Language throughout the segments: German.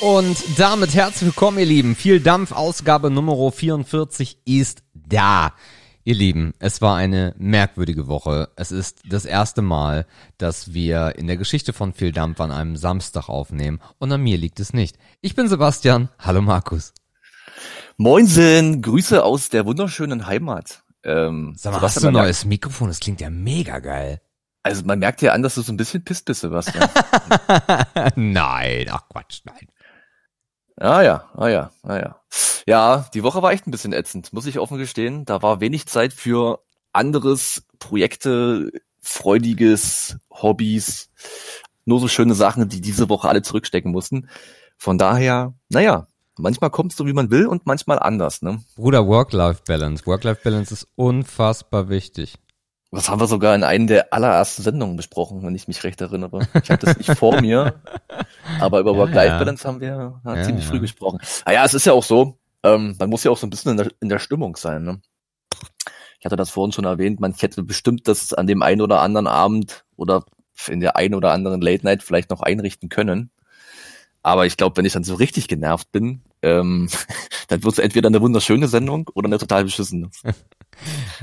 Und damit herzlich willkommen, ihr Lieben. Viel Dampf, Ausgabe Nummer 44 ist da. Ihr Lieben, es war eine merkwürdige Woche. Es ist das erste Mal, dass wir in der Geschichte von Viel Dampf an einem Samstag aufnehmen. Und an mir liegt es nicht. Ich bin Sebastian. Hallo Markus. Moinsen, Grüße aus der wunderschönen Heimat. Ähm, Sag mal, hast du ein neues Mikrofon? Das klingt ja mega geil. Also man merkt ja an, dass du so ein bisschen pisst bist, Sebastian. nein, ach Quatsch, nein. Ah ja, ah ja, ah ja. Ja, die Woche war echt ein bisschen ätzend, muss ich offen gestehen. Da war wenig Zeit für anderes, Projekte, freudiges, Hobbys, nur so schöne Sachen, die diese Woche alle zurückstecken mussten. Von daher, naja, manchmal kommt es so, wie man will und manchmal anders. Ne? Bruder, Work-Life-Balance. Work-Life-Balance ist unfassbar wichtig. Das haben wir sogar in einer der allerersten Sendungen besprochen, wenn ich mich recht erinnere. Ich habe das nicht vor mir, aber über Work-Life-Balance haben wir ja, ziemlich früh gesprochen. Naja, ah es ist ja auch so, ähm, man muss ja auch so ein bisschen in der, in der Stimmung sein. Ne? Ich hatte das vorhin schon erwähnt, man hätte bestimmt das an dem einen oder anderen Abend oder in der einen oder anderen Late Night vielleicht noch einrichten können. Aber ich glaube, wenn ich dann so richtig genervt bin, ähm, dann wird es entweder eine wunderschöne Sendung oder eine total beschissene.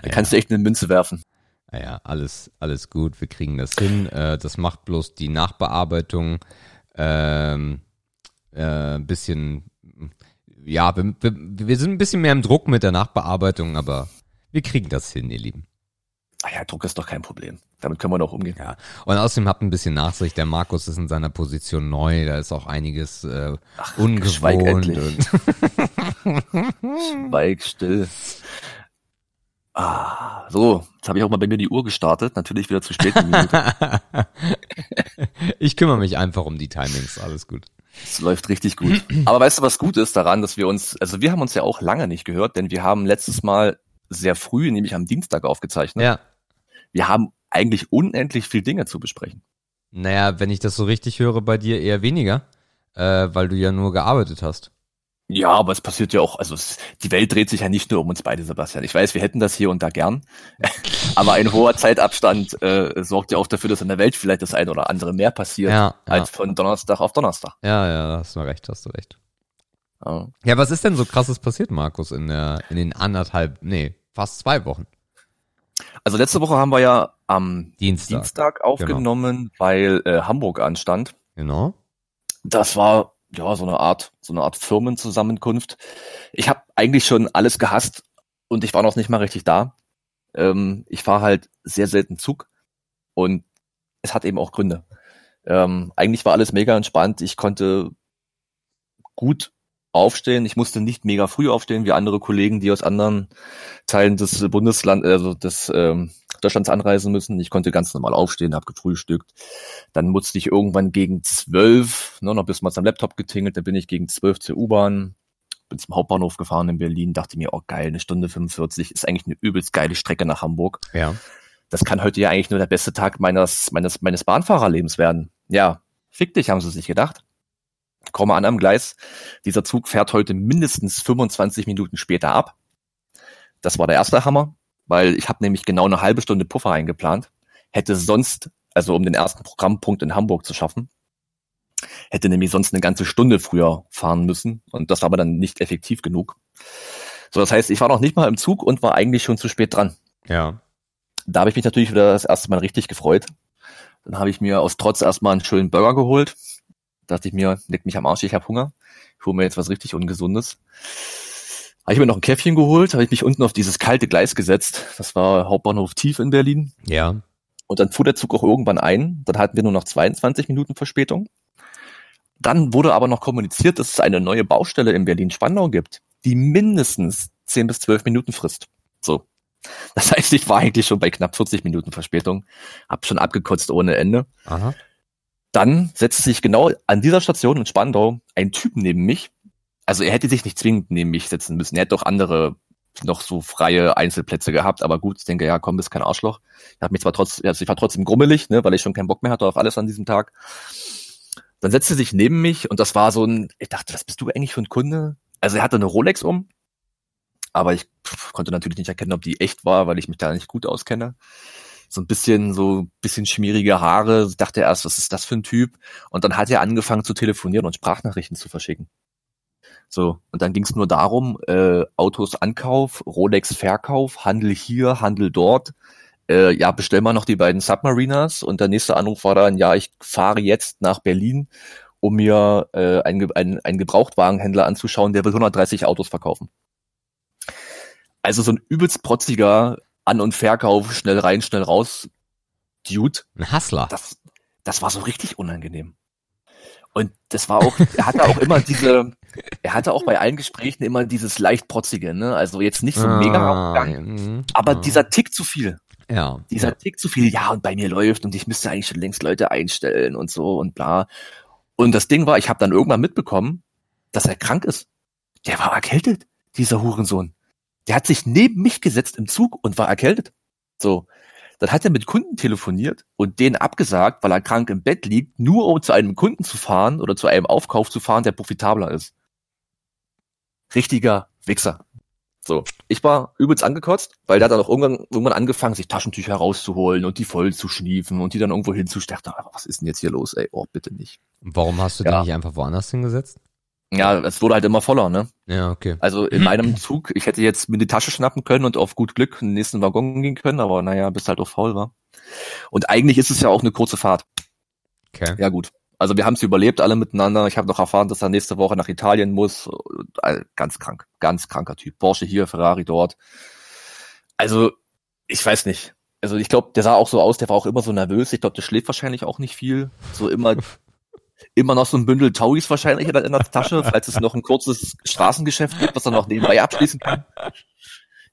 Da kannst du echt eine Münze werfen. Naja, alles, alles gut, wir kriegen das hin. Äh, das macht bloß die Nachbearbeitung ähm, äh, bisschen, ja, wir, wir, wir sind ein bisschen mehr im Druck mit der Nachbearbeitung, aber wir kriegen das hin, ihr Lieben. Ah ja, Druck ist doch kein Problem. Damit können wir doch umgehen. Ja. Und außerdem habt ein bisschen Nachsicht. Der Markus ist in seiner Position neu. Da ist auch einiges äh, Ach, ungewohnt. Schweig endlich. Schweig still. Ah, so, jetzt habe ich auch mal bei mir die Uhr gestartet, natürlich wieder zu spät. ich kümmere mich einfach um die Timings, alles gut. Es läuft richtig gut. Aber weißt du, was gut ist daran, dass wir uns, also wir haben uns ja auch lange nicht gehört, denn wir haben letztes Mal sehr früh, nämlich am Dienstag aufgezeichnet. Ja. Wir haben eigentlich unendlich viel Dinge zu besprechen. Naja, wenn ich das so richtig höre, bei dir eher weniger, äh, weil du ja nur gearbeitet hast. Ja, aber es passiert ja auch, also es, die Welt dreht sich ja nicht nur um uns beide, Sebastian. Ich weiß, wir hätten das hier und da gern, aber ein hoher Zeitabstand äh, sorgt ja auch dafür, dass in der Welt vielleicht das eine oder andere mehr passiert, ja, ja. als von Donnerstag auf Donnerstag. Ja, ja, hast du recht, hast du recht. Ja. ja, was ist denn so krasses passiert, Markus, in, der, in den anderthalb, nee, fast zwei Wochen? Also letzte Woche haben wir ja am Dienstag, Dienstag aufgenommen, genau. weil äh, Hamburg anstand. Genau. Das war ja, so eine Art, so eine Art Firmenzusammenkunft. Ich habe eigentlich schon alles gehasst und ich war noch nicht mal richtig da. Ähm, ich fahre halt sehr selten Zug und es hat eben auch Gründe. Ähm, eigentlich war alles mega entspannt. Ich konnte gut aufstehen. Ich musste nicht mega früh aufstehen, wie andere Kollegen, die aus anderen Teilen des Bundeslands, also des ähm, Deutschlands anreisen müssen. Ich konnte ganz normal aufstehen, habe gefrühstückt. Dann musste ich irgendwann gegen zwölf, ne, noch bis mal am Laptop getingelt, dann bin ich gegen zwölf zur U-Bahn, bin zum Hauptbahnhof gefahren in Berlin, dachte mir, oh geil, eine Stunde 45 ist eigentlich eine übelst geile Strecke nach Hamburg. Ja. Das kann heute ja eigentlich nur der beste Tag meines, meines, meines Bahnfahrerlebens werden. Ja, fick dich, haben sie sich gedacht. Komme an am Gleis. Dieser Zug fährt heute mindestens 25 Minuten später ab. Das war der erste Hammer weil ich habe nämlich genau eine halbe Stunde Puffer eingeplant, hätte sonst, also um den ersten Programmpunkt in Hamburg zu schaffen, hätte nämlich sonst eine ganze Stunde früher fahren müssen und das war aber dann nicht effektiv genug. So, das heißt, ich war noch nicht mal im Zug und war eigentlich schon zu spät dran. Ja. Da habe ich mich natürlich wieder das erste Mal richtig gefreut. Dann habe ich mir aus Trotz erstmal einen schönen Burger geholt. Da dachte ich mir, leck mich am Arsch, ich habe Hunger. Ich hole mir jetzt was richtig Ungesundes. Habe ich mir noch ein Käffchen geholt, habe ich mich unten auf dieses kalte Gleis gesetzt. Das war Hauptbahnhof Tief in Berlin. Ja. Und dann fuhr der Zug auch irgendwann ein. Dann hatten wir nur noch 22 Minuten Verspätung. Dann wurde aber noch kommuniziert, dass es eine neue Baustelle in Berlin-Spandau gibt, die mindestens 10 bis 12 Minuten frisst. So. Das heißt, ich war eigentlich schon bei knapp 40 Minuten Verspätung, hab schon abgekotzt ohne Ende. Aha. Dann setzte sich genau an dieser Station in Spandau ein Typ neben mich, also er hätte sich nicht zwingend neben mich setzen müssen. Er hätte doch andere noch so freie Einzelplätze gehabt, aber gut, ich denke, ja, komm, bist kein Arschloch. Ich habe mich zwar trotzdem, also ich war trotzdem grummelig, ne, weil ich schon keinen Bock mehr hatte auf alles an diesem Tag. Dann setzte sich neben mich und das war so ein, ich dachte, was bist du eigentlich für ein Kunde? Also er hatte eine Rolex um, aber ich pff, konnte natürlich nicht erkennen, ob die echt war, weil ich mich da nicht gut auskenne. so ein bisschen, so ein bisschen schmierige Haare. Ich dachte erst, was ist das für ein Typ? Und dann hat er angefangen zu telefonieren und Sprachnachrichten zu verschicken. So, und dann ging es nur darum, äh, Autos Ankauf, Rolex Verkauf, Handel hier, Handel dort. Äh, ja, bestell mal noch die beiden Submarinas und der nächste Anruf war dann, ja, ich fahre jetzt nach Berlin, um mir äh, einen, einen, einen Gebrauchtwagenhändler anzuschauen, der will 130 Autos verkaufen. Also so ein übelst protziger An- und Verkauf, schnell rein, schnell raus, Dude. Ein Hustler. Das, das war so richtig unangenehm. Und das war auch, er hatte auch immer diese, er hatte auch bei allen Gesprächen immer dieses leicht protzige, ne? Also jetzt nicht so mega Ah, aufgegangen, mhm. aber Ah. dieser Tick zu viel. ja. Dieser ja. Tick zu viel, ja, und bei mir läuft und ich müsste eigentlich schon längst Leute einstellen und so und bla. Und das Ding war, ich habe dann irgendwann mitbekommen, dass er krank ist. Der war erkältet, dieser Hurensohn. Der hat sich neben mich gesetzt im Zug und war erkältet. So. Dann hat er mit Kunden telefoniert und denen abgesagt, weil er krank im Bett liegt, nur um zu einem Kunden zu fahren oder zu einem Aufkauf zu fahren, der profitabler ist. Richtiger Wichser. So, ich war übelst angekotzt, weil der hat dann auch irgendwann, irgendwann angefangen, sich Taschentücher rauszuholen und die voll zu schniefen und die dann irgendwo hinzustechen. Aber was ist denn jetzt hier los, ey? Oh, bitte nicht. Warum hast du Ja. den nicht einfach woanders hingesetzt? Ja, es wurde halt immer voller, ne? Ja, okay. Also in meinem Zug, ich hätte jetzt mir die Tasche schnappen können und auf gut Glück in den nächsten Waggon gehen können, aber naja, bis halt auch faul war. Und eigentlich ist es ja auch eine kurze Fahrt. Okay. Ja gut. Also wir haben es überlebt, alle miteinander. Ich habe noch erfahren, dass er nächste Woche nach Italien muss. Äh, Ganz krank, ganz kranker Typ. Porsche hier, Ferrari dort. Also, ich weiß nicht. Also ich glaube, der sah auch so aus, der war auch immer so nervös. Ich glaube, der schläft wahrscheinlich auch nicht viel. So immer, immer noch so ein Bündel Tauis wahrscheinlich in der Tasche, falls es noch ein kurzes Straßengeschäft gibt, was er noch nebenbei abschließen kann.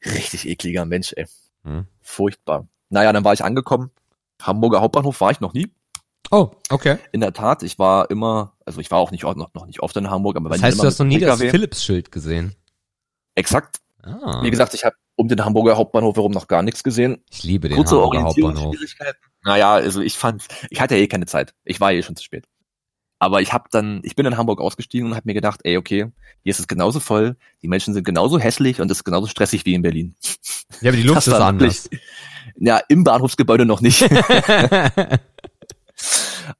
Richtig ekliger Mensch, ey. Hm. Furchtbar. Naja, dann war ich angekommen. Hamburger Hauptbahnhof war ich noch nie. Oh, okay. In der Tat, ich war immer, also ich war auch nicht noch, noch nicht oft in Hamburg, aber Das wenn heißt, immer du hast noch nie dem das PKW Philips-Schild gesehen. Exakt. Ah, Wie gesagt, ich habe um den Hamburger Hauptbahnhof herum noch gar nichts gesehen. ich liebe den Kurze Hamburger Hauptbahnhof. Naja, also ich fand, ich hatte ja eh keine Zeit. Ich war eh schon zu spät. Aber ich habe dann, ich bin in Hamburg ausgestiegen und habe mir gedacht, ey, okay, hier ist es genauso voll, die Menschen sind genauso hässlich und es ist genauso stressig wie in Berlin. Ja, aber die Luft Das ist anders. wirklich- Ja, im Bahnhofsgebäude noch nicht.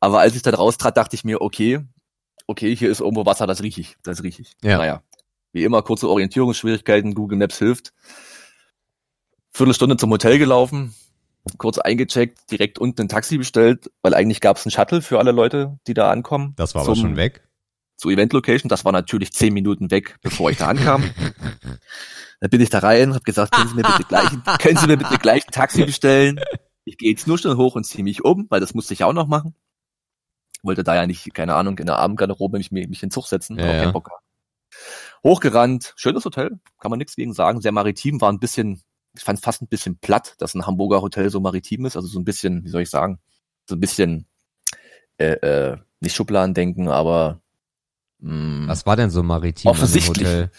Aber als ich da raustrat, dachte ich mir, okay, okay, hier ist irgendwo Wasser, das riech ich, das riech ich. Ja. Naja, wie immer, kurze Orientierungsschwierigkeiten, Google Maps hilft. Viertelstunde zum Hotel gelaufen, kurz eingecheckt, direkt unten ein Taxi bestellt, weil eigentlich gab es einen Shuttle für alle Leute, die da ankommen. Das war aber zum- schon weg. Zur Event Location. Das war natürlich zehn Minuten weg, bevor ich da ankam. Dann bin ich da rein, hab gesagt, können Sie mir bitte gleich, können Sie mir bitte gleich ein Taxi bestellen? Ich gehe jetzt nur schnell hoch und ziehe mich um, weil das musste ich auch noch machen. Wollte da ja nicht, keine Ahnung, in der Abendgarderobe mich, mich in den Zug setzen, Ja, ja. Bock. Hochgerannt, schönes Hotel, kann man nichts gegen sagen, sehr maritim, war ein bisschen, ich fand es fast ein bisschen platt, dass ein Hamburger Hotel so maritim ist, also so ein bisschen, wie soll ich sagen, so ein bisschen, äh, äh, nicht Schubladen denken, aber mh, Was war denn so maritim Offensichtlich. Hotel?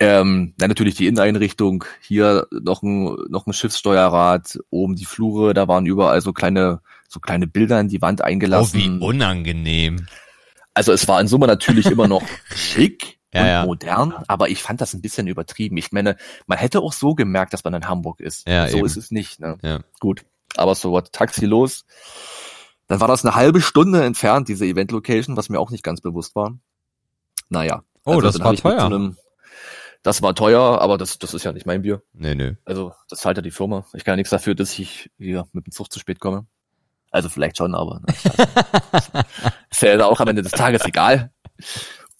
ähm, dann natürlich die Inneneinrichtung, hier noch ein, noch ein Schiffssteuerrad, oben die Flure, da waren überall so kleine, so kleine Bilder in die Wand Oh, eingelassen. wie unangenehm. also es war in Summe natürlich immer noch schick und ja. modern, aber ich fand das ein bisschen übertrieben. Ich meine, man hätte auch so gemerkt, dass man in Hamburg ist. Ja, so eben. ist es nicht. Ne? Ja. Gut, aber so what, Taxi los. Dann war das eine halbe Stunde entfernt, diese Event-Location, was mir auch nicht ganz bewusst war. Naja. Oh, das dann war teuer. Einem, das war teuer, aber das, das ist ja nicht mein Bier. Nee, nee. Also, das zahlt ja die Firma. Ich kann ja nichts dafür, dass ich hier mit dem Zug zu spät komme. Also vielleicht schon, aber scheiße. ist ja auch am Ende des Tages egal.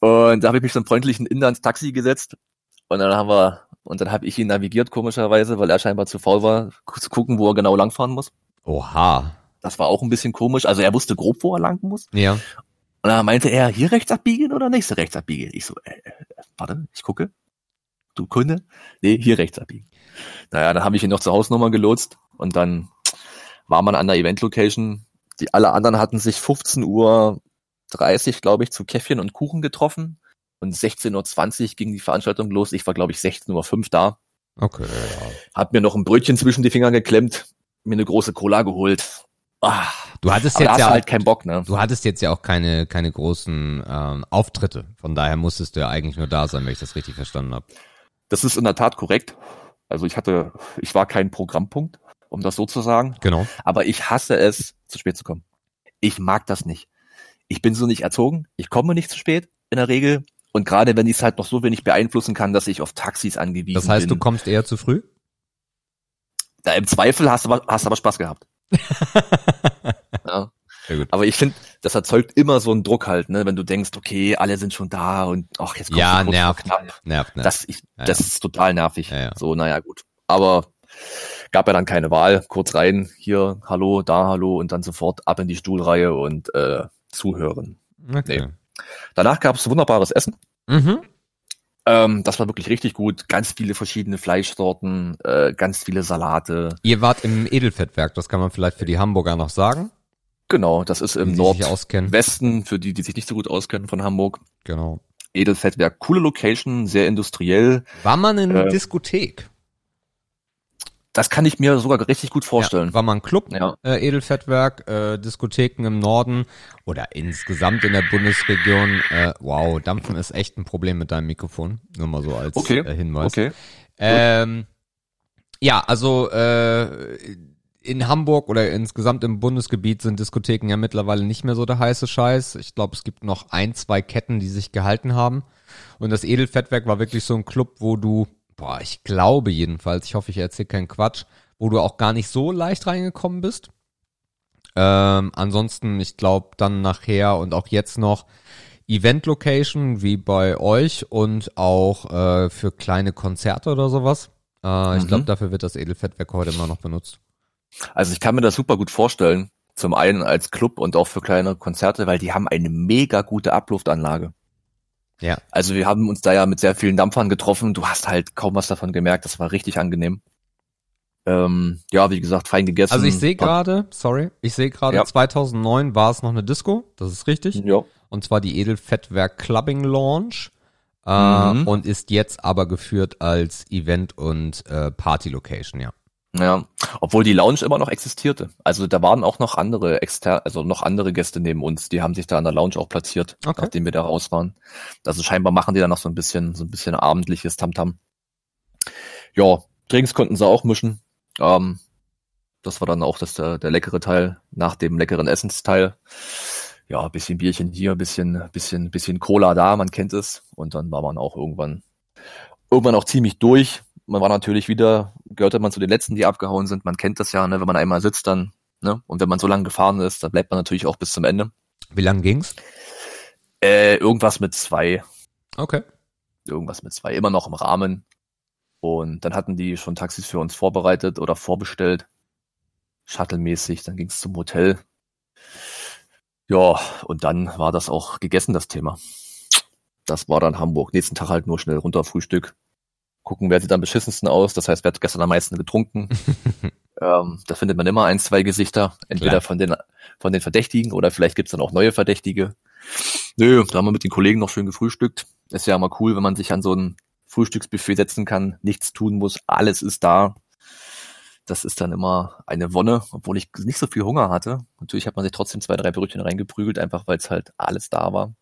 Und da habe ich mich so einen freundlichen Inder ins Taxi gesetzt und dann haben wir und dann habe ich ihn navigiert komischerweise, weil er scheinbar zu faul war, zu gucken, wo er genau langfahren muss. Oha. Das war auch ein bisschen komisch. Also er wusste grob, wo er lang muss. Ja. Und dann meinte er, hier rechts abbiegen oder nächste rechts abbiegen? Ich so, äh, äh, warte, ich gucke. Du Kunde? Nee, hier rechts abbiegen. Naja, dann habe ich ihn noch zur Hausnummer gelotst und dann war man an der Event-Location. Die alle anderen hatten sich 15 Uhr 30, glaube ich, zu Käffchen und Kuchen getroffen. Und 16.20 Uhr ging die Veranstaltung los. Ich war, glaube ich, 16.05 Uhr da. Okay. Ja. Hab mir noch ein Brötchen zwischen die Finger geklemmt, mir eine große Cola geholt. Ah, Du hattest jetzt ja auch, halt keinen Bock, ne? du hattest jetzt ja auch keine keine großen ähm, Auftritte. Von daher musstest du ja eigentlich nur da sein, wenn ich das richtig verstanden habe. Das ist in der Tat korrekt. Also ich hatte, ich war kein Programmpunkt um das so zu sagen. Genau. Aber ich hasse es, zu spät zu kommen. Ich mag das nicht. Ich bin so nicht erzogen. Ich komme nicht zu spät in der Regel. Und gerade wenn ich es halt noch so wenig beeinflussen kann, dass ich auf Taxis angewiesen bin. Das heißt, bin, du kommst eher zu früh? Da im Zweifel hast du aber, hast aber Spaß gehabt. ja. Aber ich finde, das erzeugt immer so einen Druck halt, ne, wenn du denkst, okay, alle sind schon da und ach, jetzt kommst Ja, du kurz nervt. knapp. Nervt, nervt. Das, ich, Ja, das ja. ist total nervig. Ja, ja. So, naja, gut. Aber gab ja dann keine Wahl. Kurz rein, hier, hallo, da, hallo und dann sofort ab in die Stuhlreihe und äh, zuhören. Okay. Nee. Danach gab es wunderbares Essen. Mhm. Ähm, das war wirklich richtig gut. Ganz viele verschiedene Fleischsorten, äh, ganz viele Salate. Ihr wart im Edelfettwerk, das kann man vielleicht für die Hamburger noch sagen. Genau, das ist im. Nordwesten, für die, die sich nicht so gut auskennen von Hamburg. Genau. Edelfettwerk, coole Location, sehr industriell. War man in Äh, Diskothek? Das kann ich mir sogar richtig gut vorstellen. Ja, war man Club, Ja. äh, Edelfettwerk, äh, Diskotheken im Norden oder insgesamt in der Bundesregion. Äh, wow, Dampfen ist echt ein Problem mit deinem Mikrofon. Nur mal so als Okay, äh, Hinweis. Okay. Ähm, ja, also äh, in Hamburg oder insgesamt im Bundesgebiet sind Diskotheken ja mittlerweile nicht mehr so der heiße Scheiß. Ich glaube, es gibt noch ein, zwei Ketten, die sich gehalten haben. Und das Edelfettwerk war wirklich so ein Club, wo du, boah, ich glaube jedenfalls, ich hoffe, ich erzähle keinen Quatsch, wo du auch gar nicht so leicht reingekommen bist. Ähm, ansonsten, ich glaube, dann nachher und auch jetzt noch Event-Location wie bei euch und auch äh, für kleine Konzerte oder sowas. Äh, Ich Mhm. glaube, dafür wird das Edelfettwerk heute immer noch benutzt. Also ich kann mir das super gut vorstellen. Zum einen als Club und auch für kleine Konzerte, weil die haben eine mega gute Abluftanlage. Ja. Also wir haben uns da ja mit sehr vielen Dampfern getroffen. Du hast halt kaum was davon gemerkt. Das war richtig angenehm. Ähm, ja, wie gesagt, fein gegessen. Also ich sehe gerade, sorry, ich sehe gerade, Ja. 2009 war es noch eine Disco, das ist richtig. Ja. Und zwar die Edelfettwerk Clubbing Launch. Äh, Mhm. Und ist jetzt aber geführt als Event- und äh, Party-Location, ja. Ja, obwohl die Lounge immer noch existierte. Also da waren auch noch andere exter, also noch andere Gäste neben uns, die haben sich da in der Lounge auch platziert, Okay. nachdem wir da raus waren. Also scheinbar machen die da noch so ein bisschen, so ein bisschen abendliches Tamtam. Ja, Drinks konnten sie auch mischen. Ähm, das war dann auch das der, der leckere Teil nach dem leckeren Essensteil. Ja, bisschen Bierchen hier, bisschen, bisschen, bisschen Cola da, man kennt es. Und dann war man auch irgendwann, irgendwann auch ziemlich durch. Man war natürlich wieder, gehörte man zu den letzten, die abgehauen sind. Man kennt das ja, ne, wenn man einmal sitzt, dann, ne, und wenn man so lange gefahren ist, dann bleibt man natürlich auch bis zum Ende. Wie lang ging's? Äh, irgendwas mit zwei, Okay. irgendwas mit zwei, immer noch im Rahmen. Und dann hatten die schon Taxis für uns vorbereitet oder vorbestellt. Shuttle-mäßig, dann ging's zum Hotel. Ja, und dann war das auch gegessen, das Thema. Das war dann Hamburg. Nächsten Tag halt nur schnell runter Frühstück. Gucken, wer sieht am beschissensten aus. Das heißt, wer hat gestern am meisten getrunken. ähm, da findet man immer ein, zwei Gesichter. Entweder Klar. von den, von den Verdächtigen oder vielleicht gibt's dann auch neue Verdächtige. Nö, da haben wir mit den Kollegen noch schön gefrühstückt. Ist ja immer cool, wenn man sich an so ein Frühstücksbuffet setzen kann, nichts tun muss, alles ist da. Das ist dann immer eine Wonne, obwohl ich nicht so viel Hunger hatte. Natürlich hat man sich trotzdem zwei, drei Brötchen reingeprügelt, einfach weil es halt alles da war.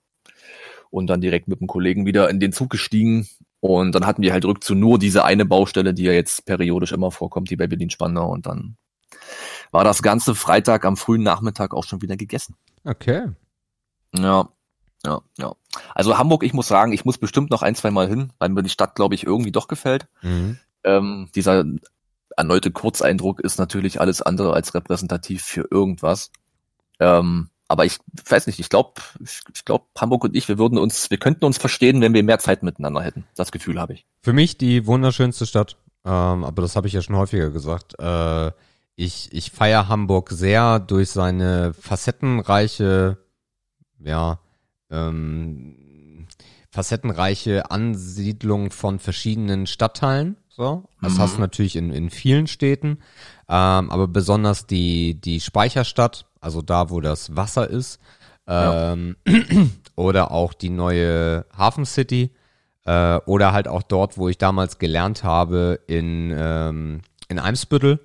Und dann direkt mit dem Kollegen wieder in den Zug gestiegen. Und dann hatten wir halt rück zu nur diese eine Baustelle, die ja jetzt periodisch immer vorkommt, die bei Berlin-Spandau. Und dann war das ganze Freitag am frühen Nachmittag auch schon wieder gegessen. Okay. Ja, ja, ja. Also Hamburg, ich muss sagen, ich muss bestimmt noch ein, zwei Mal hin, weil mir die Stadt, glaube ich, irgendwie doch gefällt. Mhm. Ähm, dieser erneute Kurzeindruck ist natürlich alles andere als repräsentativ für irgendwas. Ähm, aber ich weiß nicht, ich glaube, ich, ich glaube, Hamburg und ich, wir würden uns, wir könnten uns verstehen, wenn wir mehr Zeit miteinander hätten. Das Gefühl habe ich. Für mich die wunderschönste Stadt, ähm, aber das habe ich ja schon häufiger gesagt. Äh, ich ich feiere Hamburg sehr durch seine facettenreiche, ja, ähm, facettenreiche Ansiedlung von verschiedenen Stadtteilen. So, das Mhm. hast du natürlich in, in vielen Städten, ähm, aber besonders die die Speicherstadt, also da, wo das Wasser ist, ähm, oder auch die neue Hafen City äh, oder halt auch dort, wo ich damals gelernt habe in ähm, in Eimsbüttel,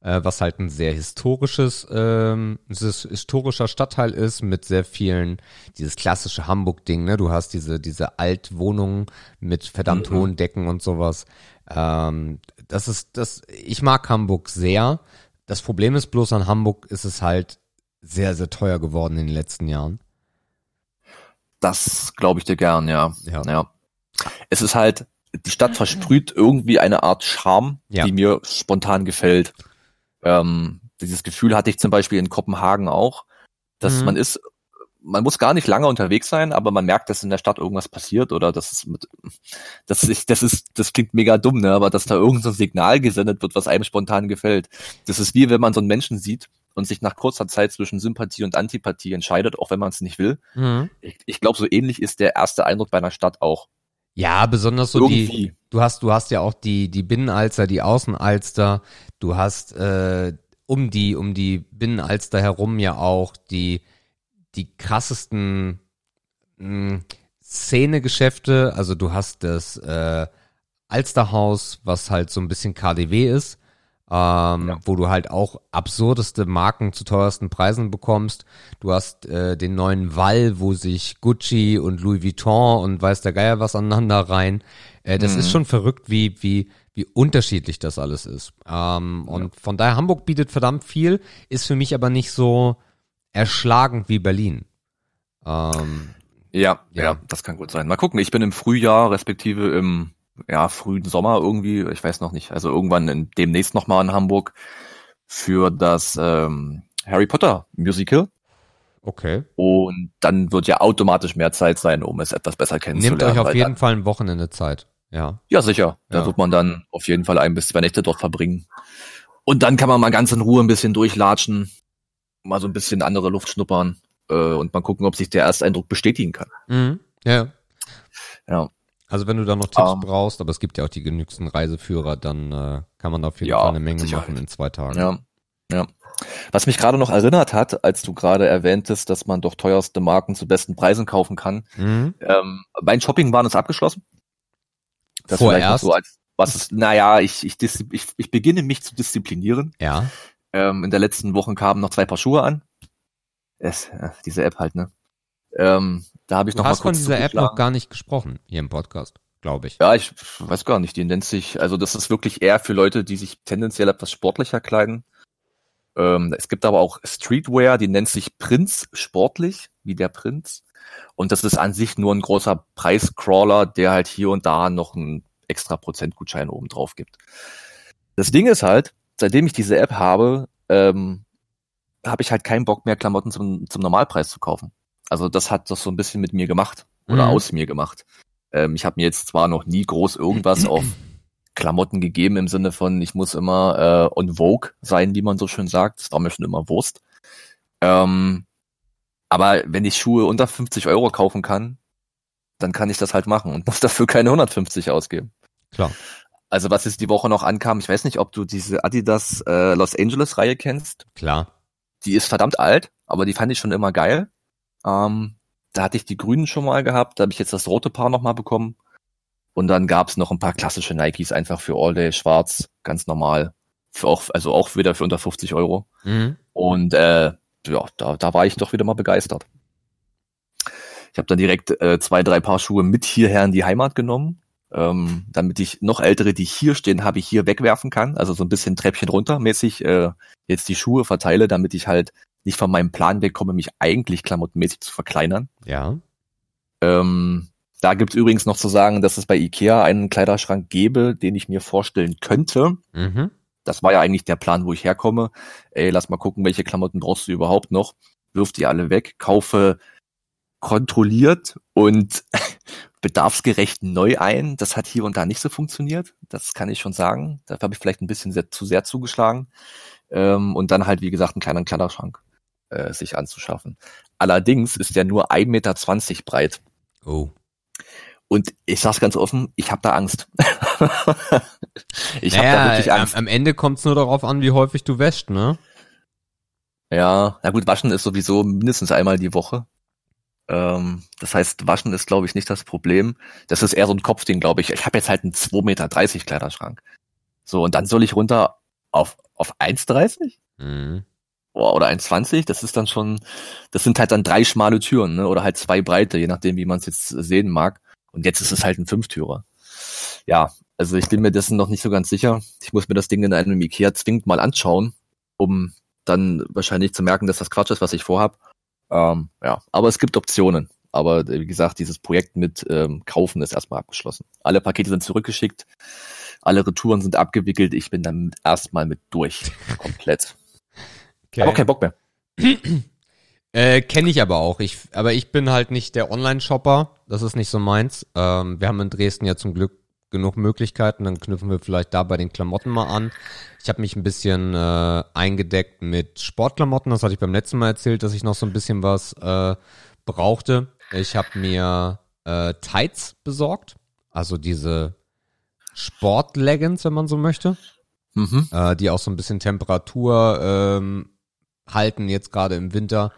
äh, was halt ein sehr historisches ähm, his- historischer Stadtteil ist mit sehr vielen dieses klassische Hamburg-Ding. Ne, du hast diese diese Altwohnungen mit verdammt Mhm. hohen Decken und sowas. Ähm, das ist das. Ich mag Hamburg sehr. Das Problem ist bloß an Hamburg ist es halt sehr, sehr teuer geworden in den letzten Jahren. Das glaube ich dir gern, ja. Ja. ja. Es ist halt, die Stadt versprüht irgendwie eine Art Charme, Ja. die mir spontan gefällt. Ähm, dieses Gefühl hatte ich zum Beispiel in Kopenhagen auch, dass Mhm. man ist, man muss gar nicht lange unterwegs sein, aber man merkt, dass in der Stadt irgendwas passiert oder dass es mit, das ist, das ist, das klingt mega dumm, ne, aber dass da irgend so ein Signal gesendet wird, was einem spontan gefällt. Das ist wie wenn man so einen Menschen sieht und sich nach kurzer Zeit zwischen Sympathie und Antipathie entscheidet, auch wenn man es nicht will. Mhm. Ich, ich glaube, so ähnlich ist der erste Eindruck bei einer Stadt auch. Ja, besonders so die, Irgendwie. du hast, du hast ja auch die, die Binnenalster, die Außenalster, du hast äh, um die, um die Binnenalster herum ja auch die, die krassesten mh, Szenegeschäfte, also du hast das äh, Alsterhaus, was halt so ein bisschen KDW ist, ähm, Ja. wo du halt auch absurdeste Marken zu teuersten Preisen bekommst. Du hast äh, den neuen Wall, wo sich Gucci und Louis Vuitton und weiß der Geier was aneinander rein. Äh, das Mhm. ist schon verrückt, wie, wie, wie unterschiedlich das alles ist. Ähm, Und von daher, Hamburg bietet verdammt viel, ist für mich aber nicht so erschlagend wie Berlin. Ähm, Ja, Ja. ja, das kann gut sein. Mal gucken, ich bin im Frühjahr, respektive im ja, frühen Sommer irgendwie, ich weiß noch nicht, also irgendwann in, demnächst nochmal in Hamburg für das ähm, Harry Potter Musical. okay. Und dann wird ja automatisch mehr Zeit sein, um es etwas besser kennenzulernen. Nehmt euch auf jeden Fall ein Wochenende Zeit. Ja. Ja, sicher. Da Ja. wird man dann auf jeden Fall ein bis zwei Nächte dort verbringen. Und dann kann man mal ganz in Ruhe ein bisschen durchlatschen, mal so ein bisschen andere Luft schnuppern äh, und mal gucken, ob sich der Ersteindruck bestätigen kann. Mhm. Ja. Ja. Also wenn du da noch Tipps Ähm. brauchst, aber es gibt ja auch die genügsten Reiseführer, dann äh, kann man da auf jeden Ja, Fall eine Menge Sicherheit. machen in zwei Tagen. Ja, ja. Was mich gerade noch erinnert hat, als du gerade erwähntest, dass man doch teuerste Marken zu besten Preisen kaufen kann. Mhm. Ähm, mein Shopping-Wahn ist abgeschlossen. Das Vorerst. so als was ist, naja, ich, ich, ich, ich beginne mich zu disziplinieren. Ja. Ähm, in der letzten Woche kamen noch zwei Paar Schuhe an. Es, äh, diese App halt, ne? Ähm, da habe ich Du noch mal hast von kurz dieser App noch gar nicht gesprochen hier im Podcast, glaube ich. Ja, ich weiß gar nicht, die nennt sich, also das ist wirklich eher für Leute, die sich tendenziell etwas sportlicher kleiden. Ähm, es gibt aber auch Streetwear, die nennt sich Prinz sportlich, wie der Prinz. Und das ist an sich nur ein großer Preiscrawler, der halt hier und da noch einen extra Prozentgutschein oben drauf gibt. Das Ding ist halt, seitdem ich diese App habe, ähm, habe ich halt keinen Bock mehr, Klamotten zum, zum Normalpreis zu kaufen. Also das hat das so ein bisschen mit mir gemacht oder Mhm. aus mir gemacht. Ähm, ich habe mir jetzt zwar noch nie groß irgendwas auf Klamotten gegeben im Sinne von, ich muss immer äh, on Vogue sein, wie man so schön sagt. Das war mir schon immer Wurst. Ähm, aber wenn ich Schuhe unter 50 Euro kaufen kann, dann kann ich das halt machen und muss dafür keine 150 ausgeben. Klar. Also was jetzt die Woche noch ankam, ich weiß nicht, ob du diese Adidas äh, Los Angeles Reihe kennst. Klar. Die ist verdammt alt, aber die fand ich schon immer geil. Ähm, da hatte ich die grünen schon mal gehabt, da habe ich jetzt das rote Paar nochmal bekommen. Und dann gab's noch ein paar klassische Nikes einfach für All Day schwarz, ganz normal. Für auch, also auch wieder für unter 50 Euro. Mhm. Und äh, ja, da, da war ich doch wieder mal begeistert. Ich habe dann direkt äh, zwei, drei Paar Schuhe mit hierher in die Heimat genommen, ähm, damit ich noch ältere, die hier stehen, habe ich hier wegwerfen kann. Also so ein bisschen Treppchen runter mäßig äh, jetzt die Schuhe verteile, damit ich halt nicht von meinem Plan wegkomme, mich eigentlich klamottenmäßig zu verkleinern. Ja. Ähm, da gibt's übrigens noch zu sagen, dass es bei Ikea einen Kleiderschrank gäbe, den ich mir vorstellen könnte. Mhm. Das war ja eigentlich der Plan, wo ich herkomme. Ey, lass mal gucken, welche Klamotten brauchst du überhaupt noch. Wirf die alle weg, kaufe kontrolliert und bedarfsgerecht neu ein. Das hat hier und da nicht so funktioniert. Das kann ich schon sagen. Dafür habe ich vielleicht ein bisschen sehr, zu sehr zugeschlagen. Ähm, und dann halt, wie gesagt, einen kleinen Kleiderschrank äh, sich anzuschaffen. Allerdings ist der nur 1,20 Meter breit. Oh. Und ich sag's ganz offen, ich habe da Angst. ich habe naja, da wirklich am, Angst. am Ende kommt es nur darauf an, wie häufig du wäschst, ne? Ja, na gut, waschen ist sowieso mindestens einmal die Woche. Ähm, das heißt, waschen ist, glaube ich, nicht das Problem. Das ist eher so ein Kopfding, glaube ich. Ich habe jetzt halt einen 2,30 Meter Kleiderschrank. So, und dann soll ich runter auf, auf 1,30? Mhm. Boah, oder 1,20? Das ist dann schon, das sind halt dann drei schmale Türen, ne? Oder halt zwei breite, je nachdem, wie man es jetzt sehen mag. Und jetzt ist es halt ein Fünftürer. Ja, also ich bin mir dessen noch nicht so ganz sicher. Ich muss mir das Ding in einem Ikea zwingend mal anschauen, um dann wahrscheinlich zu merken, dass das Quatsch ist, was ich vorhab. Ähm, ja, aber es gibt Optionen. Aber äh, wie gesagt, dieses Projekt mit ähm, Kaufen ist erstmal abgeschlossen. Alle Pakete sind zurückgeschickt, alle Retouren sind abgewickelt. Ich bin dann erstmal mit durch. Komplett. Okay. Aber kein Bock mehr. Äh, Kenne ich aber auch. Ich, aber ich bin halt nicht der Online-Shopper. Das ist nicht so meins. Ähm, wir haben in Dresden ja zum Glück genug Möglichkeiten. Dann knüpfen wir vielleicht da bei den Klamotten mal an. Ich habe mich ein bisschen äh, eingedeckt mit Sportklamotten. Das hatte ich beim letzten Mal erzählt, dass ich noch so ein bisschen was äh, brauchte. Ich habe mir äh, Tights besorgt. Also diese Sportleggings, wenn man so möchte. Mhm. Äh, die auch so ein bisschen Temperatur ähm, halten jetzt gerade im Winter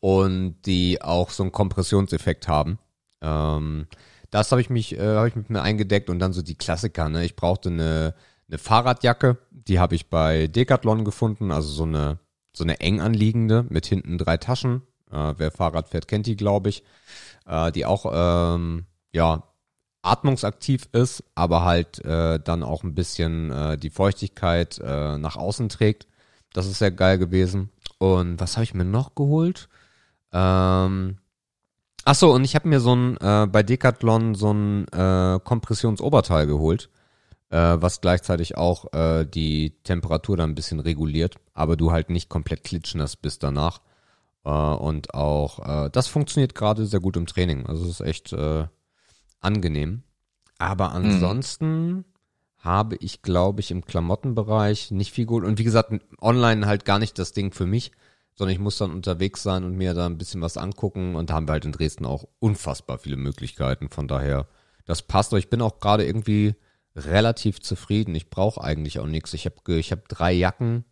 und die auch so einen Kompressionseffekt haben. Ähm, das habe ich mich, äh, habe ich mit mir eingedeckt und dann so die Klassiker. Ne? Ich brauchte eine, eine Fahrradjacke, die habe ich bei Decathlon gefunden, also so eine so eine eng anliegende mit hinten drei Taschen. Äh, wer Fahrrad fährt, kennt die, glaube ich. Äh, die auch ähm, ja atmungsaktiv ist, aber halt äh, dann auch ein bisschen äh, die Feuchtigkeit äh, nach außen trägt. Das ist sehr geil gewesen. Und was habe ich mir noch geholt? Ähm, ach so, und ich habe mir so ein äh, bei Decathlon so ein äh, Kompressionsoberteil geholt, äh, was gleichzeitig auch äh, die Temperatur dann ein bisschen reguliert, aber du halt nicht komplett klitschnass bist danach. Äh, und auch äh, das funktioniert gerade sehr gut im Training. Also es ist echt äh, angenehm. Aber ansonsten habe ich, glaube ich, im Klamottenbereich nicht viel gut. Und wie gesagt, online halt gar nicht das Ding für mich, sondern ich muss dann unterwegs sein und mir da ein bisschen was angucken. Und da haben wir halt in Dresden auch unfassbar viele Möglichkeiten. Von daher, das passt. Aber ich bin auch gerade irgendwie relativ zufrieden. Ich brauche eigentlich auch nichts. Ich habe ich hab drei Jacken.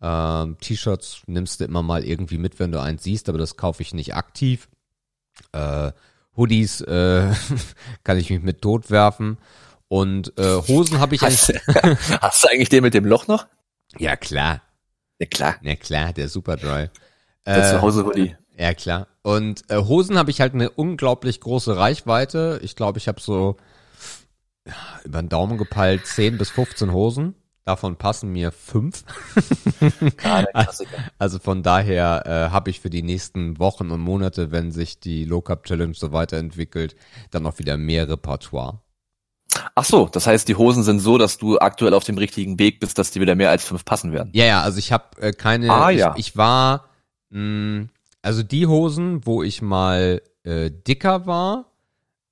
Ähm, T-Shirts nimmst du immer mal irgendwie mit, wenn du eins siehst, aber das kaufe ich nicht aktiv. Äh, Hoodies äh, kann ich mich mit tot werfen. Und äh, Hosen habe ich Hast, eigentlich. hast du eigentlich den mit dem Loch noch? Ja, klar. Ja klar. Ja, klar, der Superdry. Der Äh, Zuhause-Hoodie. ja, klar. Und äh, Hosen habe ich halt eine unglaublich große Reichweite. Ich glaube, ich habe so über den Daumen gepeilt 10 bis 15 Hosen. Davon passen mir fünf. Ah, der Klassiker. Also von daher äh, habe ich für die nächsten Wochen und Monate, wenn sich die Low Cup Challenge so weiterentwickelt, dann noch wieder mehr Repertoire. Ach so, das heißt, die Hosen sind so, dass du aktuell auf dem richtigen Weg bist, dass die wieder mehr als fünf passen werden. Ja, ja, also ich habe äh, keine. Ah, ich, ja. ich war, mh, also die Hosen, wo ich mal äh, dicker war,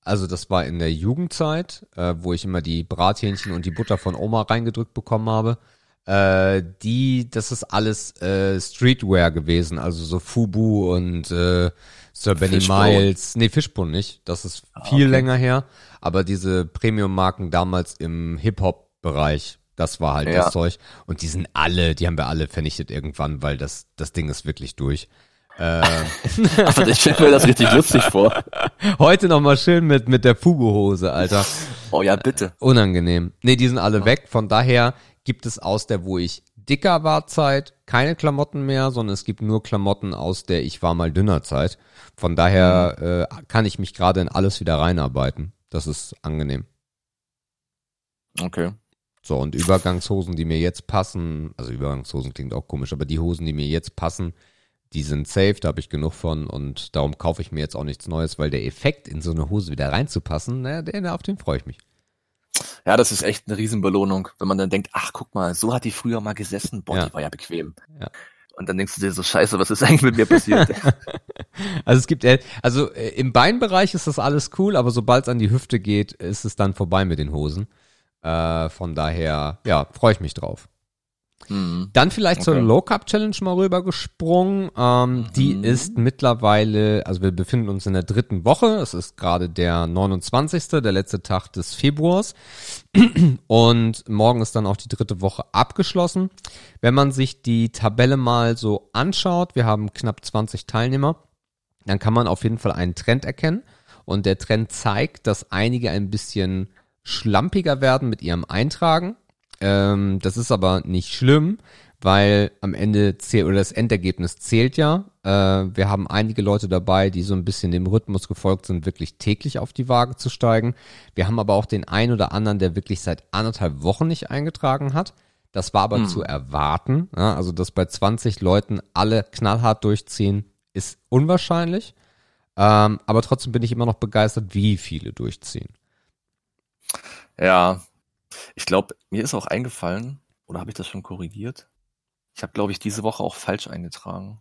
also das war in der Jugendzeit, äh, wo ich immer die Brathähnchen und die Butter von Oma reingedrückt bekommen habe. Äh, die, das ist alles äh, Streetwear gewesen, also so Fubu und äh, Sir Benny Fishbone. Miles. Nee, Fishbone nicht. Das ist viel okay. länger her. Aber diese Premium-Marken damals im Hip-Hop-Bereich, das war halt Ja. das Zeug. Und die sind alle, die haben wir alle vernichtet irgendwann, weil das, das Ding ist wirklich durch. Äh, Aber ich stelle mir das richtig lustig vor. heute noch mal schön mit, mit der Fugu-Hose, Alter. Oh ja, bitte. Unangenehm. Nee, die sind alle weg. Von daher gibt es aus der, wo ich dicker war Zeit, keine Klamotten mehr, sondern es gibt nur Klamotten aus der ich war mal dünner Zeit. Von daher äh, kann ich mich gerade in alles wieder reinarbeiten. Das ist angenehm. Okay. So, und Übergangshosen, die mir jetzt passen, also Übergangshosen klingt auch komisch, aber die Hosen, die mir jetzt passen, die sind safe, da habe ich genug von und darum kaufe ich mir jetzt auch nichts Neues, weil der Effekt, in so eine Hose wieder reinzupassen, naja, der, auf den freue ich mich. Ja, das ist echt eine Riesenbelohnung, wenn man dann denkt, ach guck mal, so hat die früher mal gesessen, boah, Ja. die war ja bequem. Ja. Und dann denkst du dir so, scheiße, was ist eigentlich mit mir passiert? Also es gibt, also äh, im Beinbereich ist das alles cool, aber sobald es an die Hüfte geht, ist es dann vorbei mit den Hosen. Äh, von daher, ja, freue ich mich drauf. Hm. Dann vielleicht zur Okay. Low Cup Challenge mal rübergesprungen. Ähm, Die Mhm. ist mittlerweile, also wir befinden uns in der dritten Woche. Es ist gerade der 29., der letzte Tag des Februars. Und morgen ist dann auch die dritte Woche abgeschlossen. Wenn man sich die Tabelle mal so anschaut, wir haben knapp 20 Teilnehmer, dann kann man auf jeden Fall einen Trend erkennen. Und der Trend zeigt, dass einige ein bisschen schlampiger werden mit ihrem Eintragen. Ähm, das ist aber nicht schlimm, weil am Ende zählt oder das Endergebnis zählt ja. Äh, wir haben einige Leute dabei, die so ein bisschen dem Rhythmus gefolgt sind, wirklich täglich auf die Waage zu steigen. Wir haben aber auch den einen oder anderen, der wirklich seit anderthalb Wochen nicht eingetragen hat. Das war aber hm. zu erwarten. Ja, also, dass bei 20 Leuten alle knallhart durchziehen, ist unwahrscheinlich. Ähm, aber trotzdem bin ich immer noch begeistert, wie viele durchziehen. Ja, ich glaube, mir ist auch eingefallen, oder habe ich das schon korrigiert? Ich habe, glaube ich, diese Woche auch falsch eingetragen.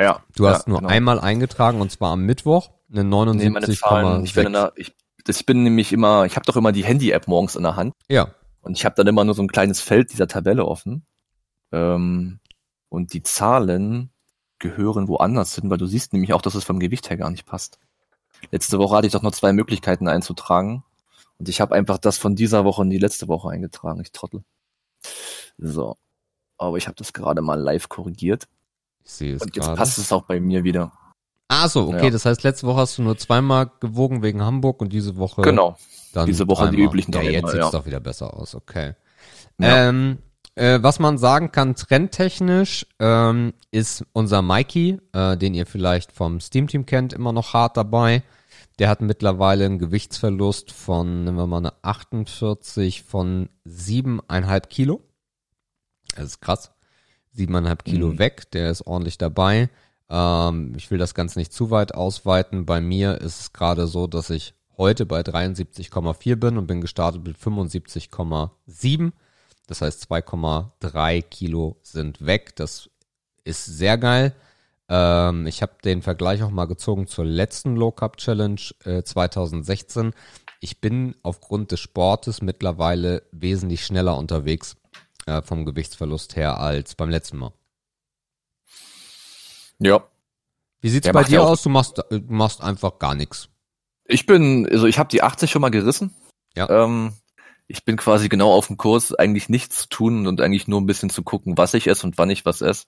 Ja. Du hast ja, nur genau. einmal eingetragen und zwar am Mittwoch eine 79, nee, ich, bin der, ich, ich bin nämlich immer, ich habe doch immer die Handy-App morgens in der Hand. Ja. Und ich habe dann immer nur so ein kleines Feld dieser Tabelle offen. Ähm, und die Zahlen gehören woanders hin, weil du siehst nämlich auch, dass es vom Gewicht her gar nicht passt. Letzte Woche hatte ich doch nur zwei Möglichkeiten einzutragen. Und ich habe einfach das von dieser Woche in die letzte Woche eingetragen. Ich trottel. So. Aber ich habe das gerade mal live korrigiert. Ich sehe es Und jetzt grade. passt es auch bei mir wieder. Ah so, okay. Ja. Das heißt, letzte Woche hast du nur zweimal gewogen wegen Hamburg und diese Woche. Genau. Dann diese Woche einmal. die üblichen drei. Ja, jetzt sieht es ja. doch wieder besser aus. Okay. Ja. Ähm, äh, was man sagen kann, trendtechnisch ähm, ist unser Mikey, äh, den ihr vielleicht vom Steam Team kennt, immer noch hart dabei. Der hat mittlerweile einen Gewichtsverlust von, nehmen wir mal eine 48 von 7,5 Kilo. Das ist krass. 7,5 Kilo mhm. weg, der ist ordentlich dabei. Ähm, ich will das Ganze nicht zu weit ausweiten. Bei mir ist es gerade so, dass ich heute bei 73,4 bin und bin gestartet mit 75,7. Das heißt 2,3 Kilo sind weg. Das ist sehr geil. Ähm, ich habe den Vergleich auch mal gezogen zur letzten Low Cup Challenge äh, 2016. Ich bin aufgrund des Sportes mittlerweile wesentlich schneller unterwegs äh, vom Gewichtsverlust her als beim letzten Mal. Ja. Wie sieht's Der bei dir aus? Du machst, du machst einfach gar nichts. Ich bin, also ich habe die 80 schon mal gerissen. Ja. Ähm, ich bin quasi genau auf dem Kurs, eigentlich nichts zu tun und eigentlich nur ein bisschen zu gucken, was ich esse und wann ich was esse.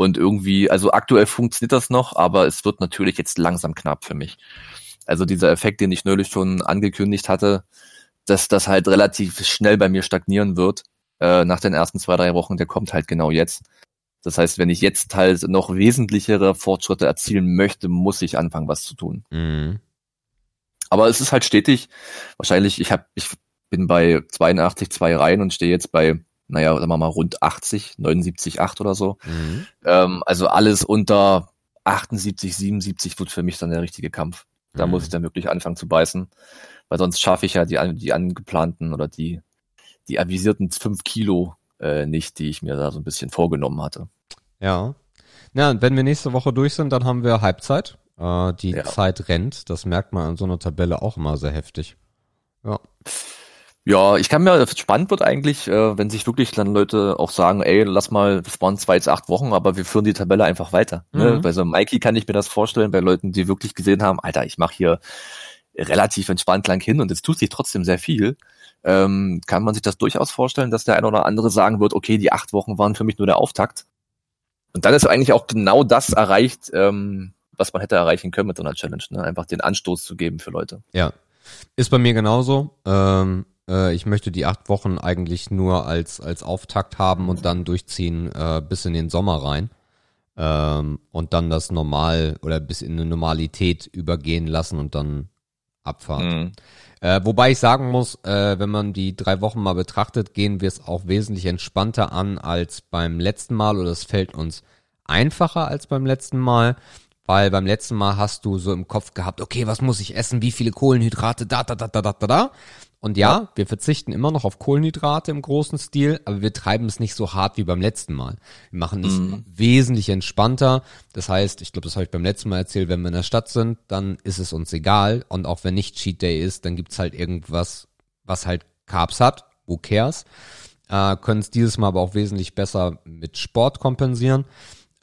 Und irgendwie, also aktuell funktioniert das noch, aber es wird natürlich jetzt langsam knapp für mich. Also dieser Effekt, den ich neulich schon angekündigt hatte, dass das halt relativ schnell bei mir stagnieren wird, äh, nach den ersten zwei, drei Wochen, der kommt halt genau jetzt. Das heißt, wenn ich jetzt halt noch wesentlichere Fortschritte erzielen möchte, muss ich anfangen, was zu tun. Mhm. Aber es ist halt stetig. Wahrscheinlich, ich habe, ich bin bei 82, zwei Reihen und stehe jetzt bei, naja, sagen wir mal rund 80, 79, 8 oder so. Mhm. Ähm, also alles unter 78, 77 wird für mich dann der richtige Kampf. Da mhm. muss ich dann wirklich anfangen zu beißen, weil sonst schaffe ich ja die, die angeplanten oder die, die avisierten fünf Kilo äh, nicht, die ich mir da so ein bisschen vorgenommen hatte. Ja. Ja, und wenn wir nächste Woche durch sind, dann haben wir Halbzeit. Äh, die ja. Zeit rennt. Das merkt man an so einer Tabelle auch immer sehr heftig. Ja. Ja, ich kann mir, spannend wird eigentlich, äh, wenn sich wirklich dann Leute auch sagen, ey, lass mal, das waren zwei, jetzt acht Wochen, aber wir führen die Tabelle einfach weiter. Ne? Mhm. Ne? Bei so Mikey kann ich mir das vorstellen, bei Leuten, die wirklich gesehen haben, Alter, ich mache hier relativ entspannt lang hin und es tut sich trotzdem sehr viel. Ähm, kann man sich das durchaus vorstellen, dass der eine oder andere sagen wird, okay, die acht Wochen waren für mich nur der Auftakt. Und dann ist eigentlich auch genau das erreicht, ähm, was man hätte erreichen können mit so einer Challenge, ne? einfach den Anstoß zu geben für Leute. Ja, ist bei mir genauso. Ähm, äh, ich möchte die acht Wochen eigentlich nur als, als Auftakt haben und dann durchziehen äh, bis in den Sommer rein. Ähm, und dann das normal oder bis in eine Normalität übergehen lassen und dann abfahren. Mhm. Äh, wobei ich sagen muss, äh, wenn man die drei Wochen mal betrachtet, gehen wir es auch wesentlich entspannter an als beim letzten Mal oder es fällt uns einfacher als beim letzten Mal, weil beim letzten Mal hast du so im Kopf gehabt, okay, was muss ich essen, wie viele Kohlenhydrate, da, da, da, da, da, da, da. Und ja, wir verzichten immer noch auf Kohlenhydrate im großen Stil, aber wir treiben es nicht so hart wie beim letzten Mal. Wir machen es mhm. wesentlich entspannter. Das heißt, ich glaube, das habe ich beim letzten Mal erzählt, wenn wir in der Stadt sind, dann ist es uns egal. Und auch wenn nicht Cheat Day ist, dann gibt's halt irgendwas, was halt Carbs hat. Who cares? Äh, Können es dieses Mal aber auch wesentlich besser mit Sport kompensieren.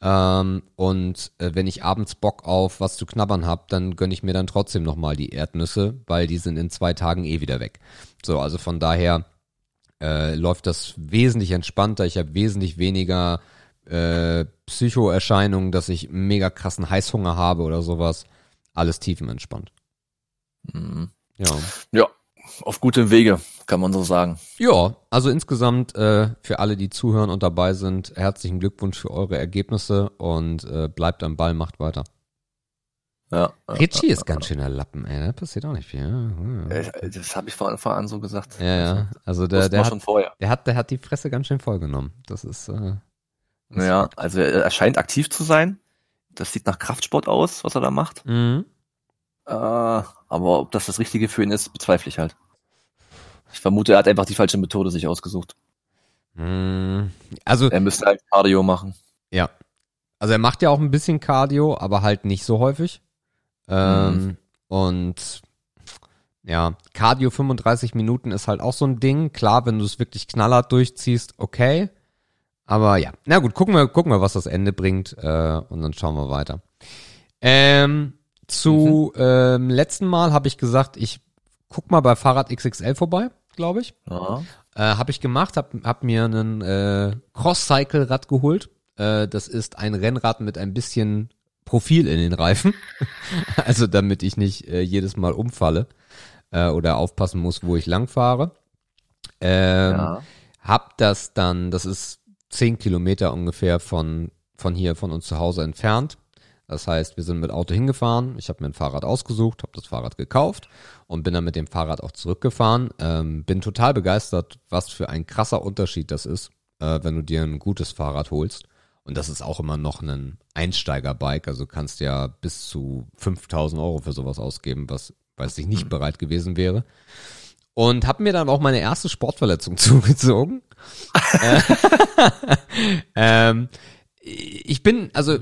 Ähm, und äh, wenn ich abends Bock auf was zu knabbern hab, dann gönne ich mir dann trotzdem nochmal die Erdnüsse, weil die sind in zwei Tagen eh wieder weg. So, also von daher äh, läuft das wesentlich entspannter. Ich habe wesentlich weniger äh, Psychoerscheinungen, dass ich mega krassen Heißhunger habe oder sowas. Alles tiefenentspannt. Mhm. Ja. Ja, auf gutem Wege, kann man so sagen. Ja, also insgesamt äh, für alle, die zuhören und dabei sind, herzlichen Glückwunsch für eure Ergebnisse und äh, bleibt am Ball, macht weiter. Ja. Ritchie ist ganz schöner Lappen, ey. Da passiert auch nicht viel. Ja, ja. Äh, Das habe ich von Anfang an so gesagt. Ja, ja. Also der, Wussten der, wir hat, schon vorher. der, hat, der hat die Fresse ganz schön vollgenommen. Das ist. Äh, das Ja, also er er scheint aktiv zu sein. Das sieht nach Kraftsport aus, was er da macht. Mhm. Äh, aber ob das das Richtige für ihn ist, bezweifle ich halt. Ich vermute, er hat einfach die falsche Methode sich ausgesucht. Mhm. Also, Er müsste halt Cardio machen. ja. Also er macht ja auch ein bisschen Cardio, aber halt nicht so häufig. Ähm, Und ja, Cardio 35 Minuten ist halt auch so ein Ding. Klar, wenn du es wirklich knallhart durchziehst, okay. Aber ja, na gut, gucken wir, gucken wir, was das Ende bringt äh, und dann schauen wir weiter. Ähm, zu ähm, letzten Mal habe ich gesagt, ich guck mal bei Fahrrad XXL vorbei, glaube ich. Ja. Äh, habe ich gemacht, hab, hab mir einen äh, Cross-Cycle-Rad geholt. Äh, das ist ein Rennrad mit ein bisschen Profil in den Reifen. also damit ich nicht äh, jedes Mal umfalle äh, oder aufpassen muss, wo ich lang fahre. Ähm, ja. Hab das dann, das ist zehn Kilometer ungefähr von, von hier, von uns zu Hause entfernt. Das heißt, wir sind mit Auto hingefahren. Ich habe mir ein Fahrrad ausgesucht, habe das Fahrrad gekauft und bin dann mit dem Fahrrad auch zurückgefahren. Ähm, bin total begeistert, was für ein krasser Unterschied das ist, äh, wenn du dir ein gutes Fahrrad holst. Und das ist auch immer noch ein Einsteigerbike. Also kannst ja bis zu 5000 Euro für sowas ausgeben, was, was ich nicht bereit gewesen wäre. Und habe mir dann auch meine erste Sportverletzung zugezogen. Äh, ähm, ich bin, also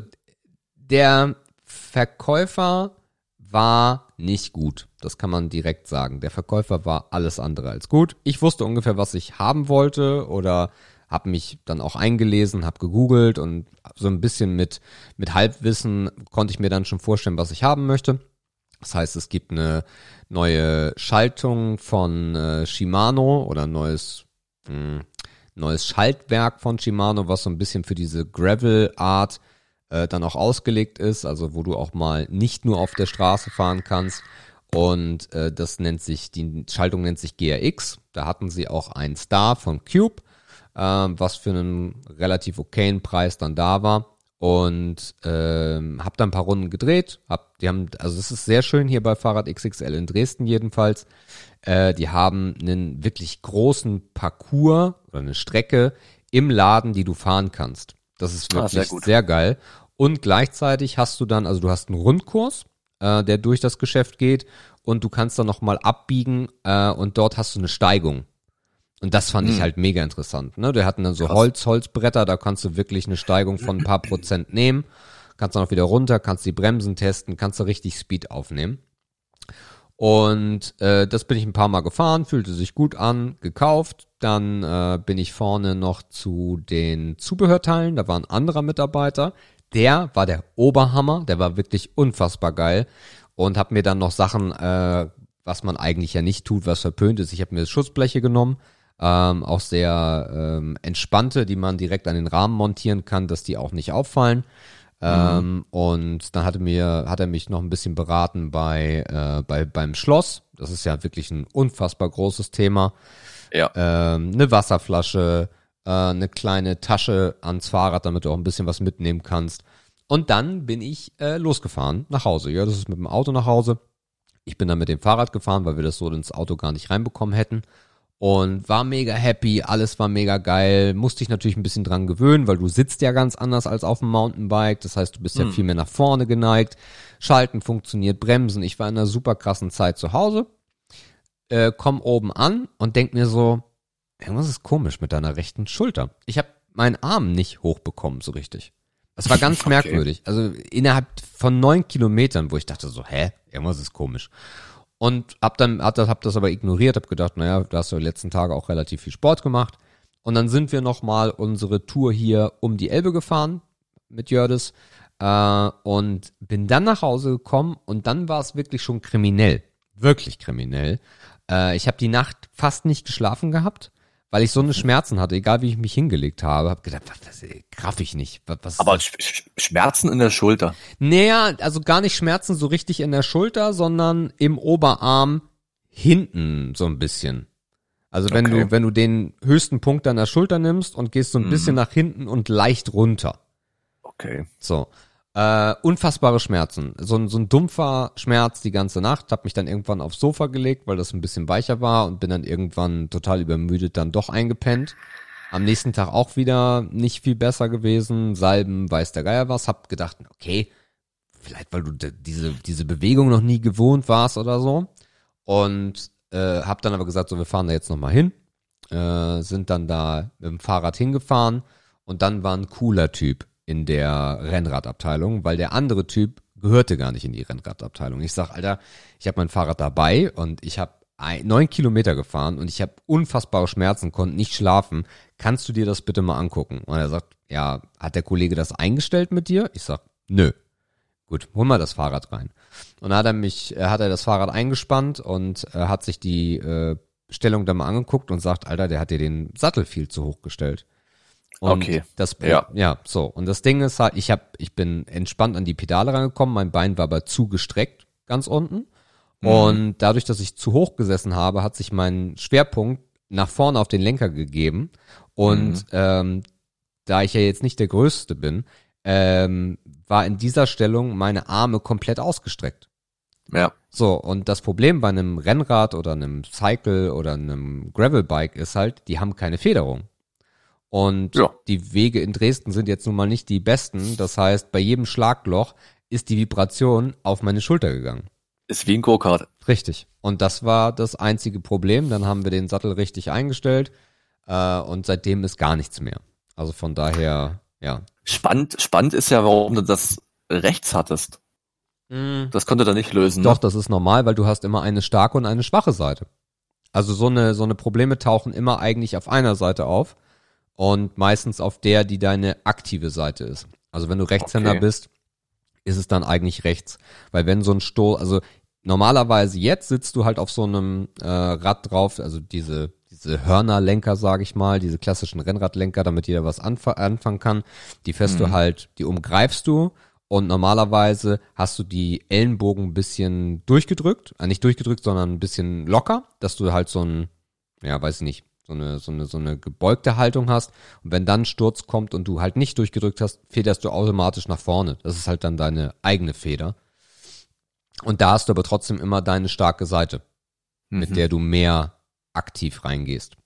der Verkäufer war nicht gut. Das kann man direkt sagen. Der Verkäufer war alles andere als gut. Ich wusste ungefähr, was ich haben wollte oder habe mich dann auch eingelesen, habe gegoogelt und so ein bisschen mit, mit Halbwissen konnte ich mir dann schon vorstellen, was ich haben möchte. Das heißt, es gibt eine neue Schaltung von äh, Shimano oder ein neues, mh, neues Schaltwerk von Shimano, was so ein bisschen für diese Gravel-Art äh, dann auch ausgelegt ist, also wo du auch mal nicht nur auf der Straße fahren kannst. Und äh, das nennt sich, die Schaltung nennt sich GRX. Da hatten sie auch einen Star von Cube, ähm, was für einen relativ okayen Preis dann da war. Und ähm, hab dann ein paar Runden gedreht. Hab, die haben, also es ist sehr schön hier bei Fahrrad XXL in Dresden jedenfalls. Äh, die haben einen wirklich großen Parcours oder eine Strecke im Laden, die du fahren kannst. Das ist Ah, wirklich sehr sehr, gut. geil. Und gleichzeitig hast du dann, also du hast einen Rundkurs, äh, der durch das Geschäft geht und du kannst dann nochmal abbiegen äh, und dort hast du eine Steigung. Und das fand ich Hm. halt mega interessant. Ne? Der hatten dann so Krass. Holz, Holzbretter, da kannst du wirklich eine Steigung von ein paar Prozent nehmen. Kannst dann auch wieder runter, kannst die Bremsen testen, kannst du richtig Speed aufnehmen. Und äh, das bin ich ein paar Mal gefahren, fühlte sich gut an, gekauft. Dann äh, bin ich vorne noch zu den Zubehörteilen, da war ein anderer Mitarbeiter. Der war der Oberhammer, der war wirklich unfassbar geil und habe mir dann noch Sachen, äh, was man eigentlich ja nicht tut, was verpönt ist. Ich habe mir Schutzbleche genommen, ähm, auch sehr ähm, entspannte, die man direkt an den Rahmen montieren kann, dass die auch nicht auffallen. Ähm, und dann hatte mir, hat er mich noch ein bisschen beraten bei, äh, bei beim Schloss. Das ist ja wirklich ein unfassbar großes Thema. Ja. Ähm, eine Wasserflasche, äh, eine kleine Tasche ans Fahrrad, damit du auch ein bisschen was mitnehmen kannst. Und dann bin ich äh, losgefahren nach Hause. Ja, das ist mit dem Auto nach Hause. Ich bin dann mit dem Fahrrad gefahren, weil wir das so ins Auto gar nicht reinbekommen hätten. Und war mega happy, alles war mega geil. Musste ich natürlich ein bisschen dran gewöhnen, weil du sitzt ja ganz anders als auf dem Mountainbike. Das heißt, du bist ja viel mehr nach vorne geneigt. Schalten funktioniert, Bremsen. Ich war in einer super krassen Zeit zu Hause. Äh, komm oben an und denk mir so, irgendwas ist komisch mit deiner rechten Schulter. Ich habe meinen Arm nicht hochbekommen so richtig. Das war ganz Okay. merkwürdig. Also innerhalb von neun Kilometern, wo ich dachte so, hä, irgendwas ist komisch. Und hab dann, hab das, aber ignoriert, hab gedacht, naja, du hast ja die letzten Tage auch relativ viel Sport gemacht. Und dann sind wir nochmal unsere Tour hier um die Elbe gefahren mit Jördis äh, und bin dann nach Hause gekommen und dann war es wirklich schon kriminell. Wirklich kriminell. Äh, ich habe die Nacht fast nicht geschlafen gehabt, weil ich so eine Schmerzen hatte, egal wie ich mich hingelegt habe. Hab gedacht, was, das äh, raff ich nicht. Was, was Aber Sch Schmerzen in der Schulter. Naja, also gar nicht Schmerzen so richtig in der Schulter, sondern im Oberarm hinten so ein bisschen. Also wenn Okay. du, wenn du den höchsten Punkt deiner Schulter nimmst und gehst so ein Mhm. bisschen nach hinten und leicht runter. Okay. So. Äh, unfassbare Schmerzen. So, ein so ein dumpfer Schmerz die ganze Nacht. Hab mich dann irgendwann aufs Sofa gelegt, weil das ein bisschen weicher war und bin dann irgendwann total übermüdet dann doch eingepennt. Am nächsten Tag auch wieder nicht viel besser gewesen. Salben, weiß der Geier was. Hab gedacht, okay, vielleicht weil du diese, diese Bewegung noch nie gewohnt warst oder so. Und äh, hab dann aber gesagt, so, wir fahren da jetzt nochmal hin. Äh, sind dann da mit dem Fahrrad hingefahren und dann war ein cooler Typ in der Rennradabteilung, weil der andere Typ gehörte gar nicht in die Rennradabteilung. Ich sag, Alter, ich habe mein Fahrrad dabei und ich habe neun Kilometer gefahren und ich habe unfassbare Schmerzen, konnte nicht schlafen. Kannst du dir das bitte mal angucken? Und er sagt, ja, hat der Kollege das eingestellt mit dir? Ich sag, nö. Gut, hol mal das Fahrrad rein. Und dann hat er mich, hat er das Fahrrad eingespannt und äh, hat sich die äh, Stellung dann mal angeguckt und sagt, Alter, der hat dir den Sattel viel zu hoch gestellt. Und Okay. Das, Ja. ja, so. Und das Ding ist halt, ich hab, ich bin entspannt an die Pedale rangekommen, mein Bein war aber zu gestreckt, ganz unten. Mhm. Und dadurch, dass ich zu hoch gesessen habe, hat sich mein Schwerpunkt nach vorne auf den Lenker gegeben. Und Mhm. ähm, da ich ja jetzt nicht der Größte bin, ähm, war in dieser Stellung meine Arme komplett ausgestreckt. Ja. So, und das Problem bei einem Rennrad oder einem Cycle oder einem Gravelbike ist halt, die haben keine Federung. Und Ja. die Wege in Dresden sind jetzt nun mal nicht die besten. Das heißt, bei jedem Schlagloch ist die Vibration auf meine Schulter gegangen. Ist wie ein Go-Kart. Richtig. Und das war das einzige Problem. Dann haben wir den Sattel richtig eingestellt äh, und seitdem ist gar nichts mehr. Also von daher, ja. Spannend, spannend ist ja, warum du das rechts hattest. Das konnte er nicht lösen. Doch, Ne? das ist normal, weil du hast immer eine starke und eine schwache Seite. Also so eine, so eine Probleme tauchen immer eigentlich auf einer Seite auf und meistens auf der, die deine aktive Seite ist. Also wenn du Rechtshänder Okay. bist, ist es dann eigentlich rechts. Weil wenn so ein Stoß, also normalerweise jetzt sitzt du halt auf so einem äh, Rad drauf, also diese diese Hörnerlenker, sage ich mal, diese klassischen Rennradlenker, damit jeder was anf anfangen kann. Die fährst du halt, die umgreifst du und normalerweise hast du die Ellenbogen ein bisschen durchgedrückt, äh, nicht durchgedrückt, sondern ein bisschen locker, dass du halt so ein, ja, weiß ich nicht, so eine, so eine, so eine gebeugte Haltung hast. Und wenn dann Sturz kommt und du halt nicht durchgedrückt hast, federst du automatisch nach vorne. Das ist halt dann deine eigene Feder. Und da hast du aber trotzdem immer deine starke Seite, mit Mhm. der du mehr aktiv reingehst.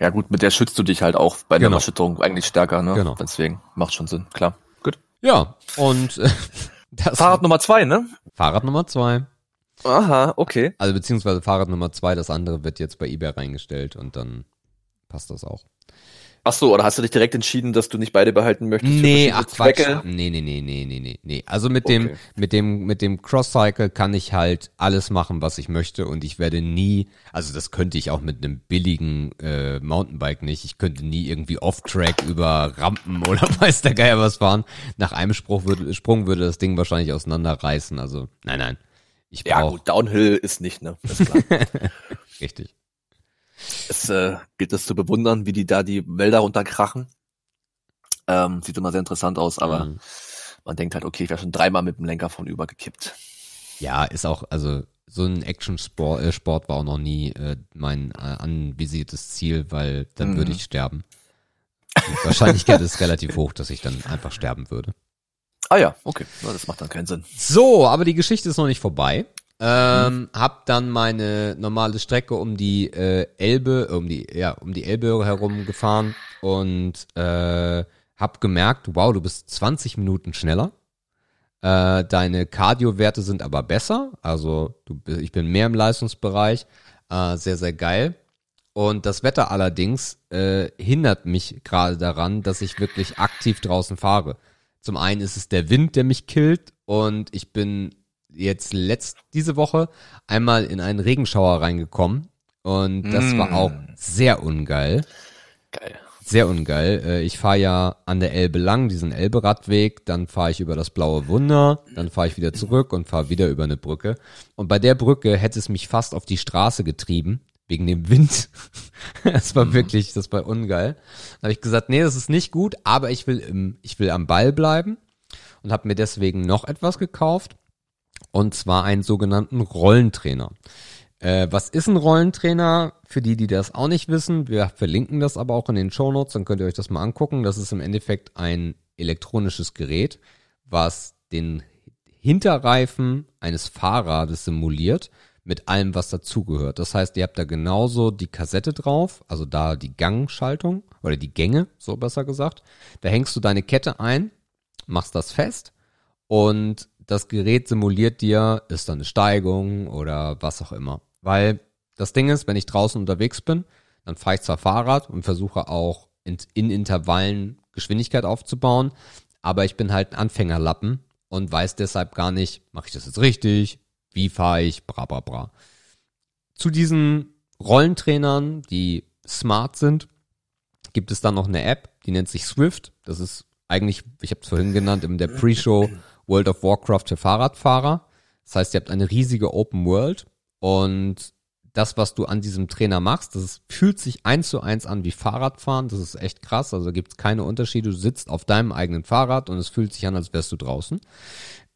Ja gut, mit der schützt du dich halt auch bei einer Genau. Erschütterung eigentlich stärker, ne? Genau. Deswegen macht schon Sinn, klar. Gut. Ja, und äh, das Fahrrad Nummer zwei, ne? Fahrrad Nummer zwei. Aha, okay. Also beziehungsweise Fahrrad Nummer zwei, das andere wird jetzt bei eBay reingestellt und dann passt das auch. Ach so, oder hast du dich direkt entschieden, dass du nicht beide behalten möchtest? Nee, ach Quatsch. Nee, nee, nee, nee, nee, nee, nee. Also mit dem, Okay. mit dem, mit dem Cross-Cycle kann ich halt alles machen, was ich möchte und ich werde nie, also das könnte ich auch mit einem billigen äh, Mountainbike nicht. Ich könnte nie irgendwie off-track über Rampen oder weiß der Geier was fahren. Nach einem Spruch würde, Sprung würde das Ding wahrscheinlich auseinanderreißen. Also, nein, nein. Ich Ja gut, Downhill ist nicht, ne? Ist klar. richtig. Es äh, gilt es zu bewundern, wie die da die Wälder runterkrachen. Ähm, sieht immer sehr interessant aus, aber Mhm. man denkt halt, okay, ich wäre schon dreimal mit dem Lenker von übergekippt. Ja, ist auch, also so ein Action-Sport äh, Sport war auch noch nie äh, mein äh, anvisiertes Ziel, weil dann Mhm. würde ich sterben. Die Wahrscheinlichkeit ist relativ hoch, dass ich dann einfach sterben würde. Ah ja, okay, das macht dann keinen Sinn. So, aber die Geschichte ist noch nicht vorbei. Ähm, hab dann meine normale Strecke um die äh, Elbe, um die, ja, um die Elbe herum gefahren und äh, hab gemerkt, wow, du bist 20 Minuten schneller. Äh, deine Cardio-Werte sind aber besser. Also du, ich bin mehr im Leistungsbereich. Äh, sehr, sehr geil. Und das Wetter allerdings äh, hindert mich gerade daran, dass ich wirklich aktiv draußen fahre. Zum einen ist es der Wind, der mich killt und ich bin jetzt letzt diese Woche einmal in einen Regenschauer reingekommen und das Mm. war auch sehr ungeil. Geil. Sehr ungeil. Äh, Ich fahre ja an der Elbe lang, diesen Elbe-Radweg, dann fahre ich über das Blaue Wunder, dann fahre ich wieder zurück und fahre wieder über eine Brücke. Und bei der Brücke hätte es mich fast auf die Straße getrieben, wegen dem Wind. Das war wirklich, das war ungeil. Da habe ich gesagt, nee, das ist nicht gut, aber ich will, im, ich will am Ball bleiben und habe mir deswegen noch etwas gekauft. Und zwar einen sogenannten Rollentrainer. Äh, was ist ein Rollentrainer? Für die, die das auch nicht wissen, wir verlinken das aber auch in den Shownotes, dann könnt ihr euch das mal angucken. Das ist im Endeffekt ein elektronisches Gerät, was den Hinterreifen eines Fahrrades simuliert mit allem, was dazugehört. Das heißt, ihr habt da genauso die Kassette drauf, also da die Gangschaltung oder die Gänge, so besser gesagt. Da hängst du deine Kette ein, machst das fest und das Gerät simuliert dir, ist da eine Steigung oder was auch immer. Weil das Ding ist, wenn ich draußen unterwegs bin, dann fahre ich zwar Fahrrad und versuche auch in, in Intervallen Geschwindigkeit aufzubauen, aber ich bin halt ein Anfängerlappen und weiß deshalb gar nicht, mache ich das jetzt richtig, wie fahre ich, bra bra bra. Zu diesen Rollentrainern, die smart sind, gibt es dann noch eine App, die nennt sich Swift. Das ist eigentlich, ich habe es vorhin genannt, in der Pre-Show World of Warcraft für Fahrradfahrer. Das heißt, ihr habt eine riesige Open World und das, was du an diesem Trainer machst, das fühlt sich eins zu eins an wie Fahrradfahren. Das ist echt krass. Also gibt es keine Unterschiede. Du sitzt auf deinem eigenen Fahrrad und es fühlt sich an, als wärst du draußen.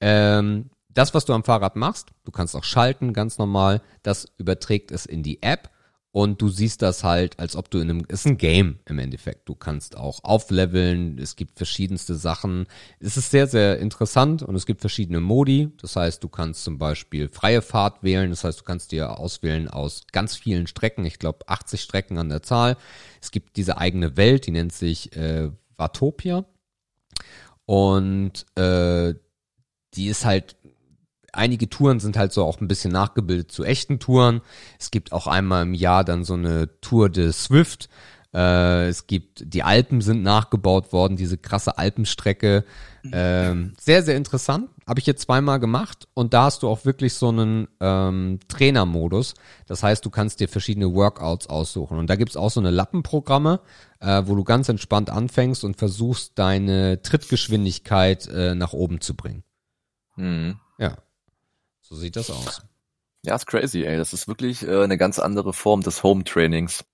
Ähm, das, was du am Fahrrad machst, du kannst auch schalten, ganz normal, das überträgt es in die App und du siehst das halt, als ob du in einem, ist ein Game im Endeffekt. Du kannst auch aufleveln, es gibt verschiedenste Sachen. Es ist sehr, sehr interessant und es gibt verschiedene Modi. Das heißt, du kannst zum Beispiel freie Fahrt wählen. Das heißt, du kannst dir auswählen aus ganz vielen Strecken. Ich glaube, 80 Strecken an der Zahl. Es gibt diese eigene Welt, die nennt sich äh, Watopia. Und äh, die ist halt einige Touren sind halt so auch ein bisschen nachgebildet zu echten Touren. Es gibt auch einmal im Jahr dann so eine Tour de Swift. Äh, es gibt, die Alpen sind nachgebaut worden, diese krasse Alpenstrecke. Ähm, sehr, sehr interessant. Habe ich jetzt zweimal gemacht und da hast du auch wirklich so einen ähm, Trainermodus. Das heißt, du kannst dir verschiedene Workouts aussuchen. Und da gibt's auch so eine Lappenprogramme, äh, wo du ganz entspannt anfängst und versuchst, deine Trittgeschwindigkeit äh, nach oben zu bringen. Mhm. Ja. So sieht das aus. Ja, ist crazy, ey. Das ist wirklich äh, eine ganz andere Form des Home-Trainings.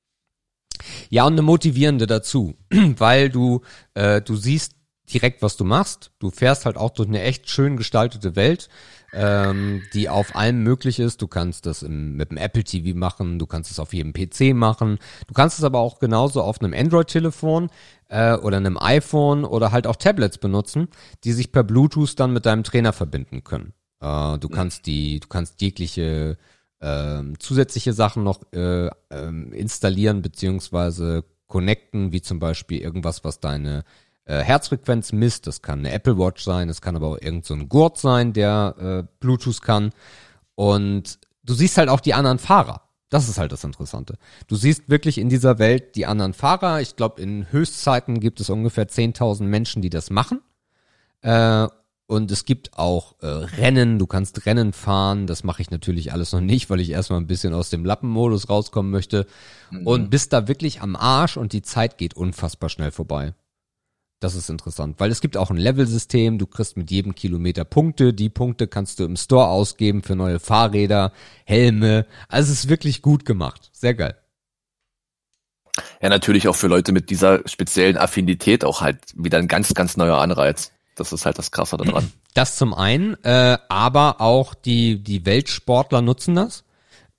Ja, und eine motivierende dazu, weil du, äh, du siehst direkt, was du machst. Du fährst halt auch durch eine echt schön gestaltete Welt, ähm, die auf allem möglich ist. Du kannst das im, mit dem Apple TV machen, du kannst es auf jedem PC machen, du kannst es aber auch genauso auf einem Android-Telefon äh, oder einem iPhone oder halt auch Tablets benutzen, die sich per Bluetooth dann mit deinem Trainer verbinden können. Äh, du kannst die, du kannst jegliche ähm, zusätzliche Sachen noch äh, ähm, installieren beziehungsweise connecten, wie zum Beispiel irgendwas, was deine äh, Herzfrequenz misst. Das kann eine Apple Watch sein, es kann aber auch irgend so ein Gurt sein, der äh, Bluetooth kann. Und du siehst halt auch die anderen Fahrer. Das ist halt das Interessante. Du siehst wirklich in dieser Welt die anderen Fahrer. Ich glaube, in Höchstzeiten gibt es ungefähr 10.000 Menschen, die das machen. Äh, und es gibt auch äh, Rennen, du kannst Rennen fahren. Das mache ich natürlich alles noch nicht, weil ich erstmal ein bisschen aus dem Lappenmodus rauskommen möchte. Mhm. Und bist da wirklich am Arsch und die Zeit geht unfassbar schnell vorbei. Das ist interessant, weil es gibt auch ein Level-System. Du kriegst mit jedem Kilometer Punkte. Die Punkte kannst du im Store ausgeben für neue Fahrräder, Helme. Also es ist wirklich gut gemacht. Sehr geil. Ja, natürlich auch für Leute mit dieser speziellen Affinität auch halt wieder ein ganz, ganz neuer Anreiz. Das ist halt das Krasse daran. Das zum einen, äh, aber auch die, die Weltsportler nutzen das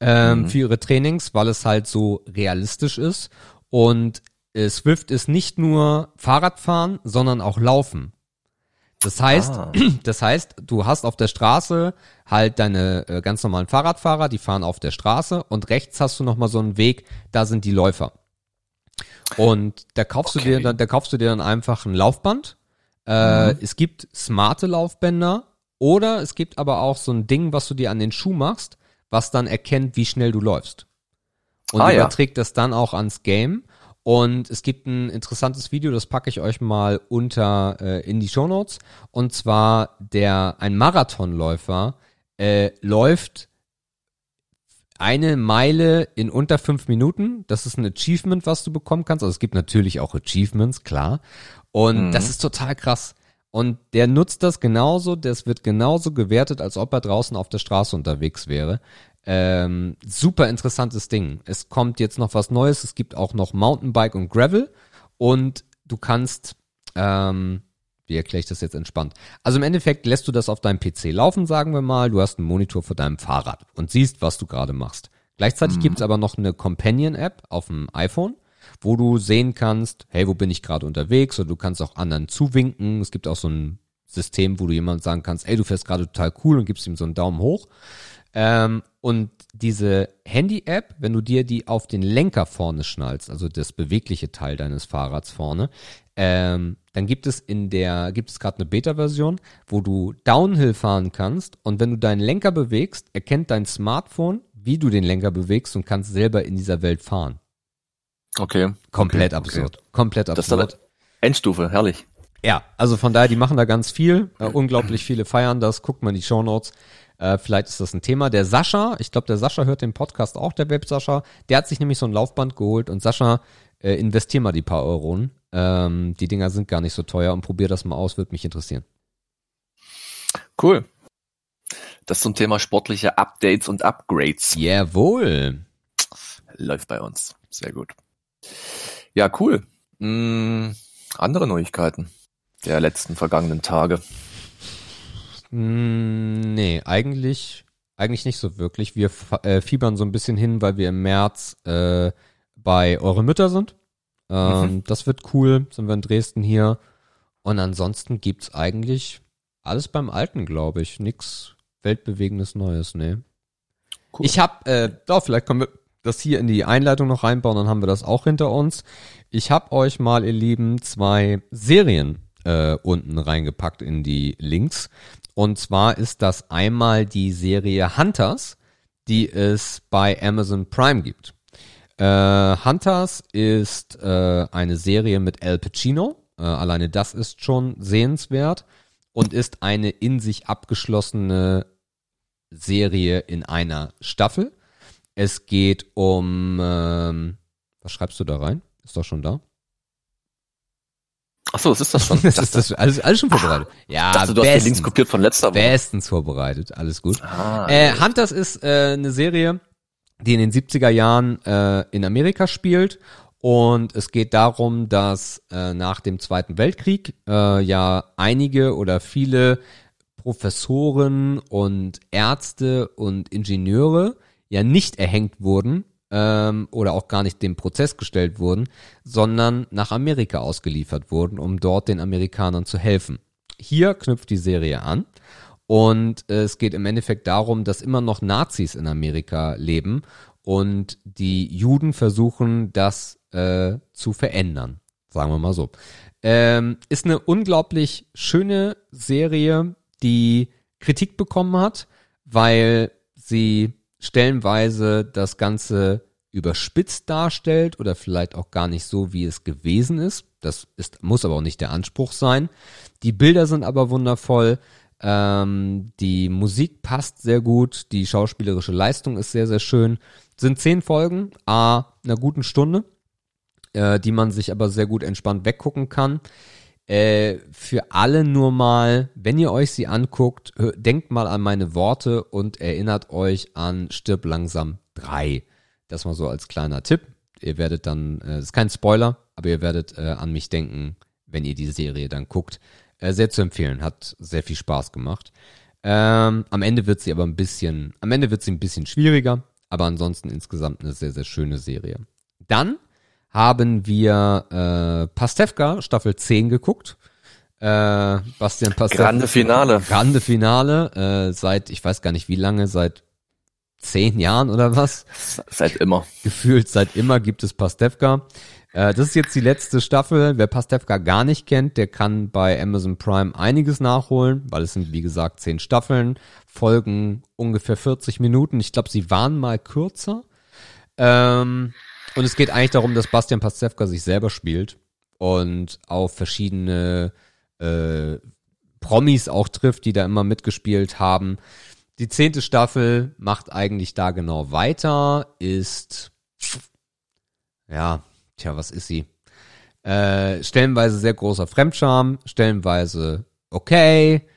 ähm, mhm. für ihre Trainings, weil es halt so realistisch ist. Und äh, Swift ist nicht nur Fahrradfahren, sondern auch Laufen. Das heißt, ah. das heißt, du hast auf der Straße halt deine äh, ganz normalen Fahrradfahrer, die fahren auf der Straße und rechts hast du nochmal so einen Weg, da sind die Läufer. Und da kaufst okay. du dir dann, da kaufst du dir dann einfach ein Laufband äh, mhm. Es gibt smarte Laufbänder oder es gibt aber auch so ein Ding, was du dir an den Schuh machst, was dann erkennt, wie schnell du läufst. Und ah, überträgt ja. das dann auch ans Game. Und es gibt ein interessantes Video, das packe ich euch mal unter äh, in die Show Notes. Und zwar der ein Marathonläufer äh, läuft eine Meile in unter fünf Minuten. Das ist ein Achievement, was du bekommen kannst. Also es gibt natürlich auch Achievements, klar. Und mhm. das ist total krass. Und der nutzt das genauso, das wird genauso gewertet, als ob er draußen auf der Straße unterwegs wäre. Ähm, super interessantes Ding. Es kommt jetzt noch was Neues. Es gibt auch noch Mountainbike und Gravel. Und du kannst, ähm, wie erkläre ich das jetzt entspannt? Also im Endeffekt lässt du das auf deinem PC laufen, sagen wir mal. Du hast einen Monitor vor deinem Fahrrad und siehst, was du gerade machst. Gleichzeitig mhm. gibt's aber noch eine Companion-App auf dem iPhone wo du sehen kannst, hey, wo bin ich gerade unterwegs oder du kannst auch anderen zuwinken. Es gibt auch so ein System, wo du jemand sagen kannst, ey, du fährst gerade total cool und gibst ihm so einen Daumen hoch. Ähm, und diese Handy-App, wenn du dir die auf den Lenker vorne schnallst, also das bewegliche Teil deines Fahrrads vorne, ähm, dann gibt es in der, gibt es gerade eine Beta-Version, wo du Downhill fahren kannst und wenn du deinen Lenker bewegst, erkennt dein Smartphone, wie du den Lenker bewegst und kannst selber in dieser Welt fahren. Okay. Komplett okay, absurd. Okay. Komplett absurd. Endstufe, herrlich. Ja, also von daher, die machen da ganz viel. Äh, unglaublich viele feiern das. Guckt mal in die Show Notes. Äh, vielleicht ist das ein Thema. Der Sascha, ich glaube, der Sascha hört den Podcast auch, der Web Sascha. Der hat sich nämlich so ein Laufband geholt und Sascha, äh, investier mal die paar Euronen. Ähm, die Dinger sind gar nicht so teuer und probier das mal aus, würde mich interessieren. Cool. Das zum Thema sportliche Updates und Upgrades. Jawohl. Läuft bei uns. Sehr gut. Ja, cool. Hm, andere Neuigkeiten der letzten vergangenen Tage. Hm, nee, eigentlich, eigentlich nicht so wirklich. Wir äh, fiebern so ein bisschen hin, weil wir im März äh, bei Eure Mütter sind. Ähm, mhm. Das wird cool. Sind wir in Dresden hier. Und ansonsten gibt's eigentlich alles beim Alten, glaube ich. Nix weltbewegendes Neues, nee. Cool. Ich habe, äh, doch, vielleicht können wir das hier in die Einleitung noch reinbauen, dann haben wir das auch hinter uns. Ich habe euch mal, ihr Lieben, zwei Serien äh, unten reingepackt in die Links. Und zwar ist das einmal die Serie Hunters, die es bei Amazon Prime gibt. Äh, Hunters ist äh, eine Serie mit Al Pacino. Äh, alleine das ist schon sehenswert und ist eine in sich abgeschlossene Serie in einer Staffel. Es geht um, ähm, was schreibst du da rein? Ist doch schon da. Ach so, das ist das schon. das ist das, alles, alles schon vorbereitet. Ah, ja, dachte, du bestens, hast die Links kopiert von letzter Woche. Bestens vorbereitet, alles gut. Ah, äh, Hunters ist äh, eine Serie, die in den 70er Jahren äh, in Amerika spielt. Und es geht darum, dass äh, nach dem Zweiten Weltkrieg äh, ja einige oder viele Professoren und Ärzte und Ingenieure ja nicht erhängt wurden ähm, oder auch gar nicht dem Prozess gestellt wurden, sondern nach Amerika ausgeliefert wurden, um dort den Amerikanern zu helfen. Hier knüpft die Serie an und äh, es geht im Endeffekt darum, dass immer noch Nazis in Amerika leben und die Juden versuchen, das äh, zu verändern. Sagen wir mal so. Ähm, ist eine unglaublich schöne Serie, die Kritik bekommen hat, weil sie stellenweise das Ganze überspitzt darstellt oder vielleicht auch gar nicht so, wie es gewesen ist. Das ist, muss aber auch nicht der Anspruch sein. Die Bilder sind aber wundervoll. Ähm, die Musik passt sehr gut. Die schauspielerische Leistung ist sehr, sehr schön. Sind zehn Folgen, a einer guten Stunde, äh, die man sich aber sehr gut entspannt weggucken kann. Äh, für alle nur mal, wenn ihr euch sie anguckt, denkt mal an meine Worte und erinnert euch an Stirb langsam 3. Das mal so als kleiner Tipp. Ihr werdet dann, äh, ist kein Spoiler, aber ihr werdet äh, an mich denken, wenn ihr die Serie dann guckt. Äh, sehr zu empfehlen, hat sehr viel Spaß gemacht. Ähm, am Ende wird sie aber ein bisschen, am Ende wird sie ein bisschen schwieriger, aber ansonsten insgesamt eine sehr, sehr schöne Serie. Dann haben wir äh, Pastewka Staffel 10 geguckt. Äh, Bastian Pastewka. Grande Finale. Grande Finale. Äh, seit, ich weiß gar nicht wie lange, seit zehn Jahren oder was? Seit immer. Gefühlt seit immer gibt es Pastewka. Äh, das ist jetzt die letzte Staffel. Wer Pastewka gar nicht kennt, der kann bei Amazon Prime einiges nachholen, weil es sind, wie gesagt, zehn Staffeln, Folgen ungefähr 40 Minuten. Ich glaube, sie waren mal kürzer. Ähm, und es geht eigentlich darum, dass Bastian Pastewka sich selber spielt und auf verschiedene äh, Promis auch trifft, die da immer mitgespielt haben. Die zehnte Staffel macht eigentlich da genau weiter, ist ja, tja, was ist sie? Äh, stellenweise sehr großer Fremdscham, stellenweise okay,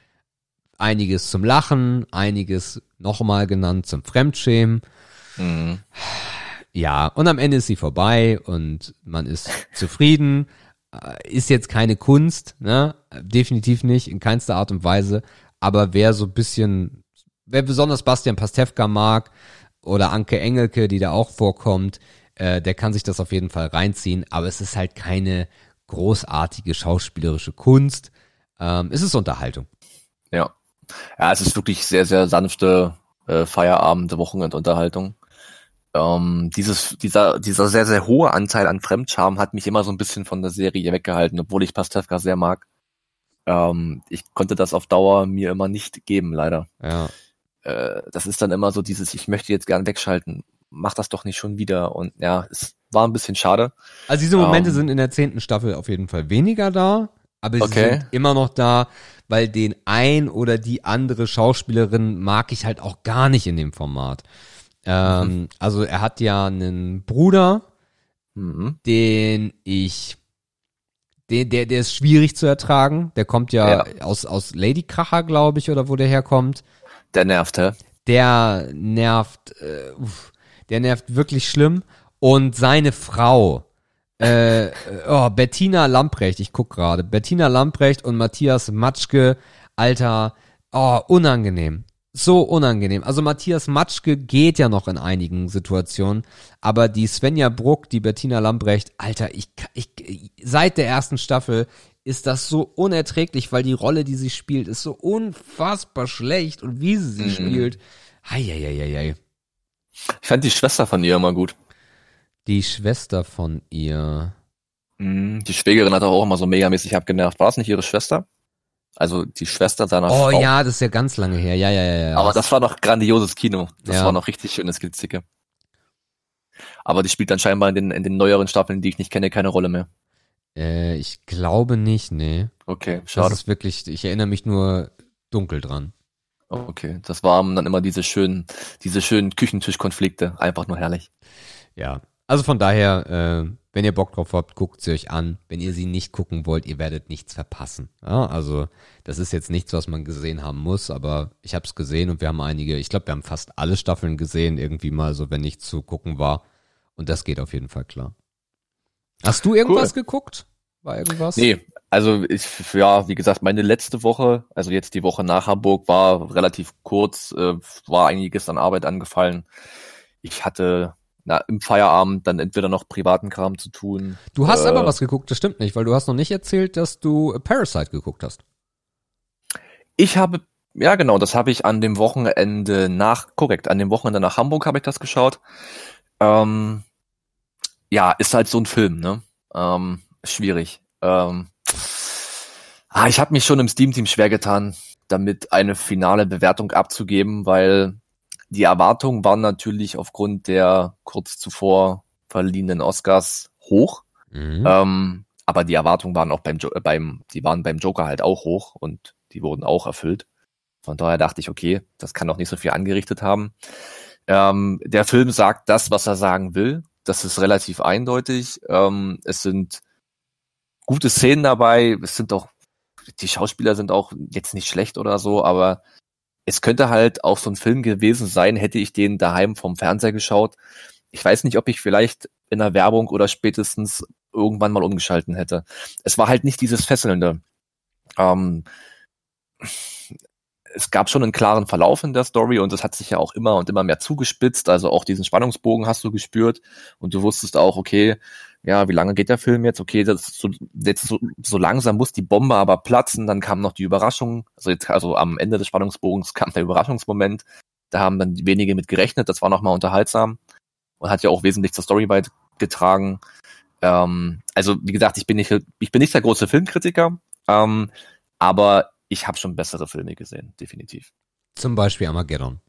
einiges zum Lachen, einiges nochmal genannt zum Fremdschämen. Mhm. Ja, und am Ende ist sie vorbei und man ist zufrieden. Äh, ist jetzt keine Kunst, ne? Definitiv nicht, in keinster Art und Weise. Aber wer so ein bisschen, wer besonders Bastian Pastewka mag oder Anke Engelke, die da auch vorkommt, äh, der kann sich das auf jeden Fall reinziehen. Aber es ist halt keine großartige schauspielerische Kunst. ähm, es ist Unterhaltung. Ja. Ja, es ist wirklich sehr, sehr sanfte äh, Feierabend, Wochenendunterhaltung. Ähm, dieses, dieser, dieser sehr, sehr hohe Anteil an Fremdscham hat mich immer so ein bisschen von der Serie weggehalten, obwohl ich Pastewka sehr mag. Ähm, ich konnte das auf Dauer mir immer nicht geben, leider. Ja. Äh, das ist dann immer so dieses, ich möchte jetzt gern wegschalten, mach das doch nicht schon wieder. Und ja, es war ein bisschen schade. Also diese Momente Ähm. sind in der zehnten Staffel auf jeden Fall weniger da, aber sie Okay. sind immer noch da, weil den ein oder die andere Schauspielerin mag ich halt auch gar nicht in dem Format. Ähm, Mhm. Also er hat ja einen Bruder, Mhm. den ich, den, der, der ist schwierig zu ertragen. Der kommt ja, aus, aus Lady Kracher, glaube ich, oder wo der herkommt. Der nervt, hä? Der nervt, äh, uff, der nervt wirklich schlimm. Und seine Frau, äh, oh, Bettina Lamprecht, ich guck gerade, Bettina Lamprecht und Matthias Matschke, Alter, oh, unangenehm. So unangenehm. Also Matthias Matschke geht ja noch in einigen Situationen, aber die Svenja Bruck, die Bettina Lamprecht, Alter, ich, ich, seit der ersten Staffel ist das so unerträglich, weil die Rolle, die sie spielt, ist so unfassbar schlecht und wie sie sie Mhm. spielt. Heieieiei. Ich fand die Schwester von ihr immer gut. Die Schwester von ihr. Mhm. Die Schwägerin hat auch immer so megamäßig abgenervt. War es nicht ihre Schwester? Also die Schwester seiner Oh Frau. ja, das ist ja ganz lange her. Ja, ja, ja, ja. Aber das war noch grandioses Kino. Das Ja. war noch richtig schönes Gezicke. Aber die spielt dann scheinbar in den, in den neueren Staffeln, die ich nicht kenne, keine Rolle mehr. äh, ich glaube nicht, nee. Okay, Das schade. ist wirklich, ich erinnere mich nur dunkel dran. Okay, das waren dann immer diese schönen, diese schönen Küchentischkonflikte. Einfach nur herrlich. Ja. Also von daher, äh, wenn ihr Bock drauf habt, guckt sie euch an. Wenn ihr sie nicht gucken wollt, ihr werdet nichts verpassen. Ja, also das ist jetzt nichts, was man gesehen haben muss, aber ich habe es gesehen und wir haben einige, ich glaube, wir haben fast alle Staffeln gesehen, irgendwie mal so, wenn nicht zu gucken war. Und das geht auf jeden Fall klar. Hast du irgendwas geguckt? War irgendwas? Nee, also ich, ja, wie gesagt, meine letzte Woche, also jetzt die Woche nach Hamburg, war relativ kurz, äh, war einiges an Arbeit angefallen. Ich hatte na, im Feierabend dann entweder noch privaten Kram zu tun. Du hast äh, aber was geguckt, das stimmt nicht, weil du hast noch nicht erzählt, dass du Parasite geguckt hast. Ich habe, ja genau, das habe ich an dem Wochenende nach, korrekt, an dem Wochenende nach Hamburg habe ich das geschaut. Ähm, ja, ist halt so ein Film, ne? Ähm, schwierig. Ähm, ah, ich habe mich schon im Steam-Team schwer getan, damit eine finale Bewertung abzugeben, weil die Erwartungen waren natürlich aufgrund der kurz zuvor verliehenen Oscars hoch. Mhm. Ähm, aber die Erwartungen waren auch beim, jo äh, beim, die waren beim Joker halt auch hoch und die wurden auch erfüllt. Von daher dachte ich, okay, das kann auch nicht so viel angerichtet haben. Ähm, der Film sagt das, was er sagen will. Das ist relativ eindeutig. Ähm, es sind gute Szenen dabei. Es sind auch, die Schauspieler sind auch jetzt nicht schlecht oder so, aber es könnte halt auch so ein Film gewesen sein, hätte ich den daheim vom Fernseher geschaut. Ich weiß nicht, ob ich vielleicht in der Werbung oder spätestens irgendwann mal umgeschalten hätte. Es war halt nicht dieses Fesselnde. Ähm, es gab schon einen klaren Verlauf in der Story und es hat sich ja auch immer und immer mehr zugespitzt. Also auch diesen Spannungsbogen hast du gespürt und du wusstest auch, okay, ja, wie lange geht der Film jetzt? Okay, das so, jetzt so, so langsam muss die Bombe aber platzen. Dann kam noch die Überraschung. Also jetzt, also am Ende des Spannungsbogens kam der Überraschungsmoment. Da haben dann wenige mit gerechnet. Das war nochmal unterhaltsam und hat ja auch wesentlich zur Story beigetragen. Ähm, also wie gesagt, ich bin nicht, ich bin nicht der große Filmkritiker, ähm, aber ich habe schon bessere Filme gesehen, definitiv. Zum Beispiel Armageddon.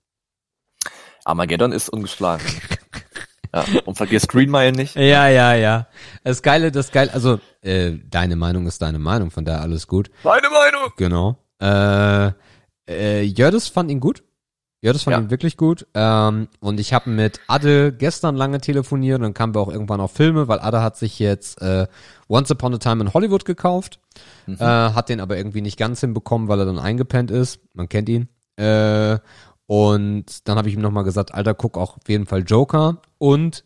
Armageddon ist ungeschlagen. ja, und vergiss Green Mile nicht. Ja, ja, ja. Das Geile, das Geile, also äh, deine Meinung ist deine Meinung, von daher alles gut. Meine Meinung. Genau. Äh, äh, Jördis fand ihn gut. Jördis fand Ja. ihn wirklich gut. Ähm, und ich habe mit Adde gestern lange telefoniert und dann kamen wir auch irgendwann auf Filme, weil Adde hat sich jetzt äh, Once Upon a Time in Hollywood gekauft. Mhm. Äh, hat den aber irgendwie nicht ganz hinbekommen, weil er dann eingepennt ist. Man kennt ihn. Äh, und dann habe ich ihm nochmal gesagt, Alter, guck auch auf jeden Fall Joker. Und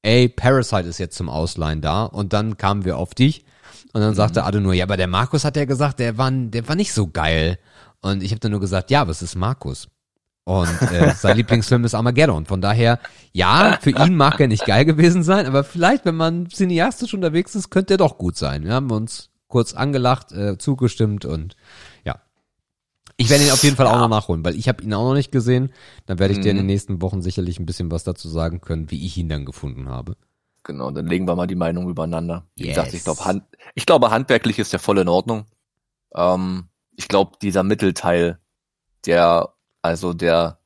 ey, Parasite ist jetzt zum Ausleihen da. Und dann kamen wir auf dich. Und dann sagte Ade nur, ja, aber der Markus hat ja gesagt, der war, der war nicht so geil. Und ich habe dann nur gesagt, ja, aber es ist Markus. Und äh, sein Lieblingsfilm ist Armageddon. Von daher, ja, für ihn mag er nicht geil gewesen sein, aber vielleicht, wenn man cineastisch unterwegs ist, könnte er doch gut sein. Wir haben uns kurz angelacht, äh, zugestimmt und. Ich werde ihn auf jeden Fall auch noch nachholen, weil ich habe ihn auch noch nicht gesehen. Dann werde ich dir in den Mhm. nächsten Wochen sicherlich ein bisschen was dazu sagen können, wie ich ihn dann gefunden habe. Genau, dann legen wir mal die Meinung übereinander. Wie Yes. gesagt, ich glaube, hand, ich glaube, handwerklich ist der voll in Ordnung. Ähm, ich glaube, dieser Mittelteil, der, also der,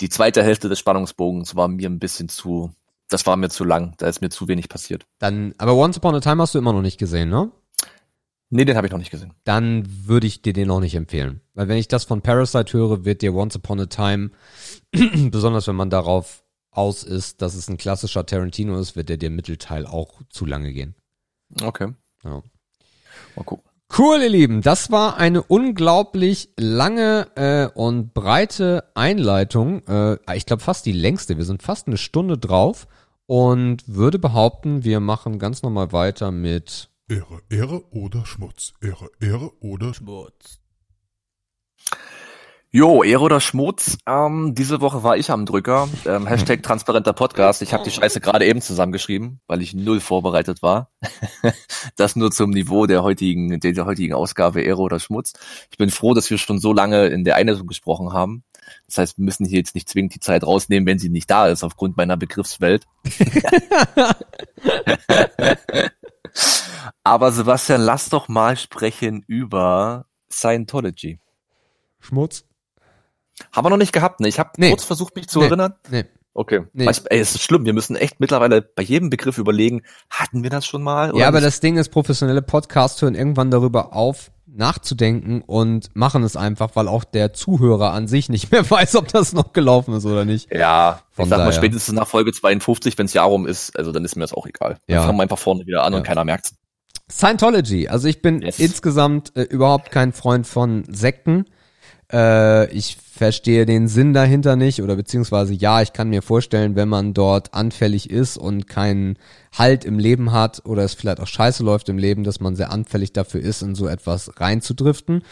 die zweite Hälfte des Spannungsbogens war mir ein bisschen zu, das war mir zu lang, da ist mir zu wenig passiert. Dann, aber Once Upon a Time hast du immer noch nicht gesehen, ne? Nee, den habe ich noch nicht gesehen. Dann würde ich dir den noch nicht empfehlen. Weil wenn ich das von Parasite höre, wird dir Once Upon a Time, besonders wenn man darauf aus ist, dass es ein klassischer Tarantino ist, wird der dir Mittelteil auch zu lange gehen. Okay. Ja. Mal gucken. Cool, ihr Lieben. Das war eine unglaublich lange äh, und breite Einleitung. Äh, ich glaube fast die längste. Wir sind fast eine Stunde drauf und würde behaupten, wir machen ganz normal weiter mit Ehre, Ehre oder Schmutz. Ehre, Ehre oder Schmutz. Jo, Ehre oder Schmutz? Ähm, diese Woche war ich am Drücker. Ähm, Hashtag transparenter Podcast. Ich habe die Scheiße gerade eben zusammengeschrieben, weil ich null vorbereitet war. das nur zum Niveau der heutigen, der, der heutigen Ausgabe Ehre oder Schmutz. Ich bin froh, dass wir schon so lange in der Einleitung gesprochen haben. Das heißt, wir müssen hier jetzt nicht zwingend die Zeit rausnehmen, wenn sie nicht da ist, aufgrund meiner Begriffswelt. Aber Sebastian, lass doch mal sprechen über Scientology. Schmutz. Haben wir noch nicht gehabt, ne? Ich habe Nee. kurz versucht, mich zu Nee. erinnern. Nee. Okay. Nee. Weißt, ey, es ist schlimm. Wir müssen echt mittlerweile bei jedem Begriff überlegen, hatten wir das schon mal? Ja, aber nicht? das Ding ist, professionelle Podcasts hören irgendwann darüber auf, nachzudenken und machen es einfach, weil auch der Zuhörer an sich nicht mehr weiß, ob das noch gelaufen ist oder nicht. Ja, Von ich sag mal, daher. spätestens nach Folge 52, wenn es Jahr rum ist, also dann ist mir das auch egal. Dann Ja. fangen wir einfach vorne wieder an Ja. und keiner merkt's. Scientology. Also ich bin Yes. insgesamt äh, überhaupt kein Freund von Sekten. Äh, ich verstehe den Sinn dahinter nicht oder beziehungsweise ja, ich kann mir vorstellen, wenn man dort anfällig ist und keinen Halt im Leben hat oder es vielleicht auch scheiße läuft im Leben, dass man sehr anfällig dafür ist, in so etwas reinzudriften.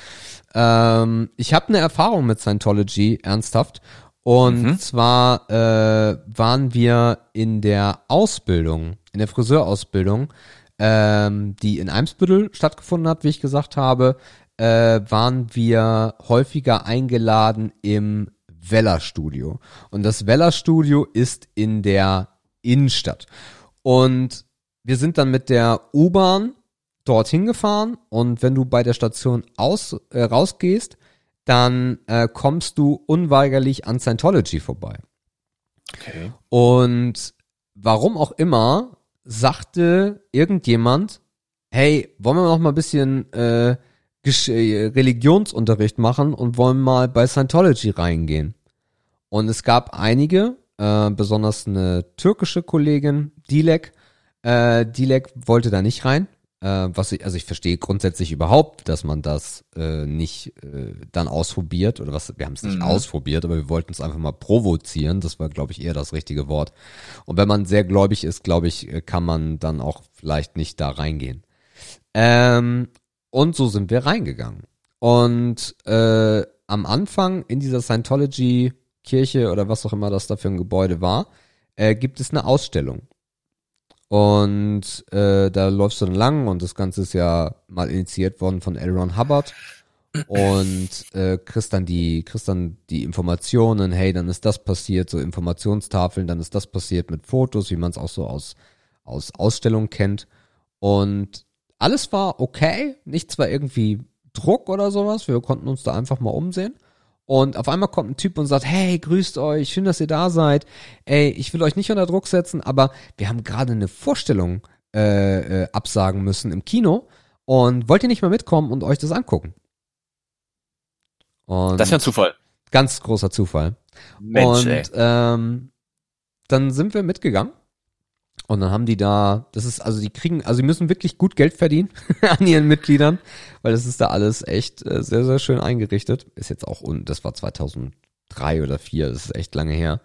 Ähm, ich habe eine Erfahrung mit Scientology, ernsthaft. Und Mhm. zwar äh, waren wir in der Ausbildung, in der Friseurausbildung, ähm, die in Eimsbüttel stattgefunden hat, wie ich gesagt habe, äh, waren wir häufiger eingeladen im Weller Studio. Und das Weller Studio ist in der Innenstadt. Und wir sind dann mit der U-Bahn dorthin gefahren und wenn du bei der Station aus, äh, rausgehst, dann äh, kommst du unweigerlich an Scientology vorbei. Okay. Und warum auch immer sagte irgendjemand, hey, wollen wir noch mal ein bisschen äh, Gesch äh, Religionsunterricht machen und wollen mal bei Scientology reingehen. Und es gab einige, äh, besonders eine türkische Kollegin, Dilek. Äh, Dilek wollte da nicht rein. Äh, was ich, also ich verstehe grundsätzlich überhaupt, dass man das äh, nicht äh, dann ausprobiert oder was, wir haben es nicht Mhm. ausprobiert, aber wir wollten es einfach mal provozieren. Das war, glaube ich, eher das richtige Wort. Und wenn man sehr gläubig ist, glaube ich, äh, kann man dann auch vielleicht nicht da reingehen. Ähm, und so sind wir reingegangen. Und äh, am Anfang in dieser Scientology-Kirche oder was auch immer das da für ein Gebäude war, äh, gibt es eine Ausstellung. Und äh, da läufst du dann lang und das Ganze ist ja mal initiiert worden von L. Ron Hubbard und äh, kriegst dann die kriegst dann die Informationen, hey, dann ist das passiert, so Informationstafeln, dann ist das passiert mit Fotos, wie man es auch so aus aus Ausstellungen kennt und alles war okay, nichts war irgendwie Druck oder sowas, wir konnten uns da einfach mal umsehen. Und auf einmal kommt ein Typ und sagt, hey, grüßt euch, schön, dass ihr da seid. Ey, ich will euch nicht unter Druck setzen, aber wir haben gerade eine Vorstellung äh, äh, absagen müssen im Kino und wollt ihr nicht mal mitkommen und euch das angucken? Und Das ist ja ein Zufall. ganz großer Zufall. Mensch, und ey. ähm, dann sind wir mitgegangen. Und dann haben die da, das ist, also die kriegen, also die müssen wirklich gut Geld verdienen an ihren Mitgliedern, weil das ist da alles echt äh, sehr, sehr schön eingerichtet. Ist jetzt auch, und das war 2003 oder 4, das ist echt lange her.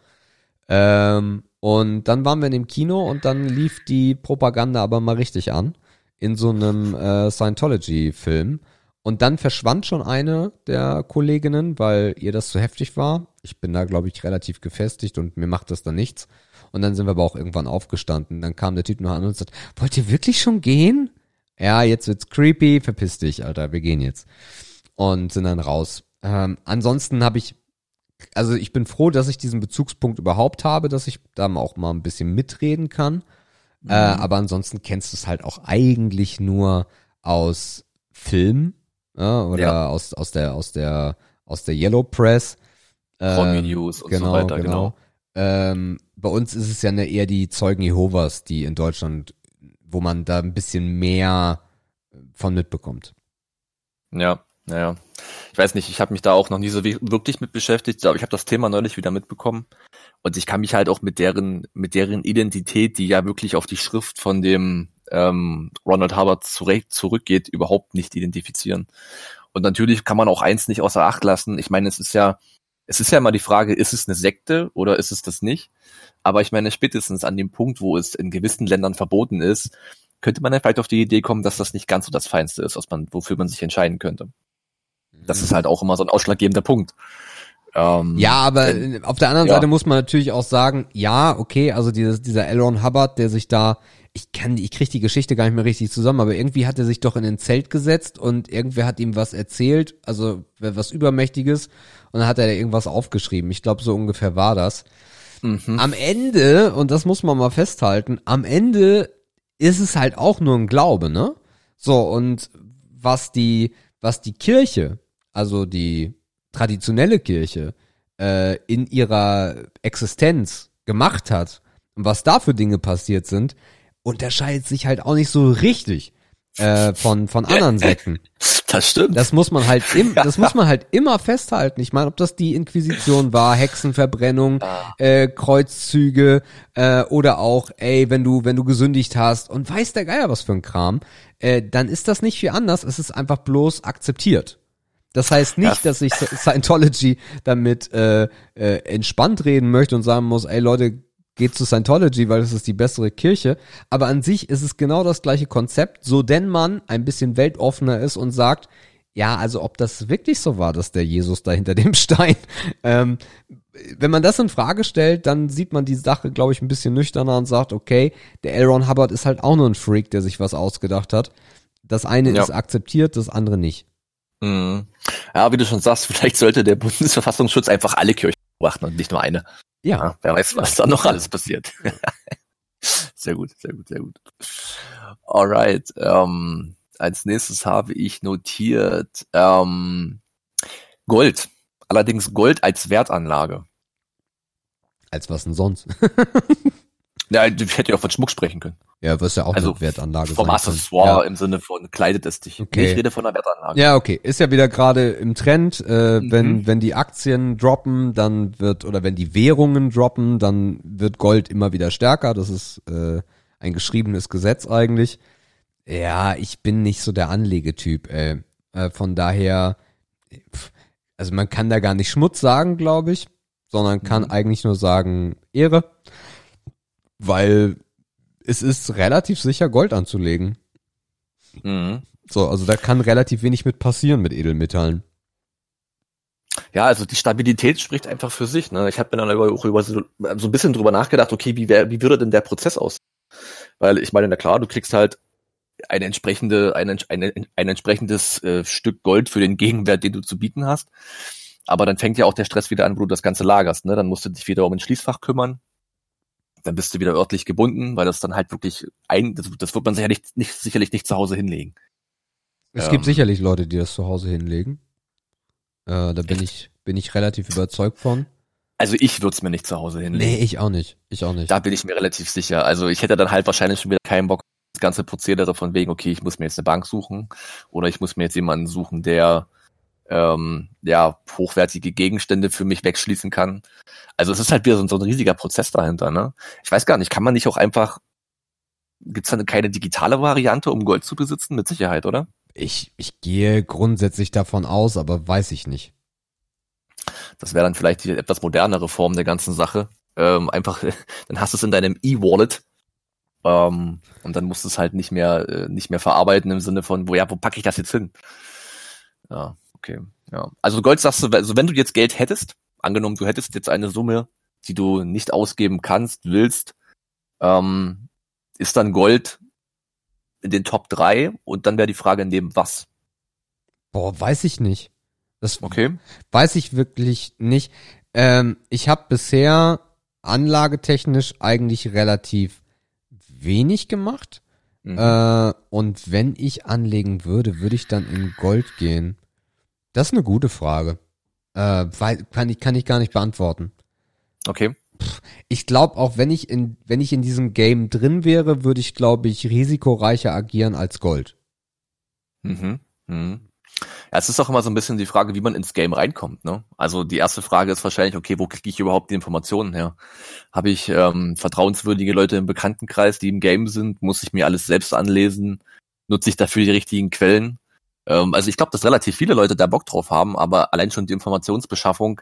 Ähm, und dann waren wir in dem Kino und dann lief die Propaganda aber mal richtig an in so einem äh, Scientology-Film. Und dann verschwand schon eine der Kolleginnen, weil ihr das zu heftig war. Ich bin da, glaube ich, relativ gefestigt und mir macht das dann nichts. Und dann sind wir aber auch irgendwann aufgestanden. Dann kam der Typ noch an und sagt, wollt ihr wirklich schon gehen? ja, jetzt wird's creepy, verpiss dich, Alter, wir gehen jetzt. Und sind dann raus. Ähm, ansonsten habe ich, also ich bin froh, dass ich diesen Bezugspunkt überhaupt habe, dass ich da auch mal ein bisschen mitreden kann. Äh, aber ansonsten kennst du es halt auch eigentlich nur aus Film ja, oder Ja. aus, aus der, aus der, aus der Yellow Press. Promi Ähm, News und genau, so weiter, genau. genau. Ähm, bei uns ist es ja ne, eher die Zeugen Jehovas, die in Deutschland, wo man da ein bisschen mehr von mitbekommt. Ja, naja. Ich weiß nicht, ich habe mich da auch noch nie so wirklich mit beschäftigt, aber ich habe das Thema neulich wieder mitbekommen und ich kann mich halt auch mit deren mit deren Identität, die ja wirklich auf die Schrift von dem ähm, Ronald Hubbard zurück, zurückgeht, überhaupt nicht identifizieren. Und natürlich kann man auch eins nicht außer Acht lassen. Ich meine, es ist ja es ist ja immer die Frage, ist es eine Sekte oder ist es das nicht? Aber ich meine, spätestens an dem Punkt, wo es in gewissen Ländern verboten ist, könnte man ja vielleicht auf die Idee kommen, dass das nicht ganz so das Feinste ist, was man, wofür man sich entscheiden könnte. Das ist halt auch immer so ein ausschlaggebender Punkt. Ähm, Ja, aber äh, auf der anderen ja. Seite muss man natürlich auch sagen, ja, okay, also dieses, dieser Elron Hubbard, der sich da, ich kann, ich krieg die Geschichte gar nicht mehr richtig zusammen, aber irgendwie hat er sich doch in ein Zelt gesetzt und irgendwer hat ihm was erzählt, also was Übermächtiges, und dann hat er da irgendwas aufgeschrieben. Ich glaube, so ungefähr war das. Mhm. Am Ende, und das muss man mal festhalten, am Ende ist es halt auch nur ein Glaube, ne? So, und was die, was die Kirche, also die traditionelle Kirche, äh, in ihrer Existenz gemacht hat und was da für Dinge passiert sind, unterscheidet sich halt auch nicht so richtig äh, von, von anderen Sekten. Das stimmt. Das muss man halt im, das muss man halt immer festhalten. Ich meine, ob das die Inquisition war, Hexenverbrennung, äh, Kreuzzüge äh, oder auch, ey, wenn du wenn du gesündigt hast und weiß der Geier was für ein Kram, äh, dann ist das nicht viel anders. Es ist einfach bloß akzeptiert. Das heißt nicht, dass ich Scientology damit äh, äh, entspannt reden möchte und sagen muss, ey Leute, geht zu Scientology, weil es ist die bessere Kirche. Aber an sich ist es genau das gleiche Konzept, so denn man ein bisschen weltoffener ist und sagt, ja, also ob das wirklich so war, dass der Jesus da hinter dem Stein, ähm, wenn man das in Frage stellt, dann sieht man die Sache, glaube ich, ein bisschen nüchterner und sagt, okay, der L. Ron Hubbard ist halt auch nur ein Freak, der sich was ausgedacht hat. Das eine Ja. ist akzeptiert, das andere nicht. Mhm. Ja, wie du schon sagst, vielleicht sollte der Bundesverfassungsschutz einfach alle Kirchen beobachten und nicht nur eine. Ja, wer weiß, was da noch alles passiert. sehr gut, sehr gut, sehr gut. Alright. Ähm, als nächstes habe ich notiert ähm, Gold. Allerdings Gold als Wertanlage. als was denn sonst? Ja, ich hätte ja auch von Schmuck sprechen können. Ja, was ja auch Also eine Wertanlage Vom Accessoire kann. im Sinne von kleidet es dich. Okay. Nee, Ich rede von einer Wertanlage. Ja. ja, okay. Ist ja wieder gerade im Trend. Äh, Mhm. Wenn wenn die Aktien droppen, dann wird oder wenn die Währungen droppen, dann wird Gold immer wieder stärker. Das ist äh, ein geschriebenes Gesetz eigentlich. Ja, ich bin nicht so der Anlegetyp. Ey. Äh, von daher, pf, also man kann da gar nicht Schmutz sagen, glaube ich, sondern kann Mhm. eigentlich nur sagen Ehre, weil es ist relativ sicher Gold anzulegen. Mhm. So, also da kann relativ wenig mit passieren mit Edelmetallen. Ja, also die Stabilität spricht einfach für sich. Ne? Ich habe mir dann auch über so, so ein bisschen drüber nachgedacht, okay, wie, wär, wie würde denn der Prozess aus? Weil ich meine, na klar, du kriegst halt eine entsprechende, ein, ein, ein entsprechendes äh, Stück Gold für den Gegenwert, den du zu bieten hast. Aber dann fängt ja auch der Stress wieder an, wo du das Ganze lagerst. Ne? Dann musst du dich wieder um ein Schließfach kümmern. Dann bist du wieder örtlich gebunden, weil das dann halt wirklich ein, das, das wird man sicherlich nicht, sicherlich nicht zu Hause hinlegen. Es Ähm. gibt sicherlich Leute, die das zu Hause hinlegen. Äh, da bin ich, bin ich relativ überzeugt von. Also ich würde es mir nicht zu Hause hinlegen. Nee, ich auch nicht. Ich auch nicht. Da bin ich mir relativ sicher. Also ich hätte dann halt wahrscheinlich schon wieder keinen Bock, das ganze Prozedere von wegen, okay, ich muss mir jetzt eine Bank suchen oder ich muss mir jetzt jemanden suchen, der ähm, ja hochwertige Gegenstände für mich wegschließen kann. Also es ist halt wieder so, so ein riesiger Prozess dahinter. Ne? Ich weiß gar nicht, kann man nicht auch einfach, gibt's da keine digitale Variante, um Gold zu besitzen? Mit Sicherheit, oder? Ich, ich gehe grundsätzlich davon aus, aber weiß ich nicht. Das wäre dann vielleicht die etwas modernere Form der ganzen Sache. Ähm, einfach, dann hast du es in deinem E-Wallet ähm, und dann musst du es halt nicht mehr äh, nicht mehr verarbeiten im Sinne von, wo ja, wo packe ich das jetzt hin? Ja, okay, ja. Also Gold sagst du, also wenn du jetzt Geld hättest, angenommen du hättest jetzt eine Summe, die du nicht ausgeben kannst, willst, ähm, ist dann Gold in den Top 3 und dann wäre die Frage neben was. Boah, weiß ich nicht. Das Okay. weiß ich wirklich nicht. Ähm, ich habe bisher anlagetechnisch eigentlich relativ wenig gemacht. Mhm. Äh, und wenn ich anlegen würde, würde ich dann in Gold gehen? Das ist eine gute Frage. Äh, weil, kann ich, kann ich gar nicht beantworten. Okay. Ich glaube auch, wenn ich in, wenn ich in diesem Game drin wäre, würde ich, glaube ich, risikoreicher agieren als Gold. Mhm. Mhm. Ja, es ist auch immer so ein bisschen die Frage, wie man ins Game reinkommt. Ne? Also die erste Frage ist wahrscheinlich, okay, wo kriege ich überhaupt die Informationen her? Habe ich ähm, vertrauenswürdige Leute im Bekanntenkreis, die im Game sind? Muss ich mir alles selbst anlesen? Nutze ich dafür die richtigen Quellen? Ähm, also ich glaube, dass relativ viele Leute da Bock drauf haben, aber allein schon die Informationsbeschaffung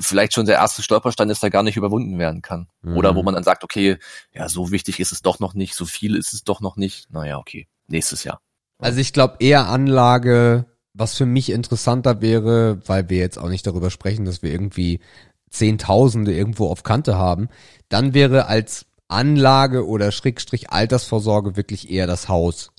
vielleicht schon der erste Stolperstein ist, der gar nicht überwunden werden kann. Mhm. Oder wo man dann sagt, okay, ja, so wichtig ist es doch noch nicht, so viel ist es doch noch nicht. Naja, okay, nächstes Jahr. Also ich glaube eher Anlage, was für mich interessanter wäre, weil wir jetzt auch nicht darüber sprechen, dass wir irgendwie Zehntausende irgendwo auf Kante haben, dann wäre als Anlage oder Schrägstrich Altersvorsorge wirklich eher das Haus,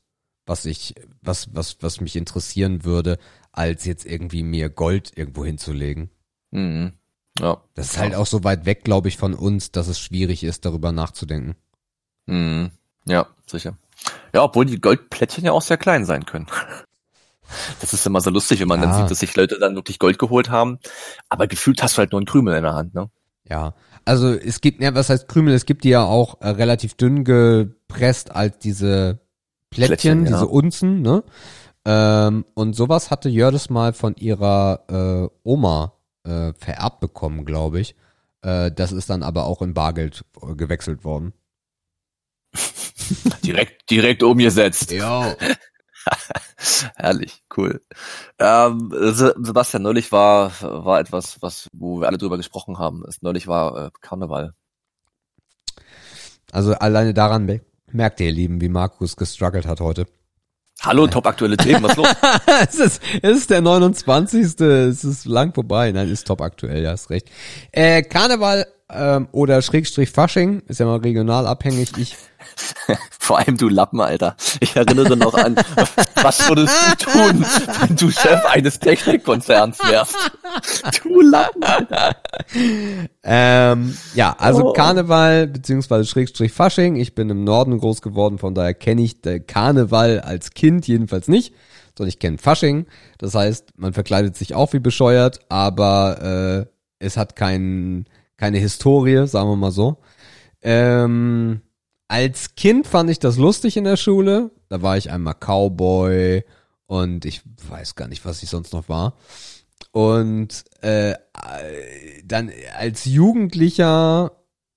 was ich, was, was, was mich interessieren würde, als jetzt irgendwie mir Gold irgendwo hinzulegen. Mhm. Ja. Das ist halt auch so weit weg, glaube ich, von uns, dass es schwierig ist, darüber nachzudenken. Mhm. Ja, sicher. Ja, obwohl die Goldplättchen ja auch sehr klein sein können. Das ist immer so lustig, wenn man Ja. dann sieht, dass sich Leute dann wirklich Gold geholt haben. Aber gefühlt hast du halt nur einen Krümel in der Hand, ne? Ja, also es gibt, ja, was heißt Krümel? Es gibt die ja auch äh, relativ dünn gepresst als diese Plättchen, Plättchen, ja. diese Unzen, ne? Ähm, und sowas hatte Jördis mal von ihrer äh, Oma äh, vererbt bekommen, glaube ich. Äh, das ist dann aber auch in Bargeld äh, gewechselt worden. Direkt, direkt umgesetzt. Ja. Herrlich, cool. Ähm, Se- Sebastian, neulich war, war etwas, was, wo wir alle drüber gesprochen haben. Neulich war äh, Karneval. Also alleine daran merkt ihr, ihr Lieben, wie Markus gestruggelt hat heute. Hallo, top aktuelle Themen, was los? es, ist, es ist der 29. Es ist lang vorbei. Nein, ist top aktuell, ja, hast recht. Äh, Karneval ähm, oder Schrägstrich Fasching, ist ja mal regional abhängig. Ich, Vor allem du Lappen, Alter. Ich erinnere noch an, was würdest du tun, wenn du Chef eines Technikkonzerns wärst? Du Lappen, Alter. ähm, ja, also Oh. Karneval beziehungsweise Schrägstrich Fasching. Ich bin im Norden groß geworden, von daher kenne ich Karneval als Kind jedenfalls nicht, sondern ich kenne Fasching. Das heißt, man verkleidet sich auch wie bescheuert, aber äh, es hat kein, keine Historie, sagen wir mal so. Ähm, als Kind fand ich das lustig in der Schule. Da war ich einmal Cowboy und ich weiß gar nicht, was ich sonst noch war. Und äh, dann als Jugendlicher,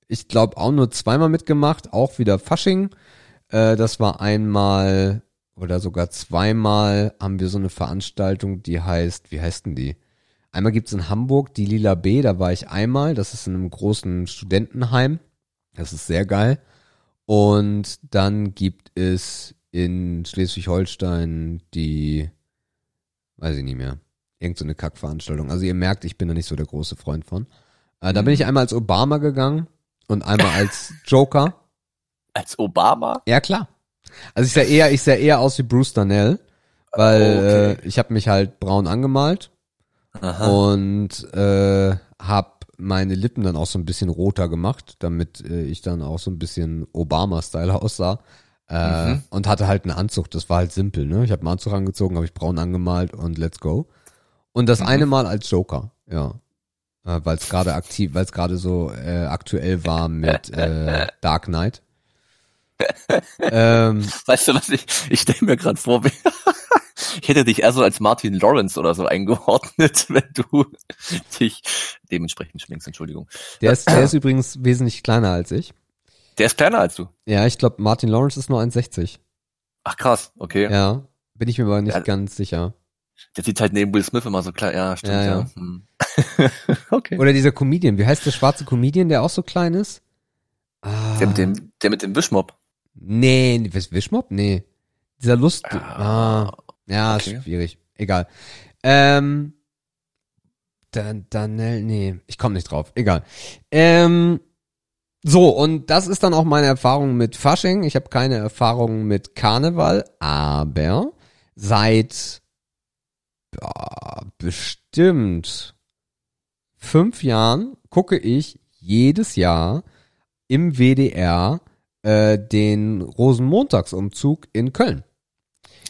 ich glaube auch nur zweimal mitgemacht, auch wieder Fasching. Äh, das war einmal oder sogar zweimal haben wir so eine Veranstaltung, die heißt, wie heißt denn die? Einmal gibt's in Hamburg die Lila B, da war ich einmal, das ist in einem großen Studentenheim. Das ist sehr geil. Und dann gibt es in Schleswig-Holstein die, weiß ich nicht mehr, irgend so eine Kackveranstaltung. Also ihr merkt, ich bin da nicht so der große Freund von. Äh, da bin ich einmal als Obama gegangen und einmal als Joker. Als Obama? Ja, klar. Also ich sah eher, ich sah eher aus wie Bruce Darnell, weil Okay. äh, ich habe mich halt braun angemalt Aha. und äh, hab meine Lippen dann auch so ein bisschen roter gemacht, damit äh, ich dann auch so ein bisschen Obama-Style aussah. Äh, Mhm. Und hatte halt einen Anzug, das war halt simpel, ne? Ich habe einen Anzug angezogen, habe ich braun angemalt und let's go. Und das Mhm. eine Mal als Joker, ja. Äh, weil es gerade aktiv, weil es gerade so äh, aktuell war mit äh, Dark Knight. ähm, Weißt du was, ich, ich stelle mir gerade vor, wie, ich hätte dich eher so als Martin Lawrence oder so eingeordnet, wenn du dich dementsprechend schminkst, Entschuldigung. der, ist, der ist übrigens wesentlich kleiner als ich. Der ist kleiner als du. Ja, ich glaube, Martin Lawrence ist nur 1,60. Ach krass, okay. Ja, bin ich mir aber nicht Ja. ganz sicher. Der sieht halt neben Will Smith immer so klein. Ja, stimmt, Ja, ja. ja. Hm. okay. Oder dieser Comedian, wie heißt der schwarze Comedian, der auch so klein ist? Ah, Der mit dem, der mit dem Wischmob. Nee, Wischmob? Nee. Dieser Lust. Ja, Ah, ja, okay. ist schwierig. Egal. Ähm, dann, dann, nee, ich komme nicht drauf. Egal. Ähm, So, und das ist dann auch meine Erfahrung mit Fasching. Ich habe keine Erfahrung mit Karneval, aber seit ja, bestimmt fünf Jahren gucke ich jedes Jahr im WDR äh, den Rosenmontagsumzug in Köln.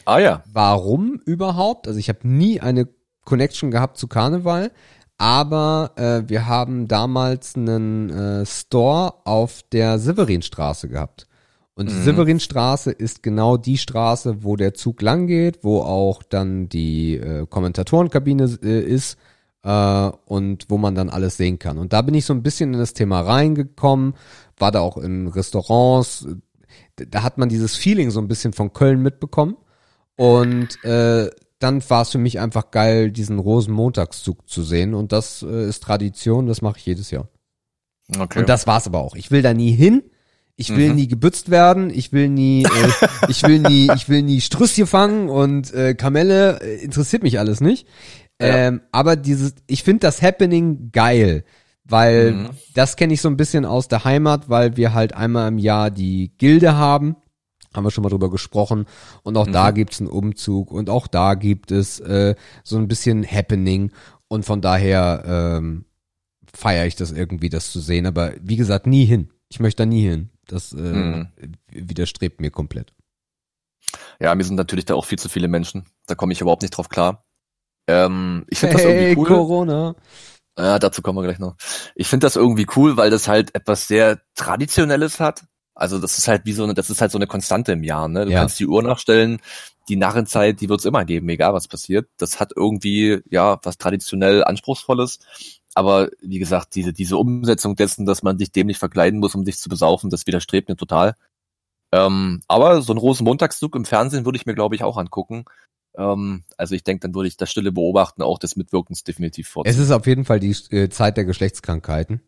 Ah ja. Warum überhaupt? Also ich habe nie eine Connection gehabt zu Karneval, aber äh, wir haben damals einen äh, Store auf der Severinstraße gehabt. Und die Mhm. Severinstraße ist genau die Straße, wo der Zug lang geht, wo auch dann die äh, Kommentatorenkabine äh, ist äh, und wo man dann alles sehen kann. Und da bin ich so ein bisschen in das Thema reingekommen, war da auch in Restaurants. Da- Da hat man dieses Feeling so ein bisschen von Köln mitbekommen. Und äh, dann war es für mich einfach geil, diesen Rosenmontagszug zu sehen. Und das äh, ist Tradition, das mache ich jedes Jahr. Okay. Und das war's aber auch. Ich will da nie hin. Ich will Mhm. nie gebützt werden. Ich will nie, äh, ich will nie, ich will nie Strüsschen fangen und äh, Kamelle. Äh, interessiert mich alles nicht. Ja. Ähm, aber dieses, ich finde das Happening geil, weil Mhm. das kenne ich so ein bisschen aus der Heimat, weil wir halt einmal im Jahr die Gilde haben. Haben wir schon mal drüber gesprochen. Und auch da Mhm. gibt's einen Umzug und auch da gibt es äh, so ein bisschen Happening. Und von daher ähm, feiere ich das irgendwie, das zu sehen. Aber wie gesagt, nie hin. Ich möchte da nie hin. Das äh, Mhm. widerstrebt mir komplett. Ja, mir sind natürlich da auch viel zu viele Menschen. Da komme ich überhaupt nicht drauf klar. Ähm, ich finde das irgendwie cool. Corona. Ja, dazu kommen wir gleich noch. Ich finde das irgendwie cool, weil das halt etwas sehr Traditionelles hat. Also das ist halt wie so eine, das ist halt so eine Konstante im Jahr. Ne? Du Ja. kannst die Uhr nachstellen, die Narrenzeit, die wird's immer geben, egal was passiert. Das hat irgendwie ja was traditionell Anspruchsvolles. Aber wie gesagt, diese diese Umsetzung dessen, dass man sich dem nicht verkleiden muss, um sich zu besaufen, das widerstrebt mir total. Ähm, aber so ein Rosenmontagszug im Fernsehen würde ich mir, glaube ich, auch angucken. Ähm, also ich denke, dann würde ich das stille Beobachten auch des Mitwirkens definitiv vorziehen. Es ist auf jeden Fall die äh, Zeit der Geschlechtskrankheiten.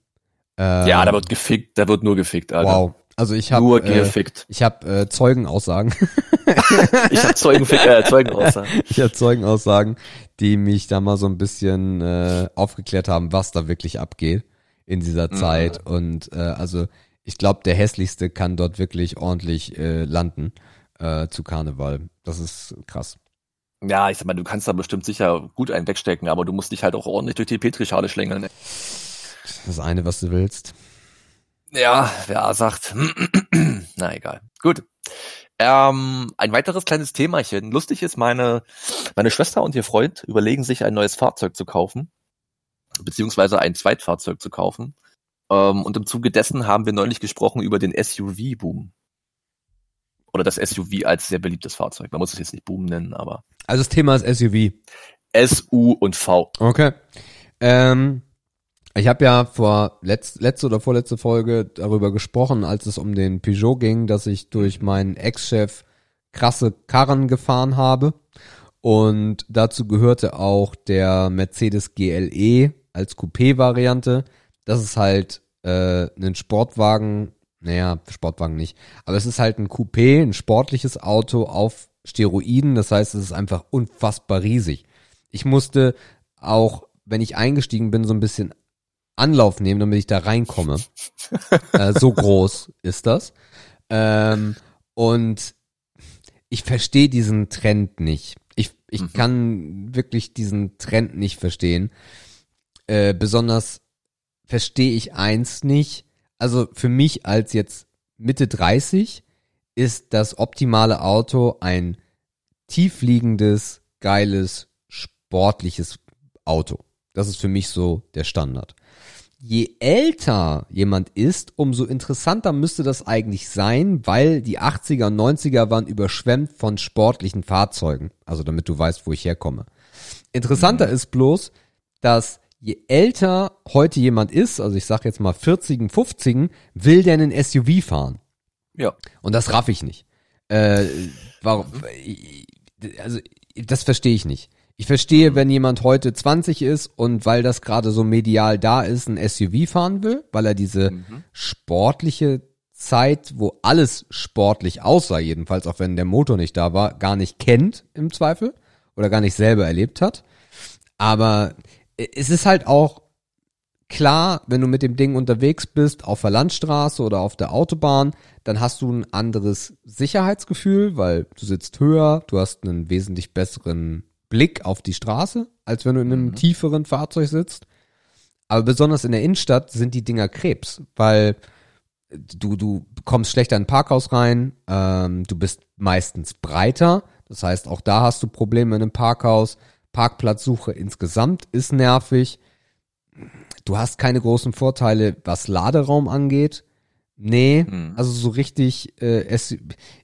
Ähm, Ja, da wird gefickt, da wird nur gefickt, Alter. Wow. Also ich habe nur äh, gefickt. ich habe äh, Zeugenaussagen. Ich hab Zeugenfick, äh, Zeugenaussagen. ich habe Zeugenaussagen, die mich da mal so ein bisschen äh, aufgeklärt haben, was da wirklich abgeht in dieser Mhm. Zeit. Und äh, also ich glaube, der hässlichste kann dort wirklich ordentlich äh, landen äh, zu Karneval. Das ist krass. Ja, ich sag mal, du kannst da bestimmt sicher gut einen wegstecken, aber du musst dich halt auch ordentlich durch die Petrischale schlängeln. Das eine, was du willst. Ja, wer sagt. Na egal. Gut. Ähm, ein weiteres kleines Themachen. Lustig ist, meine, meine Schwester und ihr Freund überlegen sich ein neues Fahrzeug zu kaufen, beziehungsweise ein Zweitfahrzeug zu kaufen. Ähm, und im Zuge dessen haben wir neulich gesprochen über den SUV-Boom. Oder das SUV als sehr beliebtes Fahrzeug. Man muss es jetzt nicht Boom nennen, aber Also das Thema ist SUV. S, U und V. Okay. Ähm, ich habe ja vor letzt, letzte oder vorletzte Folge darüber gesprochen, als es um den Peugeot ging, dass ich durch meinen Ex-Chef krasse Karren gefahren habe. Und dazu gehörte auch der Mercedes GLE als Coupé-Variante. Das ist halt äh, ein Sportwagen, naja, Sportwagen nicht, aber es ist halt ein Coupé, ein sportliches Auto auf Steroiden. Das heißt, es ist einfach unfassbar riesig. Ich musste auch, wenn ich eingestiegen bin, so ein bisschen Anlauf nehmen, damit ich da reinkomme. äh, so groß ist das. Ähm, und ich verstehe diesen Trend nicht. Ich, ich Mhm. kann wirklich diesen Trend nicht verstehen. Äh, besonders verstehe ich eins nicht. Also für mich als jetzt Mitte 30 ist das optimale Auto ein tiefliegendes, geiles, sportliches Auto. Das ist für mich so der Standard. Je älter jemand ist, umso interessanter müsste das eigentlich sein, weil die 80er und 90er waren überschwemmt von sportlichen Fahrzeugen. Also damit du weißt, wo ich herkomme. Interessanter ist bloß, dass je älter heute jemand ist, also ich sag jetzt mal 40, 50, will der einen SUV fahren. Ja. Und das raff ich nicht. Äh, warum? Also das verstehe ich nicht. Ich verstehe, wenn jemand heute 20 ist und weil das gerade so medial da ist, ein SUV fahren will, weil er diese Mhm. sportliche Zeit, wo alles sportlich aussah, jedenfalls auch wenn der Motor nicht da war, gar nicht kennt im Zweifel oder gar nicht selber erlebt hat. Aber es ist halt auch klar, wenn du mit dem Ding unterwegs bist, auf der Landstraße oder auf der Autobahn, dann hast du ein anderes Sicherheitsgefühl, weil du sitzt höher, du hast einen wesentlich besseren Blick auf die Straße, als wenn du in einem Mhm. tieferen Fahrzeug sitzt. Aber besonders in der Innenstadt sind die Dinger Krebs, weil du, du kommst schlechter in ein Parkhaus rein, ähm, du bist meistens breiter, das heißt, auch da hast du Probleme in einem Parkhaus. Parkplatzsuche insgesamt ist nervig. Du hast keine großen Vorteile, was Laderaum angeht. Nee, Mhm. also so richtig, äh, S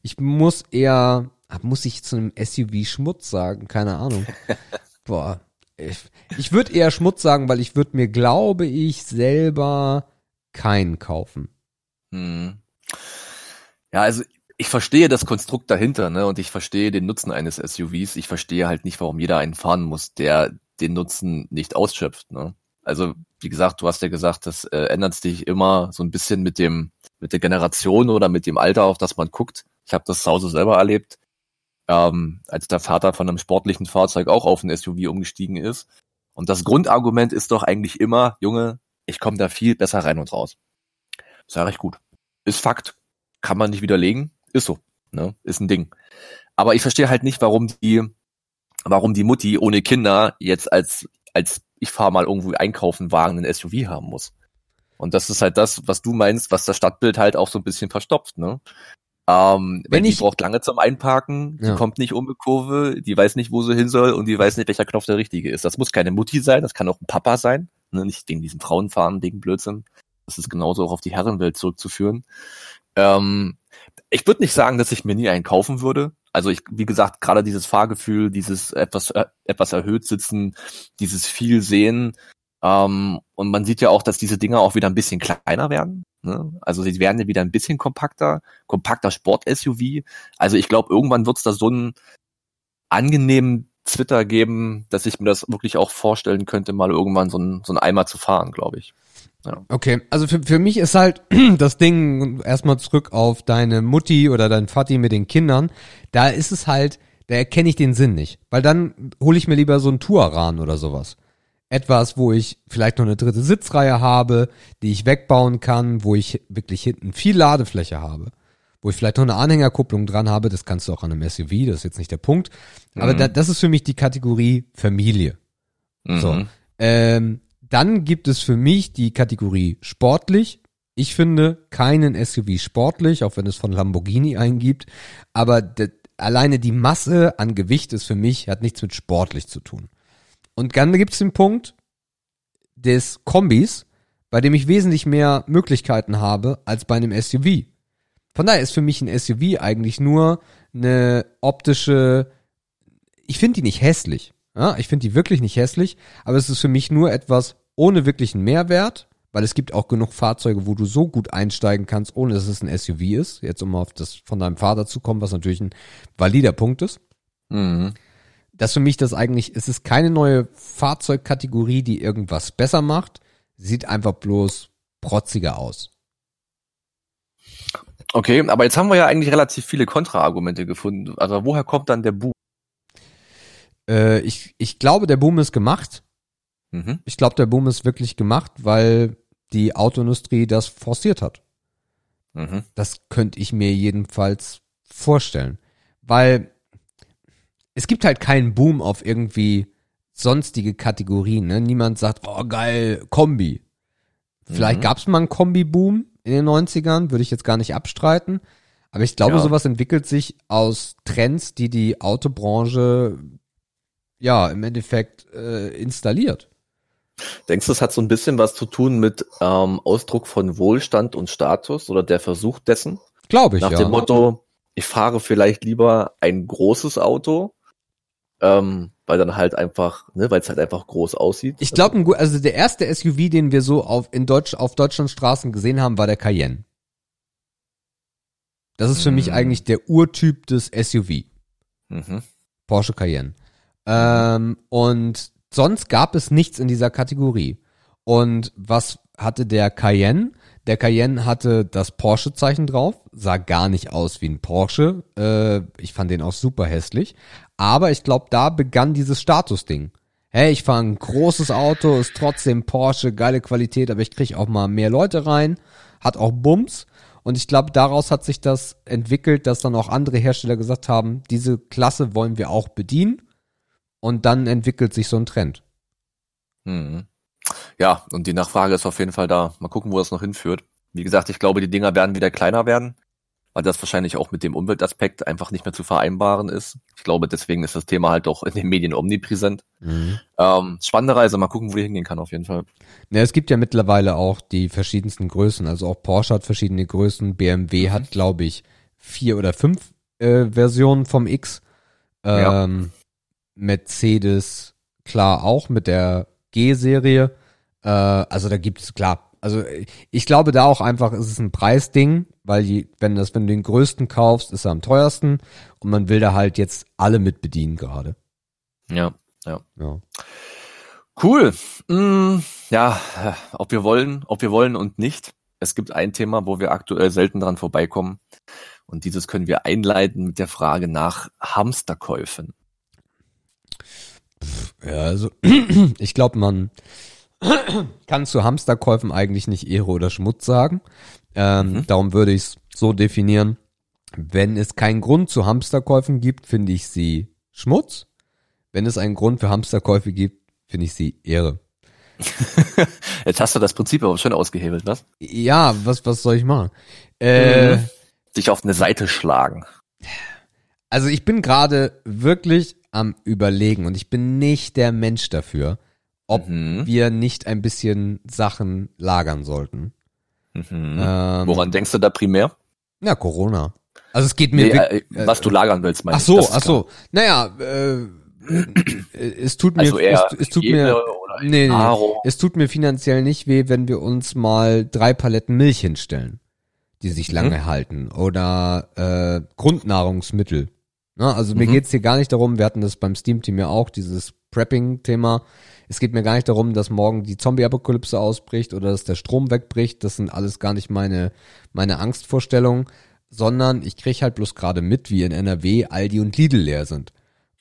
ich muss eher, muss ich zu einem SUV Schmutz sagen? Keine Ahnung. Boah, ich, ich würde eher Schmutz sagen, weil ich würde mir, glaube ich, selber keinen kaufen. Hm. Ja, also ich verstehe das Konstrukt dahinter, ne, und ich verstehe den Nutzen eines SUVs. Ich verstehe halt nicht, warum jeder einen fahren muss, der den Nutzen nicht ausschöpft, ne. Also, wie gesagt, du hast ja gesagt, das äh, ändert sich immer so ein bisschen mit dem, mit der Generation oder mit dem Alter, auf das man guckt. Ich habe das zu Hause selber erlebt, ähm, als der Vater von einem sportlichen Fahrzeug auch auf ein SUV umgestiegen ist. Und das Grundargument ist doch eigentlich immer, Junge, ich komme da viel besser rein und raus. Sag ich gut. Ist Fakt. Kann man nicht widerlegen. Ist so. Ne? Ist ein Ding. Aber ich verstehe halt nicht, warum die, warum die Mutti ohne Kinder jetzt als, als ich fahre mal irgendwo einkaufen Wagen ein SUV haben muss. Und das ist halt das, was du meinst, was das Stadtbild halt auch so ein bisschen verstopft, ne? Ähm, Wenn die ich- braucht lange zum Einparken, die Ja. kommt nicht um die Kurve, die weiß nicht, wo sie hin soll und die weiß nicht, welcher Knopf der richtige ist. Das muss keine Mutti sein, das kann auch ein Papa sein, ne? nicht wegen diesem Frauenfahren, wegen Blödsinn. Das ist genauso auch auf die Herrenwelt zurückzuführen. Ähm, ich würde nicht sagen, dass ich mir nie einen kaufen würde. Also ich, wie gesagt, gerade dieses Fahrgefühl, dieses etwas, äh, etwas erhöht sitzen, dieses viel sehen. Ähm, und man sieht ja auch, dass diese Dinger auch wieder ein bisschen kleiner werden. Ne? Also sie werden ja wieder ein bisschen kompakter, kompakter Sport-SUV. Also ich glaube, irgendwann wird es da so einen angenehmen Twitter geben, dass ich mir das wirklich auch vorstellen könnte, mal irgendwann so ein, so ein Eimer zu fahren, glaube ich. Okay, also für, für mich ist halt das Ding, erstmal zurück auf deine Mutti oder dein Vati mit den Kindern, da ist es halt, da erkenne ich den Sinn nicht. Weil dann hole ich mir lieber so einen Touran oder sowas. Etwas, wo ich vielleicht noch eine dritte Sitzreihe habe, die ich wegbauen kann, wo ich wirklich hinten viel Ladefläche habe. Wo ich vielleicht noch eine Anhängerkupplung dran habe, das kannst du auch an einem SUV, das ist jetzt nicht der Punkt. Aber Mhm. da, das ist für mich die Kategorie Familie. So. Mhm. Ähm, dann gibt es für mich die Kategorie sportlich. Ich finde keinen SUV sportlich, auch wenn es von Lamborghini eingibt. Aber alleine die Masse an Gewicht ist für mich, hat nichts mit sportlich zu tun. Und dann gibt es den Punkt des Kombis, bei dem ich wesentlich mehr Möglichkeiten habe als bei einem SUV. Von daher ist für mich ein SUV eigentlich nur eine optische, ich finde die nicht hässlich. Ja, ich finde die wirklich nicht hässlich, aber es ist für mich nur etwas ohne wirklichen Mehrwert, weil es gibt auch genug Fahrzeuge, wo du so gut einsteigen kannst, ohne dass es ein SUV ist. Jetzt um auf das von deinem Vater zu kommen, was natürlich ein valider Punkt ist. Mhm. Dass für mich das eigentlich, es ist keine neue Fahrzeugkategorie, die irgendwas besser macht. Sieht einfach bloß protziger aus. Okay, aber jetzt haben wir ja eigentlich relativ viele Kontraargumente gefunden. Also woher kommt dann der Boom? Äh, ich, ich glaube, der Boom ist gemacht. Mhm. Ich glaube, der Boom ist wirklich gemacht, weil die Autoindustrie das forciert hat. Mhm. Das könnte ich mir jedenfalls vorstellen. Weil es gibt halt keinen Boom auf irgendwie sonstige Kategorien. Ne? Niemand sagt, oh geil, Kombi. Vielleicht Mhm. gab's mal einen Kombi-Boom in den 90ern, würde ich jetzt gar nicht abstreiten. Aber ich glaube, Ja. sowas entwickelt sich aus Trends, die die Autobranche ja im Endeffekt äh, installiert. Denkst du, es hat so ein bisschen was zu tun mit ähm, Ausdruck von Wohlstand und Status oder der Versuch dessen? Glaube ich, Nach ja. dem Motto, ich fahre vielleicht lieber ein großes Auto, ähm, weil dann halt einfach, ne, weil es halt einfach groß aussieht. Ich glaube, also der erste SUV, den wir so auf, in Deutsch, auf Deutschlands Straßen gesehen haben, war der Cayenne. Das ist für mich Mhm. eigentlich der Urtyp des SUV. Mhm. Porsche Cayenne. Ähm, und sonst gab es nichts in dieser Kategorie. Und was hatte der Cayenne? Der Cayenne hatte das Porsche-Zeichen drauf, sah gar nicht aus wie ein Porsche. Äh, ich fand den auch super hässlich. Aber ich glaube, da begann dieses Statusding. hey, ich fahre ein großes Auto, ist trotzdem Porsche, geile Qualität, aber ich kriege auch mal mehr Leute rein, hat auch Bums. Und ich glaube, daraus hat sich das entwickelt, dass dann auch andere Hersteller gesagt haben, diese Klasse wollen wir auch bedienen. Und dann entwickelt sich so ein Trend. Mhm. Ja, und die Nachfrage ist auf jeden Fall da. Mal gucken, wo das noch hinführt. Wie gesagt, ich glaube, die Dinger werden wieder kleiner werden, weil das wahrscheinlich auch mit dem Umweltaspekt einfach nicht mehr zu vereinbaren ist. Ich glaube, deswegen ist das Thema halt auch in den Medien omnipräsent. Mhm. Ähm, spannende Reise, mal gucken, wo die hingehen kann auf jeden Fall. Ja, es gibt ja mittlerweile auch die verschiedensten Größen. Also auch Porsche hat verschiedene Größen. BMW hat, glaube ich, vier oder fünf äh, Versionen vom X. Ja. Ähm, Mercedes, klar, auch mit der G-Serie. Äh, also da gibt's klar. Also ich glaube da auch einfach, ist es ein Preisding, weil die, wenn das, wenn du den größten kaufst, ist er am teuersten und man will da halt jetzt alle mit bedienen gerade. Ja, ja. Ja. Cool. Mm, ja, ob wir wollen, ob wir wollen und nicht. Es gibt ein Thema, wo wir aktuell selten dran vorbeikommen. Und dieses können wir einleiten mit der Frage nach Hamsterkäufen. Ja, also ich glaube, man kann zu Hamsterkäufen eigentlich nicht Ehre oder Schmutz sagen. Ähm, Mhm. Darum würde ich es so definieren. Wenn es keinen Grund zu Hamsterkäufen gibt, finde ich sie Schmutz. Wenn es einen Grund für Hamsterkäufe gibt, finde ich sie Ehre. Jetzt hast du das Prinzip aber schon ausgehebelt, was? Ja, was, was soll ich machen? Äh, Mhm. Dich auf eine Seite schlagen. Also ich bin gerade wirklich am Überlegen und ich bin nicht der Mensch dafür, ob Mhm. wir nicht ein bisschen Sachen lagern sollten. Mhm. Ähm, Woran denkst du da primär? Na, Corona. Also es geht mir Nee, äh, was du lagern willst, meinst Ach so, ach so. Naja, äh, es tut mir, Also es, es tut mir, nee, nee, es tut mir finanziell nicht weh, wenn wir uns mal drei Paletten Milch hinstellen, die sich lange Mhm. halten oder äh, Grundnahrungsmittel. Na, also mir Mhm. geht's hier gar nicht darum, wir hatten das beim Steam-Team ja auch, dieses Prepping-Thema. Es geht mir gar nicht darum, dass morgen die Zombie-Apokalypse ausbricht oder dass der Strom wegbricht. Das sind alles gar nicht meine, meine Angstvorstellungen, sondern ich krieg halt bloß gerade mit, wie in NRW Aldi und Lidl leer sind.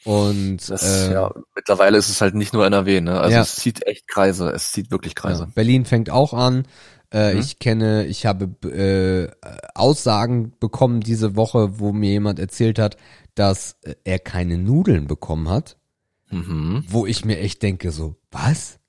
Und Das, äh, ja, mittlerweile ist es halt nicht nur NRW, ne? Also Ja. es zieht echt Kreise, es zieht wirklich Kreise. Ja, Berlin fängt auch an. Äh, Mhm. Ich kenne, ich habe äh, Aussagen bekommen diese Woche, wo mir jemand erzählt hat, dass äh, er keine Nudeln bekommen hat, Mhm. wo ich mir echt denke so, was?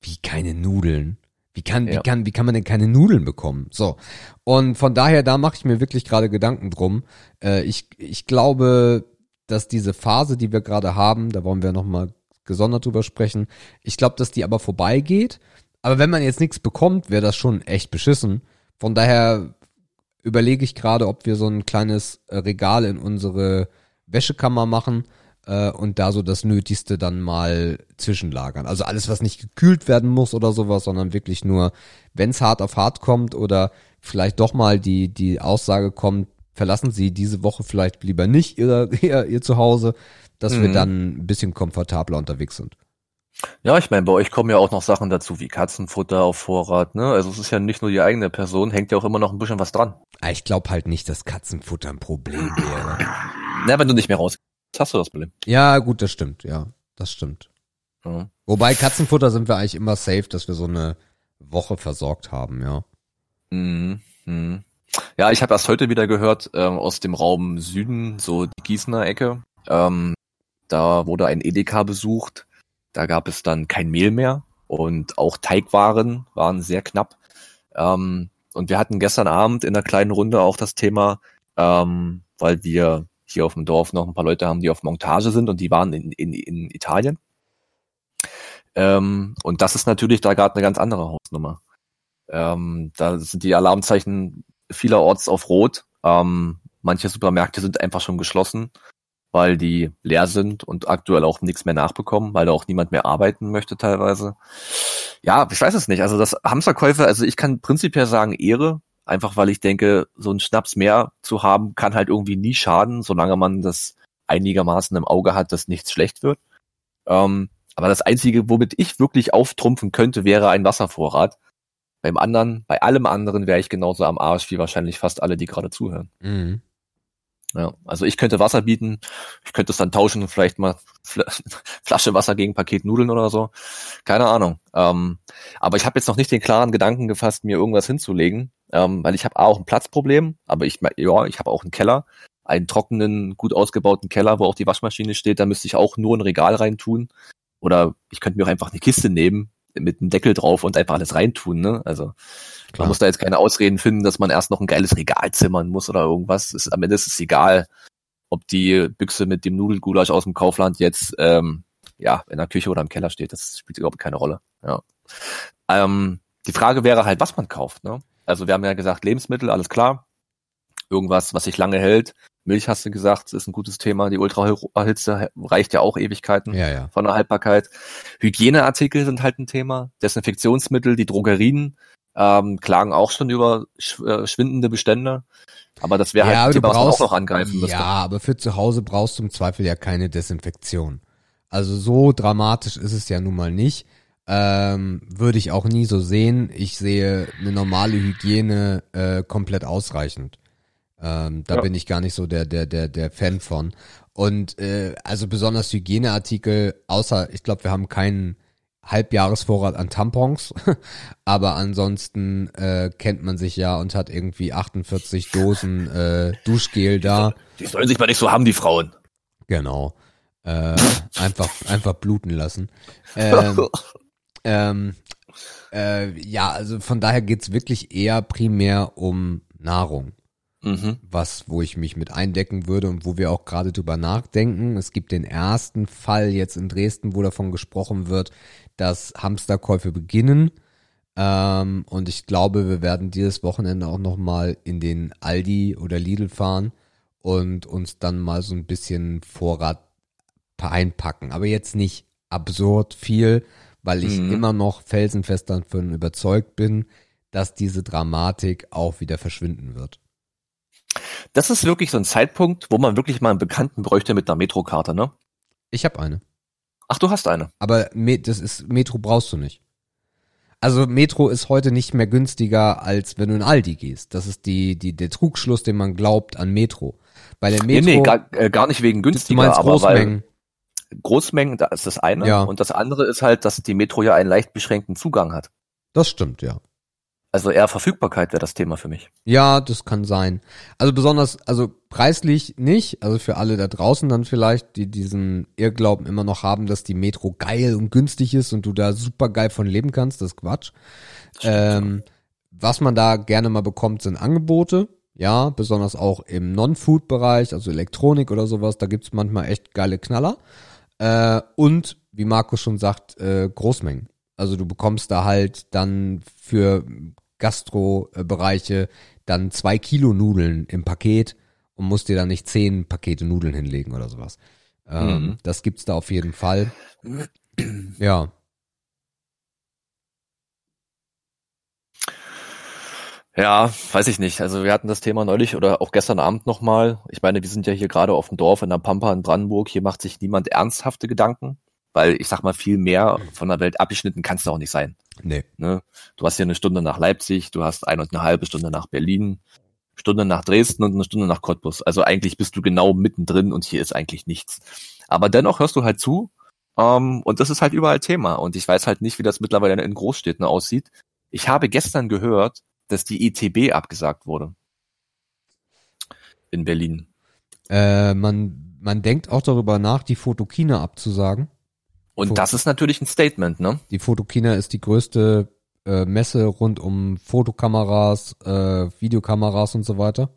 Wie keine Nudeln? Wie kann, wie Ja. kann, wie kann man denn keine Nudeln bekommen? So. Und von daher, da mache ich mir wirklich gerade Gedanken drum. Äh, ich, ich glaube, dass diese Phase, die wir gerade haben, da wollen wir nochmal gesondert drüber sprechen, ich glaube, dass die aber vorbeigeht. Aber wenn man jetzt nichts bekommt, wäre das schon echt beschissen. Von daher überlege ich gerade, ob wir so ein kleines äh, Regal in unsere Wäschekammer machen äh, und da so das Nötigste dann mal zwischenlagern. Also alles, was nicht gekühlt werden muss oder sowas, sondern wirklich nur, wenn es hart auf hart kommt oder vielleicht doch mal die, die Aussage kommt, verlassen Sie diese Woche vielleicht lieber nicht ihr, ihr, ihr Zuhause, dass wir Mhm. dann ein bisschen komfortabler unterwegs sind. Ja, ich meine, bei euch kommen ja auch noch Sachen dazu wie Katzenfutter auf Vorrat, ne? Also es ist ja nicht nur die eigene Person, hängt ja auch immer noch ein bisschen was dran. Ah, Ich glaube halt nicht, dass Katzenfutter ein Problem wäre. Na, wenn du nicht mehr raus hast du das Problem. Ja, gut, das stimmt, ja, das stimmt. Ja. Wobei Katzenfutter sind wir eigentlich immer safe, dass wir so eine Woche versorgt haben, ja. Mhm. Mhm. Ja, ich habe erst heute wieder gehört ähm, aus dem Raum Süden, so die Gießener Ecke. Ähm, da wurde ein Edeka besucht. Da gab es dann kein Mehl mehr und auch Teigwaren waren sehr knapp. Ähm, und wir hatten gestern Abend in einer kleinen Runde auch das Thema, ähm, weil wir hier auf dem Dorf noch ein paar Leute haben, die auf Montage sind und die waren in, in, in Italien. Ähm, und das ist natürlich da gerade eine ganz andere Hausnummer. Ähm, da sind die Alarmzeichen vielerorts auf Rot. Ähm, manche Supermärkte sind einfach schon geschlossen, weil die leer sind und aktuell auch nichts mehr nachbekommen, weil da auch niemand mehr arbeiten möchte teilweise. Ja, ich weiß es nicht. Also das Hamsterkäufe, also ich kann prinzipiell sagen Ehre, einfach weil ich denke, so einen Schnaps mehr zu haben, kann halt irgendwie nie schaden, solange man das einigermaßen im Auge hat, dass nichts schlecht wird. Ähm, aber das Einzige, womit ich wirklich auftrumpfen könnte, wäre ein Wasservorrat. Beim anderen, bei allem anderen wäre ich genauso am Arsch wie wahrscheinlich fast alle, die gerade zuhören. Mhm. Ja, also ich könnte Wasser bieten, ich könnte es dann tauschen, vielleicht mal Fl Flasche Wasser gegen Paket Nudeln oder so. Keine Ahnung. Ähm, aber ich habe jetzt noch nicht den klaren Gedanken gefasst, mir irgendwas hinzulegen, ähm, weil ich habe auch ein Platzproblem, aber ich ja, ich habe auch einen Keller, einen trockenen, gut ausgebauten Keller, wo auch die Waschmaschine steht. Da müsste ich auch nur ein Regal reintun. Oder ich könnte mir auch einfach eine Kiste nehmen mit einem Deckel drauf und einfach alles reintun. Ne? Also Klar. man muss da jetzt keine Ausreden finden, dass man erst noch ein geiles Regal zimmern muss oder irgendwas. Ist, am Ende ist es egal, ob die Büchse mit dem Nudelgulasch aus dem Kaufland jetzt ähm, ja in der Küche oder im Keller steht. Das spielt überhaupt keine Rolle. Ja. Ähm, die Frage wäre halt, was man kauft. Ne? Also wir haben ja gesagt, Lebensmittel, alles klar. Irgendwas, was sich lange hält. Milch hast du gesagt, ist ein gutes Thema. Die Ultraerhitze reicht ja auch Ewigkeiten ja, ja. von der Haltbarkeit. Hygieneartikel sind halt ein Thema. Desinfektionsmittel, die Drogerien ähm, klagen auch schon über sch äh, schwindende Bestände. Aber das wäre ja, halt ein Thema, was man auch noch angreifen müsste. Ja, aber für zu Hause brauchst du im Zweifel ja keine Desinfektion. Also so dramatisch ist es ja nun mal nicht. Ähm, würde ich auch nie so sehen. Ich sehe eine normale Hygiene äh, komplett ausreichend. Ähm, da ja. bin ich gar nicht so der, der, der, der Fan von. Und äh, also besonders Hygieneartikel, außer, ich glaube, wir haben keinen Halbjahresvorrat an Tampons, aber ansonsten äh, kennt man sich ja und hat irgendwie 48 Dosen äh, Duschgel da. Die sollen sich mal nicht so haben, die Frauen. Genau. Äh, einfach, einfach bluten lassen. Ähm, ähm, äh, ja, also von daher geht's wirklich eher primär um Nahrung mhm. was, wo ich mich mit eindecken würde und wo wir auch gerade drüber nachdenken. Es gibt den ersten Fall jetzt in Dresden, wo davon gesprochen wird, dass Hamsterkäufe beginnen. Ähm, und ich glaube, wir werden dieses Wochenende auch nochmal in den Aldi oder Lidl fahren und uns dann mal so ein bisschen Vorrat einpacken. Aber jetzt nicht absurd viel, weil ich mhm. immer noch felsenfest davon überzeugt bin, dass diese Dramatik auch wieder verschwinden wird. Das ist wirklich so ein Zeitpunkt, wo man wirklich mal einen Bekannten bräuchte mit einer Metrokarte, ne? Ich habe eine. Ach, du hast eine. Aber das ist Metro brauchst du nicht. Also Metro ist heute nicht mehr günstiger, als wenn du in Aldi gehst. Das ist die, die, der Trugschluss, den man glaubt an Metro. Bei der Metro. Nee, nee, gar, äh, gar nicht wegen günstiger, du meinst aber Großmengen. Großmengen, da ist das eine. Ja. Und das andere ist halt, dass die Metro ja einen leicht beschränkten Zugang hat. Das stimmt, ja. Also eher Verfügbarkeit wäre das Thema für mich. Ja, das kann sein. Also besonders, also preislich nicht, also für alle da draußen dann vielleicht, die diesen Irrglauben immer noch haben, dass die Metro geil und günstig ist und du da super geil von leben kannst, das ist Quatsch. Das ähm, was man da gerne mal bekommt, sind Angebote. Ja, besonders auch im Non-Food-Bereich, also Elektronik oder sowas, da gibt's manchmal echt geile Knaller. Äh, und, wie Markus schon sagt, äh, Großmengen. Also du bekommst da halt dann für Gastro-Bereiche dann zwei Kilo Nudeln im Paket und musst dir dann nicht zehn Pakete Nudeln hinlegen oder sowas. Ähm, mhm. Das gibt's da auf jeden Fall. Ja. Ja, weiß ich nicht. Also wir hatten das Thema neulich oder auch gestern Abend nochmal. Ich meine, wir sind ja hier gerade auf dem Dorf in der Pampa in Brandenburg. Hier macht sich niemand ernsthafte Gedanken, weil ich sag mal, viel mehr von der Welt abgeschnitten kannst du auch nicht sein. Nee. Ne? Du hast ja eine Stunde nach Leipzig, du hast eine und eine halbe Stunde nach Berlin, Stunde nach Dresden und eine Stunde nach Cottbus. Also eigentlich bist du genau mittendrin und hier ist eigentlich nichts. Aber dennoch hörst du halt zu ähm, und das ist halt überall Thema. Und ich weiß halt nicht, wie das mittlerweile in Großstädten aussieht. Ich habe gestern gehört, dass die ETB abgesagt wurde. In Berlin. Äh, man, man denkt auch darüber nach, die Fotokina abzusagen. Und das ist natürlich ein Statement, ne? Die Fotokina ist die größte äh, Messe rund um Fotokameras, äh, Videokameras und so weiter.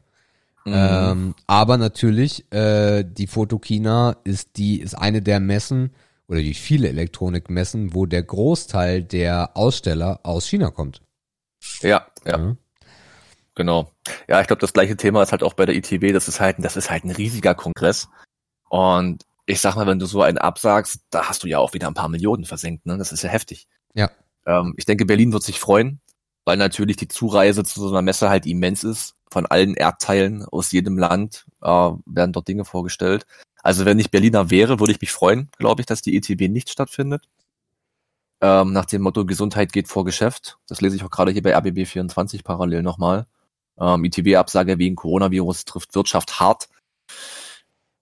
Mhm. Ähm, aber natürlich, äh, die Fotokina ist die, ist eine der Messen oder die viele Elektronikmessen, wo der Großteil der Aussteller aus China kommt. Ja, ja. Mhm. Genau. Ja, ich glaube, das gleiche Thema ist halt auch bei der ITB. Das ist halt, das ist halt ein riesiger Kongress. Und ich sag mal, wenn du so einen absagst, da hast du ja auch wieder ein paar Millionen versenkt, ne? Das ist ja heftig. Ja. Ähm, ich denke, Berlin wird sich freuen, weil natürlich die Zureise zu so einer Messe halt immens ist. Von allen Erdteilen aus jedem Land äh, werden dort Dinge vorgestellt. Also wenn ich Berliner wäre, würde ich mich freuen, glaube ich, dass die ETB nicht stattfindet. Ähm, nach dem Motto Gesundheit geht vor Geschäft. Das lese ich auch gerade hier bei RBB24 parallel nochmal. Ähm, ETB-Absage wegen Coronavirus trifft Wirtschaft hart.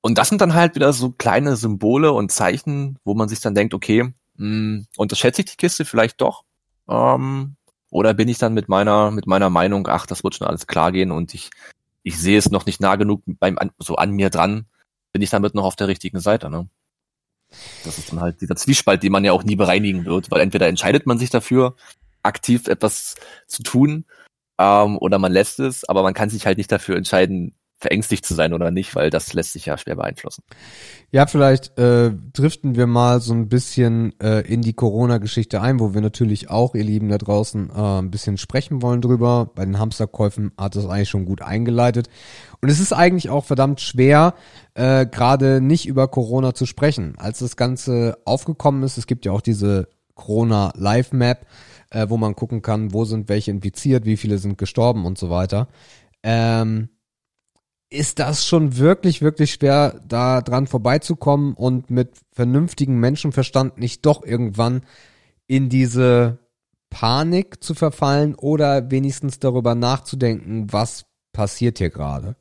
Und das sind dann halt wieder so kleine Symbole und Zeichen, wo man sich dann denkt, okay, mh, hm, unterschätze ich die Kiste vielleicht doch? Ähm, oder bin ich dann mit meiner, mit meiner Meinung, ach, das wird schon alles klar gehen und ich, ich sehe es noch nicht nah genug beim, so an mir dran, bin ich damit noch auf der richtigen Seite, ne? Das ist dann halt dieser Zwiespalt, den man ja auch nie bereinigen wird, weil entweder entscheidet man sich dafür, aktiv etwas zu tun, ähm, oder man lässt es, aber man kann sich halt nicht dafür entscheiden, verängstigt zu sein oder nicht, weil das lässt sich ja schwer beeinflussen. Ja, vielleicht äh, driften wir mal so ein bisschen äh, in die Corona-Geschichte ein, wo wir natürlich auch, ihr Lieben da draußen, äh, ein bisschen sprechen wollen drüber. Bei den Hamsterkäufen hat es eigentlich schon gut eingeleitet. Und es ist eigentlich auch verdammt schwer, äh, gerade nicht über Corona zu sprechen. Als das Ganze aufgekommen ist, es gibt ja auch diese Corona Live Map, äh, wo man gucken kann, wo sind welche infiziert, wie viele sind gestorben und so weiter. Ähm, ist das schon wirklich, wirklich schwer, da dran vorbeizukommen und mit vernünftigem Menschenverstand nicht doch irgendwann in diese Panik zu verfallen oder wenigstens darüber nachzudenken, was passiert hier gerade.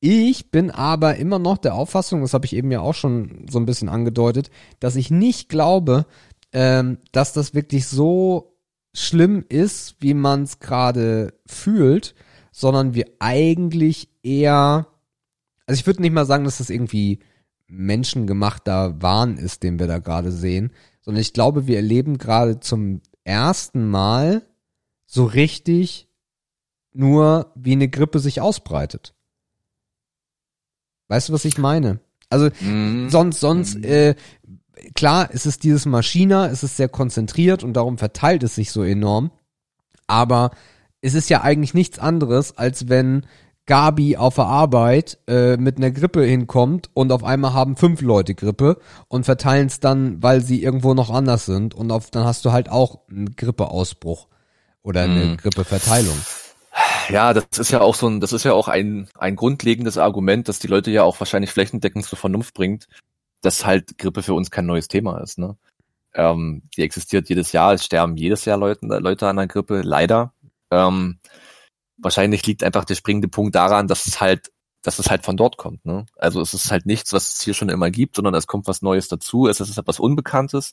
Ich bin aber immer noch der Auffassung, das habe ich eben ja auch schon so ein bisschen angedeutet, dass ich nicht glaube, ähm, dass das wirklich so schlimm ist, wie man es gerade fühlt, sondern wir eigentlich eher, also ich würde nicht mal sagen, dass das irgendwie menschengemachter Wahn ist, den wir da gerade sehen, sondern ich glaube, wir erleben gerade zum ersten Mal so richtig nur, wie eine Grippe sich ausbreitet. Weißt du, was ich meine? Also mhm. sonst, sonst, mhm. äh, klar, es ist dieses Maschiner, es ist sehr konzentriert und darum verteilt es sich so enorm. Aber es ist ja eigentlich nichts anderes, als wenn Gabi auf der Arbeit äh, mit einer Grippe hinkommt und auf einmal haben fünf Leute Grippe und verteilen es dann, weil sie irgendwo noch anders sind und auf, dann hast du halt auch einen Grippeausbruch oder eine mhm. Grippeverteilung. Ja, das ist ja auch so ein, das ist ja auch ein, ein grundlegendes Argument, das die Leute ja auch wahrscheinlich flächendeckend zur Vernunft bringt, dass halt Grippe für uns kein neues Thema ist, ne? Ähm, die existiert jedes Jahr, es sterben jedes Jahr Leute, Leute an der Grippe, leider. Ähm, wahrscheinlich liegt einfach der springende Punkt daran, dass es halt, dass es halt von dort kommt. Ne? Also es ist halt nichts, was es hier schon immer gibt, sondern es kommt was Neues dazu. Es ist etwas Unbekanntes,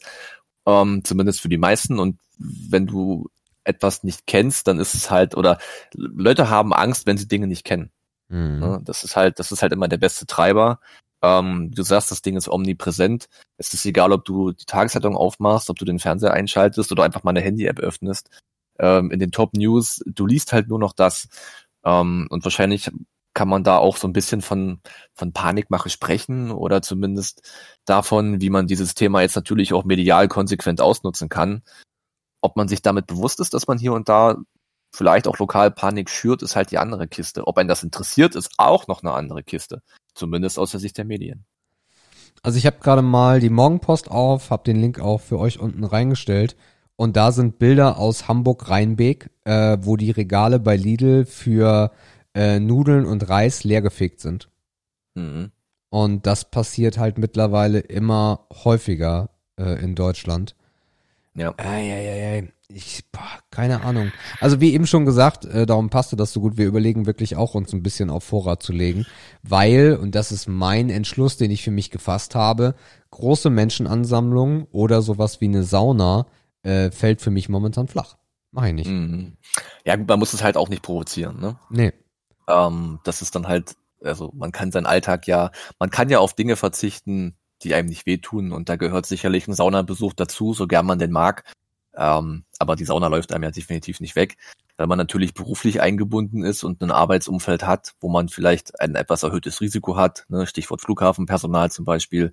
ähm, zumindest für die meisten. Und wenn du etwas nicht kennst, dann ist es halt, oder Leute haben Angst, wenn sie Dinge nicht kennen. Mhm. Ne? Das ist halt, das ist halt immer der beste Treiber. Ähm, du sagst, das Ding ist omnipräsent. Es ist egal, ob du die Tageszeitung aufmachst, ob du den Fernseher einschaltest oder einfach mal eine Handy-App öffnest ähm, in den Top News, du liest halt nur noch das. Ähm, und wahrscheinlich kann man da auch so ein bisschen von, von Panikmache sprechen oder zumindest davon, wie man dieses Thema jetzt natürlich auch medial konsequent ausnutzen kann. Ob man sich damit bewusst ist, dass man hier und da vielleicht auch lokal Panik schürt, ist halt die andere Kiste. Ob ein das interessiert, ist auch noch eine andere Kiste. Zumindest aus der Sicht der Medien. Also ich habe gerade mal die Morgenpost auf, habe den Link auch für euch unten reingestellt. Und da sind Bilder aus Hamburg-Rheinbeek, äh, wo die Regale bei Lidl für äh, Nudeln und Reis leergefegt sind. Mhm. Und das passiert halt mittlerweile immer häufiger äh, in Deutschland. Ja. Eieiei. Ich, boah, keine Ahnung. Also wie eben schon gesagt, äh, darum passte das so gut. Wir überlegen wirklich auch uns ein bisschen auf Vorrat zu legen, weil, und das ist mein Entschluss, den ich für mich gefasst habe, große Menschenansammlungen oder sowas wie eine Sauna äh, fällt für mich momentan flach. Mach ich nicht. Mhm. Ja, gut, man muss es halt auch nicht provozieren, ne? Nee. Ähm, das ist dann halt, also man kann seinen Alltag ja, man kann ja auf Dinge verzichten, die einem nicht wehtun und da gehört sicherlich ein Saunabesuch dazu, so gern man den mag. Ähm, aber die Sauna läuft einem ja definitiv nicht weg, weil man natürlich beruflich eingebunden ist und ein Arbeitsumfeld hat, wo man vielleicht ein etwas erhöhtes Risiko hat, ne? Stichwort Flughafenpersonal zum Beispiel.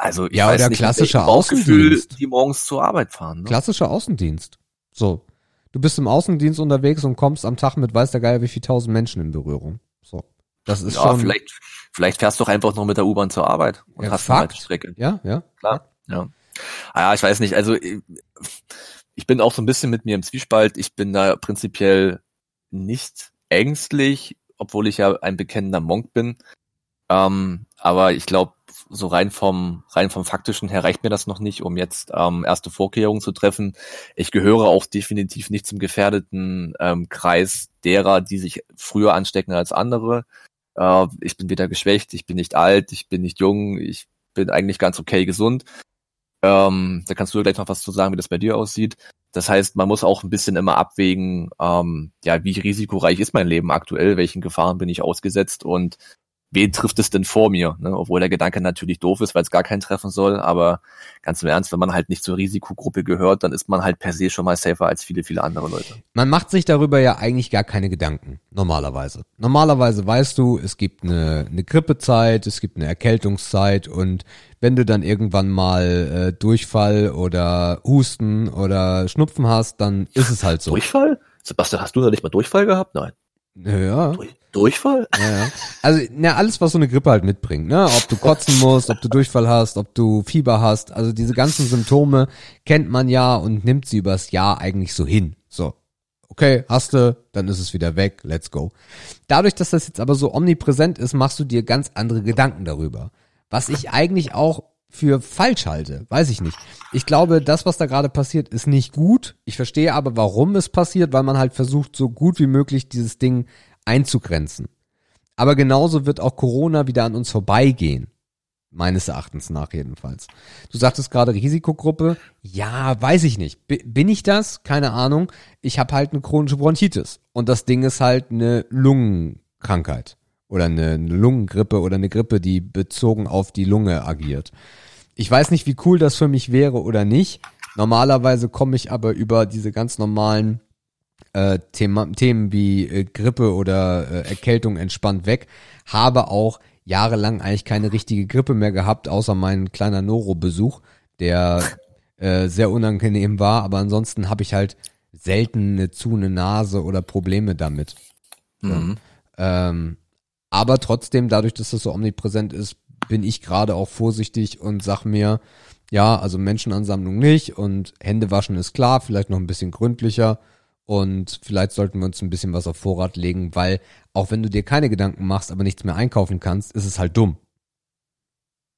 Also ich ja, weiß oder nicht, klassischer Außendienst, die morgens zur Arbeit fahren. Ne? Klassischer Außendienst. So, du bist im Außendienst unterwegs und kommst am Tag mit weiß der Geil wie viel tausend Menschen in Berührung. So, das ist ja, schon. Vielleicht, vielleicht fährst du doch einfach noch mit der U-Bahn zur Arbeit und ja, hast eine Strecke. Ja, ja, klar. Ja. Ah, ja, ich weiß nicht. Also ich bin auch so ein bisschen mit mir im Zwiespalt. Ich bin da prinzipiell nicht ängstlich, obwohl ich ja ein bekennender Monk bin. Ähm, aber ich glaube, so rein vom rein vom faktischen her reicht mir das noch nicht, um jetzt ähm, erste Vorkehrungen zu treffen. Ich gehöre auch definitiv nicht zum gefährdeten ähm, Kreis derer, die sich früher anstecken als andere. Äh, ich bin weder geschwächt, ich bin nicht alt, ich bin nicht jung, ich bin eigentlich ganz okay gesund. Ähm, da kannst du gleich noch was zu sagen, wie das bei dir aussieht. Das heißt, man muss auch ein bisschen immer abwägen, ähm, ja, wie risikoreich ist mein Leben aktuell, welchen Gefahren bin ich ausgesetzt und wen trifft es denn vor mir? Ne? Obwohl der Gedanke natürlich doof ist, weil es gar keinen treffen soll, aber ganz im Ernst, wenn man halt nicht zur Risikogruppe gehört, dann ist man halt per se schon mal safer als viele, viele andere Leute. Man macht sich darüber ja eigentlich gar keine Gedanken, normalerweise. Normalerweise weißt du, es gibt eine, eine Grippezeit, es gibt eine Erkältungszeit und wenn du dann irgendwann mal äh, Durchfall oder Husten oder Schnupfen hast, dann ist es halt so. Durchfall? Sebastian, hast du da nicht mal Durchfall gehabt? Nein. Ja. Durch, Durchfall? Ja, ja. Also, na, alles, was so eine Grippe halt mitbringt, ne? Ob du kotzen musst, ob du Durchfall hast, ob du Fieber hast, also diese ganzen Symptome kennt man ja und nimmt sie übers Jahr eigentlich so hin. So. Okay, hast du, dann ist es wieder weg, let's go. Dadurch, dass das jetzt aber so omnipräsent ist, machst du dir ganz andere Gedanken darüber. Was ich eigentlich auch für falsch halte, weiß ich nicht. Ich glaube, das, was da gerade passiert, ist nicht gut. Ich verstehe aber, warum es passiert, weil man halt versucht, so gut wie möglich dieses Ding einzugrenzen. Aber genauso wird auch Corona wieder an uns vorbeigehen. Meines Erachtens nach jedenfalls. Du sagtest gerade Risikogruppe. Ja, weiß ich nicht. Bin ich das? Keine Ahnung. Ich habe halt eine chronische Bronchitis. Und das Ding ist halt eine Lungenkrankheit. Oder eine Lungengrippe oder eine Grippe, die bezogen auf die Lunge agiert. Ich weiß nicht, wie cool das für mich wäre oder nicht. Normalerweise komme ich aber über diese ganz normalen äh, Thema, Themen wie äh, Grippe oder äh, Erkältung entspannt weg. Habe auch jahrelang eigentlich keine richtige Grippe mehr gehabt, außer mein kleiner Noro-Besuch, der äh, sehr unangenehm war. Aber ansonsten habe ich halt selten eine zu eine Nase oder Probleme damit. Mhm. Ähm, aber trotzdem, dadurch, dass das so omnipräsent ist, bin ich gerade auch vorsichtig und sag mir, ja, also Menschenansammlung nicht und Hände waschen ist klar, vielleicht noch ein bisschen gründlicher und vielleicht sollten wir uns ein bisschen was auf Vorrat legen, weil auch wenn du dir keine Gedanken machst, aber nichts mehr einkaufen kannst, ist es halt dumm.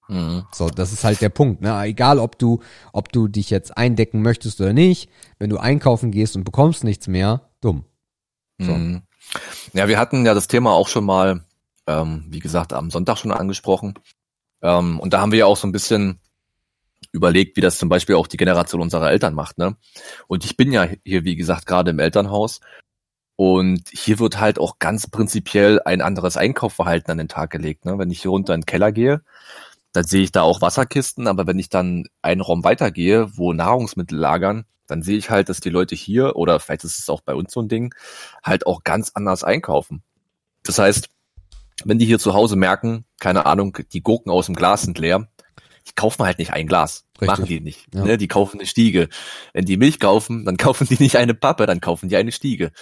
Mhm. So, das ist halt der Punkt. Ne? Egal, ob du, ob du dich jetzt eindecken möchtest oder nicht, wenn du einkaufen gehst und bekommst nichts mehr, dumm. So. Mhm. Ja, wir hatten ja das Thema auch schon mal, ähm, wie gesagt, am Sonntag schon angesprochen. Ähm, und da haben wir ja auch so ein bisschen überlegt, wie das zum Beispiel auch die Generation unserer Eltern macht. Ne? Und ich bin ja hier, wie gesagt, gerade im Elternhaus. Und hier wird halt auch ganz prinzipiell ein anderes Einkaufverhalten an den Tag gelegt. Ne? Wenn ich hier runter in den Keller gehe, dann sehe ich da auch Wasserkisten, aber wenn ich dann einen Raum weitergehe, wo Nahrungsmittel lagern, dann sehe ich halt, dass die Leute hier, oder vielleicht ist es auch bei uns so ein Ding, halt auch ganz anders einkaufen. Das heißt, wenn die hier zu Hause merken, keine Ahnung, die Gurken aus dem Glas sind leer, die kaufen halt nicht ein Glas. Richtig. Machen die nicht. Ja. Ne? Die kaufen eine Stiege. Wenn die Milch kaufen, dann kaufen die nicht eine Pappe, dann kaufen die eine Stiege.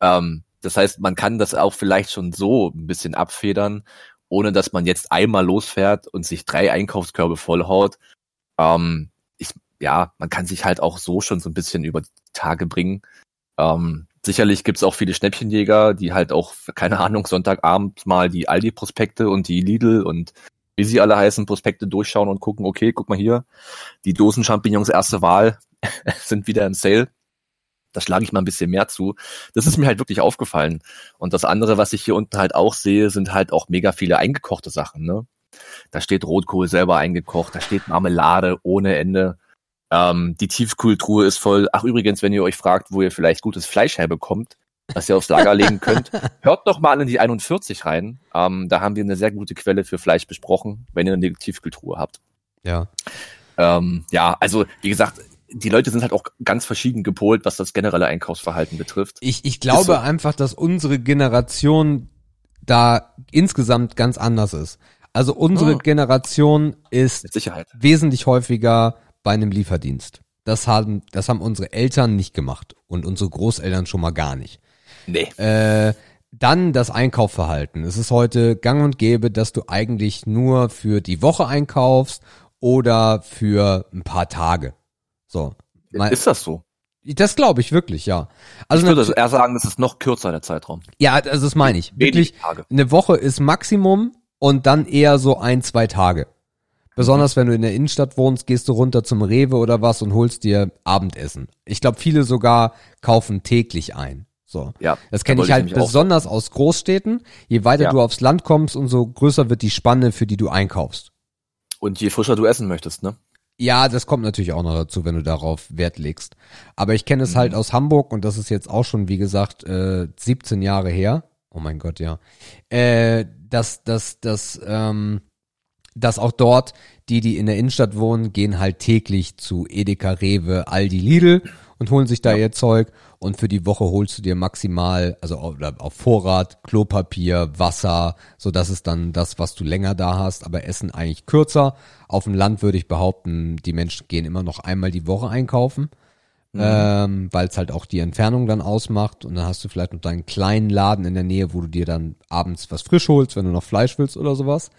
Ähm, das heißt, man kann das auch vielleicht schon so ein bisschen abfedern, ohne dass man jetzt einmal losfährt und sich drei Einkaufskörbe vollhaut. Ähm, ich, ja, man kann sich halt auch so schon so ein bisschen über die Tage bringen. Ähm, sicherlich gibt's auch viele Schnäppchenjäger, die halt auch, keine Ahnung, Sonntagabend mal die Aldi-Prospekte und die Lidl und wie sie alle heißen, Prospekte durchschauen und gucken, okay, guck mal hier, die Dosen Champignons erste Wahl sind wieder im Sale. Da schlage ich mal ein bisschen mehr zu. Das ist mir halt wirklich aufgefallen. Und das andere, was ich hier unten halt auch sehe, sind halt auch mega viele eingekochte Sachen. Ne? Da steht Rotkohl selber eingekocht, da steht Marmelade ohne Ende. Ähm, die Tiefkühltruhe ist voll. Ach übrigens, wenn ihr euch fragt, wo ihr vielleicht gutes Fleisch herbekommt, was ihr aufs Lager legen könnt, hört doch mal in die 41 rein. Ähm, da haben wir eine sehr gute Quelle für Fleisch besprochen, wenn ihr eine Tiefkühltruhe habt. Ja. Ähm, ja, also wie gesagt, die Leute sind halt auch ganz verschieden gepolt, was das generelle Einkaufsverhalten betrifft. Ich, ich glaube so. einfach, dass unsere Generation da insgesamt ganz anders ist. Also unsere Oh. Generation ist Sicherheit. wesentlich häufiger bei einem Lieferdienst. Das haben, das haben unsere Eltern nicht gemacht und unsere Großeltern schon mal gar nicht. Nee. Äh, dann das Einkaufverhalten. Es ist heute gang und gäbe, dass du eigentlich nur für die Woche einkaufst oder für ein paar Tage. So. Ist das so? Das glaube ich wirklich, ja. Also ich würde eher sagen, das ist noch kürzer der Zeitraum. ja, also das meine ich. Wirklich, eine Woche ist Maximum und dann eher so ein, zwei Tage. Besonders wenn du in der Innenstadt wohnst, gehst du runter zum Rewe oder was und holst dir Abendessen. Ich glaube, viele sogar kaufen täglich ein. So. Ja, Das kenne da ich halt auch- besonders aus Großstädten. Je weiter Ja. du aufs Land kommst, umso größer wird die Spanne, für die du einkaufst. Und je frischer du essen möchtest, ne? Ja, das kommt natürlich auch noch dazu, wenn du darauf Wert legst. Aber ich kenne es halt aus Hamburg und das ist jetzt auch schon, wie gesagt, äh, 17 Jahre her. Oh mein Gott, ja. Äh, dass, dass, dass, ähm, dass auch dort die, die in der Innenstadt wohnen, gehen halt täglich zu Edeka, Rewe, Aldi, Lidl und holen sich da ihr Zeug und für die Woche holst du dir maximal, also auf, auf Vorrat, Klopapier, Wasser, so das ist dann das, was du länger da hast, aber Essen eigentlich kürzer. Auf dem Land würde ich behaupten, die Menschen gehen immer noch einmal die Woche einkaufen, ähm, weil es halt auch die Entfernung dann ausmacht und dann hast du vielleicht noch deinen kleinen Laden in der Nähe, wo du dir dann abends was frisch holst, wenn du noch Fleisch willst oder sowas.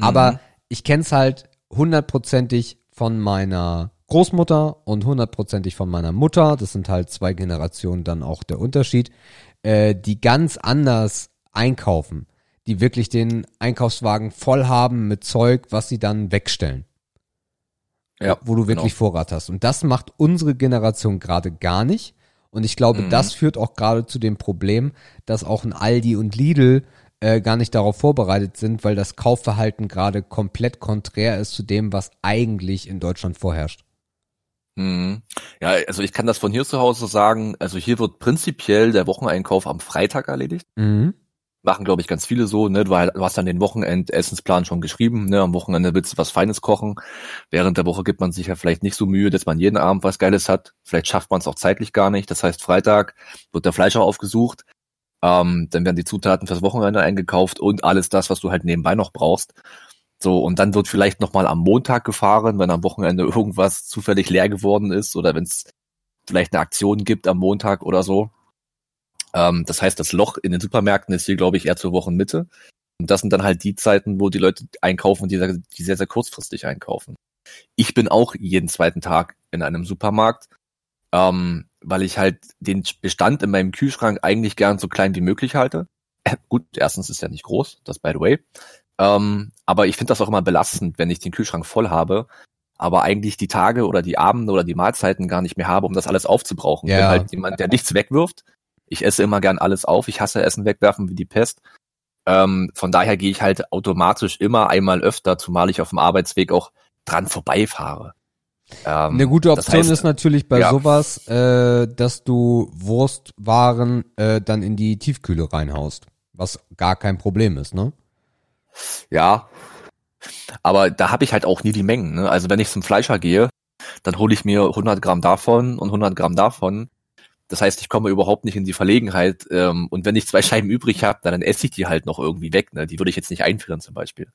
Aber ich kenn's halt hundertprozentig von meiner Großmutter und hundertprozentig von meiner Mutter. Das sind halt zwei Generationen dann auch der Unterschied, äh, die ganz anders einkaufen, die wirklich den Einkaufswagen voll haben mit Zeug, was sie dann wegstellen Ja, wo du wirklich Vorrat hast. Und das macht unsere Generation gerade gar nicht. Und ich glaube, Mhm. das führt auch gerade zu dem Problem, dass auch ein Aldi und Lidl äh, gar nicht darauf vorbereitet sind, weil das Kaufverhalten gerade komplett konträr ist zu dem, was eigentlich in Deutschland vorherrscht. Mhm. Ja, also ich kann das von hier zu Hause sagen. Also hier wird prinzipiell der Wocheneinkauf am Freitag erledigt. Mhm. Machen, glaube ich, ganz viele so. Ne? Du hast dann den Wochenendessensplan schon geschrieben. Ne? Am Wochenende willst du was Feines kochen. Während der Woche gibt man sich ja vielleicht nicht so Mühe, dass man jeden Abend was Geiles hat. Vielleicht schafft man es auch zeitlich gar nicht. Das heißt, Freitag wird der Fleischer aufgesucht. Ähm, dann werden die Zutaten fürs Wochenende eingekauft und alles das, was du halt nebenbei noch brauchst. So, und dann wird vielleicht nochmal am Montag gefahren, wenn am Wochenende irgendwas zufällig leer geworden ist oder wenn es vielleicht eine Aktion gibt am Montag oder so. Ähm, das heißt, das Loch in den Supermärkten ist hier, glaube ich, eher zur Wochenmitte. Und das sind dann halt die Zeiten, wo die Leute einkaufen, die, sehr- die sehr, sehr kurzfristig einkaufen. Ich bin auch jeden zweiten Tag in einem Supermarkt, ähm, weil ich halt den Bestand in meinem Kühlschrank eigentlich gern so klein wie möglich halte. Gut, erstens ist ja nicht groß, das by the way. Ähm, aber ich finde das auch immer belastend, wenn ich den Kühlschrank voll habe, aber eigentlich die Tage oder die Abende oder die Mahlzeiten gar nicht mehr habe, um das alles aufzubrauchen. Ich Ja. bin halt jemand, der nichts wegwirft. Ich esse immer gern alles auf. Ich hasse Essen wegwerfen wie die Pest. Ähm, von daher gehe ich halt automatisch immer einmal öfter, zumal ich auf dem Arbeitsweg auch dran vorbeifahre. Ähm, Eine gute das Option heißt, ist natürlich bei ja. sowas, äh, dass du Wurstwaren äh, dann in die Tiefkühle reinhaust, was gar kein Problem ist, ne? Ja, aber da habe ich halt auch nie die Mengen. Ne? Also wenn ich zum Fleischer gehe, dann hole ich mir 100 Gramm davon und 100 Gramm davon. Das heißt, ich komme überhaupt nicht in die Verlegenheit. Ähm, und wenn ich zwei Scheiben übrig habe, dann esse ich die halt noch irgendwie weg. Ne? Die würde ich jetzt nicht einfrieren zum Beispiel.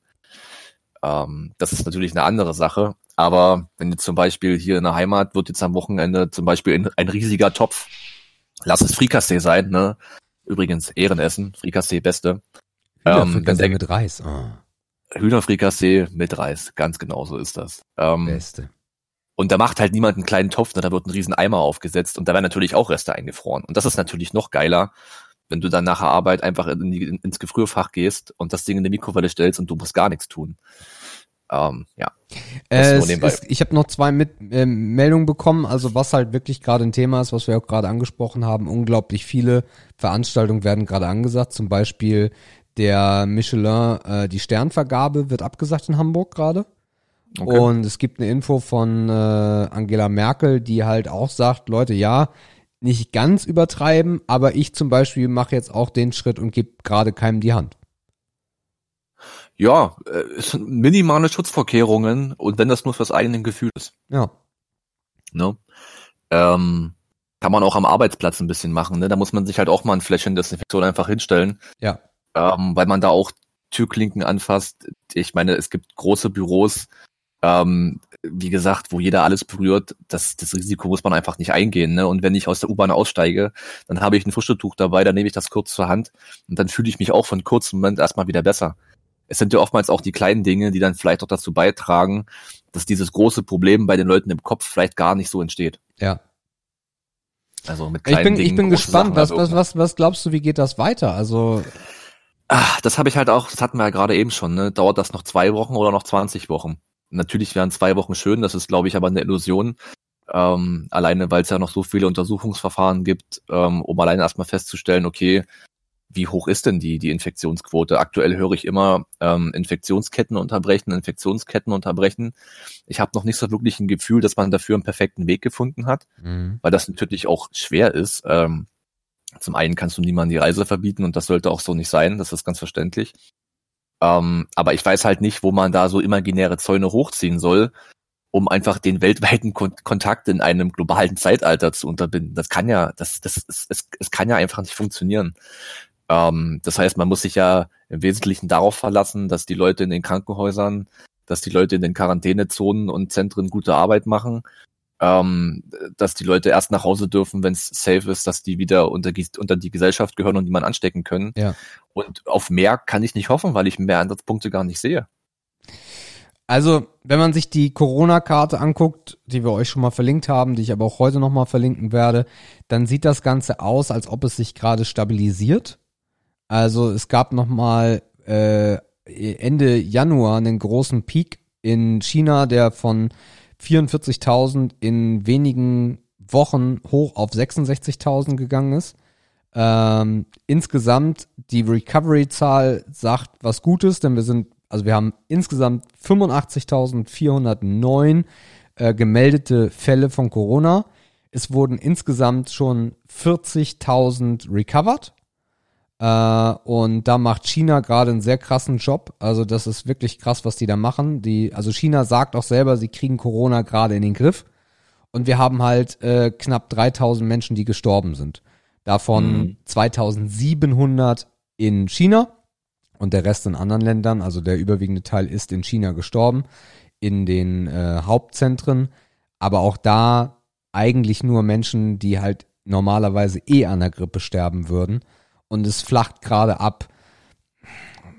Ähm, das ist natürlich eine andere Sache. Aber wenn jetzt zum Beispiel hier in der Heimat wird jetzt am Wochenende zum Beispiel ein, ein riesiger Topf, lass es Frikassee sein, ne? Übrigens Ehrenessen, Frikassee beste. Ähm, wenn Frikassee der- mit Reis. Ah, Hühnerfrikassee mit Reis, ganz genau so ist das. Ähm, beste. und da macht halt niemand einen kleinen Topf, ne, da wird ein riesen Eimer aufgesetzt und da werden natürlich auch Reste eingefroren. Und das ist natürlich noch geiler, wenn du dann nach der Arbeit einfach in die, ins Gefrierfach gehst und das Ding in die Mikrowelle stellst und du musst gar nichts tun. Ähm, ja. Äh, ist, ich habe noch zwei mit, äh, Meldungen bekommen, also was halt wirklich gerade ein Thema ist, was wir auch gerade angesprochen haben. Unglaublich viele Veranstaltungen werden gerade angesagt. Zum Beispiel der Michelin, äh, die Sternvergabe wird abgesagt in Hamburg gerade. Okay. Und es gibt eine Info von äh, Angela Merkel, die halt auch sagt, Leute, ja, nicht ganz übertreiben, aber ich zum Beispiel mache jetzt auch den Schritt und gebe gerade keinem die Hand. Ja, äh, es sind minimale Schutzvorkehrungen und wenn das nur fürs eigene Gefühl ist. Ja. Ne? Ähm, kann man auch am Arbeitsplatz ein bisschen machen. Ne? Da muss man sich halt auch mal ein Fläschchen Desinfektion einfach hinstellen. Ja. Ähm, weil man da auch Türklinken anfasst. Ich meine, es gibt große Büros, ähm, wie gesagt, wo jeder alles berührt. Das, das Risiko muss man einfach nicht eingehen. Ne? Und wenn ich aus der U-Bahn aussteige, dann habe ich ein Frischtuch dabei, dann nehme ich das kurz zur Hand und dann fühle ich mich auch von kurzem Moment erstmal wieder besser. Es sind ja oftmals auch die kleinen Dinge, die dann vielleicht auch dazu beitragen, dass dieses große Problem bei den Leuten im Kopf vielleicht gar nicht so entsteht. Ja. Also mit Ich kleinen bin, ich Dingen bin große gespannt, Sachen was, was, erwirken. was, was glaubst du, wie geht das weiter? Also, Ah, das habe ich halt auch, das hatten wir ja gerade eben schon, ne? Dauert das noch zwei Wochen oder noch 20 Wochen? Natürlich wären zwei Wochen schön, das ist, glaube ich, aber eine Illusion. Ähm, alleine, weil es ja noch so viele Untersuchungsverfahren gibt, ähm, um alleine erstmal festzustellen, okay, wie hoch ist denn die, die Infektionsquote? Aktuell höre ich immer ähm, Infektionsketten unterbrechen, Infektionsketten unterbrechen. Ich habe noch nicht so wirklich ein Gefühl, dass man dafür einen perfekten Weg gefunden hat, Mhm. weil das natürlich auch schwer ist. Ähm, zum einen kannst du niemandem die Reise verbieten und das sollte auch so nicht sein, das ist ganz verständlich. Ähm, aber ich weiß halt nicht, wo man da so imaginäre Zäune hochziehen soll, um einfach den weltweiten Kon Kontakt in einem globalen Zeitalter zu unterbinden. Das kann ja, das, das, es, es, es kann ja einfach nicht funktionieren. Ähm, das heißt, man muss sich ja im Wesentlichen darauf verlassen, dass die Leute in den Krankenhäusern, dass die Leute in den Quarantänezonen und Zentren gute Arbeit machen, ähm, dass die Leute erst nach Hause dürfen, wenn es safe ist, dass die wieder unter, die- unter die Gesellschaft gehören und niemand anstecken können. Ja. Und auf mehr kann ich nicht hoffen, weil ich mehr Ansatzpunkte gar nicht sehe. Also, wenn man sich die Corona-Karte anguckt, die wir euch schon mal verlinkt haben, die ich aber auch heute nochmal verlinken werde, dann sieht das Ganze aus, als ob es sich gerade stabilisiert. Also es gab nochmal äh, Ende Januar einen großen Peak in China, der von 44.000 in wenigen Wochen hoch auf 66.000 gegangen ist. Ähm, insgesamt die Recovery-Zahl sagt was Gutes, denn wir sind, also wir haben insgesamt 85.409 äh, gemeldete Fälle von Corona. Es wurden insgesamt schon 40.000 recovered. Äh, und da macht China gerade einen sehr krassen Job. Also das ist wirklich krass, was die da machen. Die, also China sagt auch selber, sie kriegen Corona gerade in den Griff. Und wir haben halt äh, knapp 3000 Menschen, die gestorben sind. Davon Mhm. 2700 in China und der Rest in anderen Ländern. Also der überwiegende Teil ist in China gestorben, in den äh, Hauptzentren. Aber auch da eigentlich nur Menschen, die halt normalerweise eh an der Grippe sterben würden. Und es flacht gerade ab.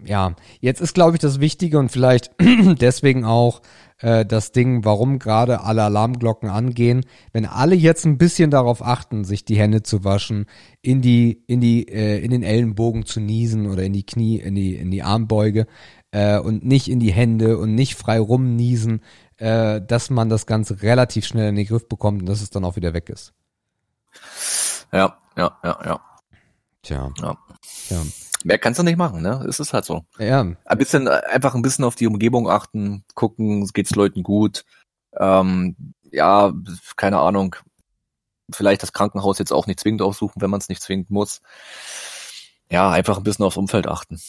Ja, jetzt ist, glaube ich, das Wichtige und vielleicht deswegen auch äh, das Ding, warum gerade alle Alarmglocken angehen. Wenn alle jetzt ein bisschen darauf achten, sich die Hände zu waschen, in die, in die, äh, in den Ellenbogen zu niesen oder in die Knie, in die, in die Armbeuge äh, und nicht in die Hände und nicht frei rumniesen, äh, dass man das Ganze relativ schnell in den Griff bekommt und dass es dann auch wieder weg ist. Ja, ja, ja, ja. Tja. Ja. Ja. Mehr kannst du nicht machen, ne? Es ist halt so. Ja, Ein bisschen, einfach ein bisschen auf die Umgebung achten, gucken, geht's Leuten gut. Ähm, ja, keine Ahnung. Vielleicht das Krankenhaus jetzt auch nicht zwingend aufsuchen, wenn man es nicht zwingend muss. Ja, einfach ein bisschen aufs Umfeld achten.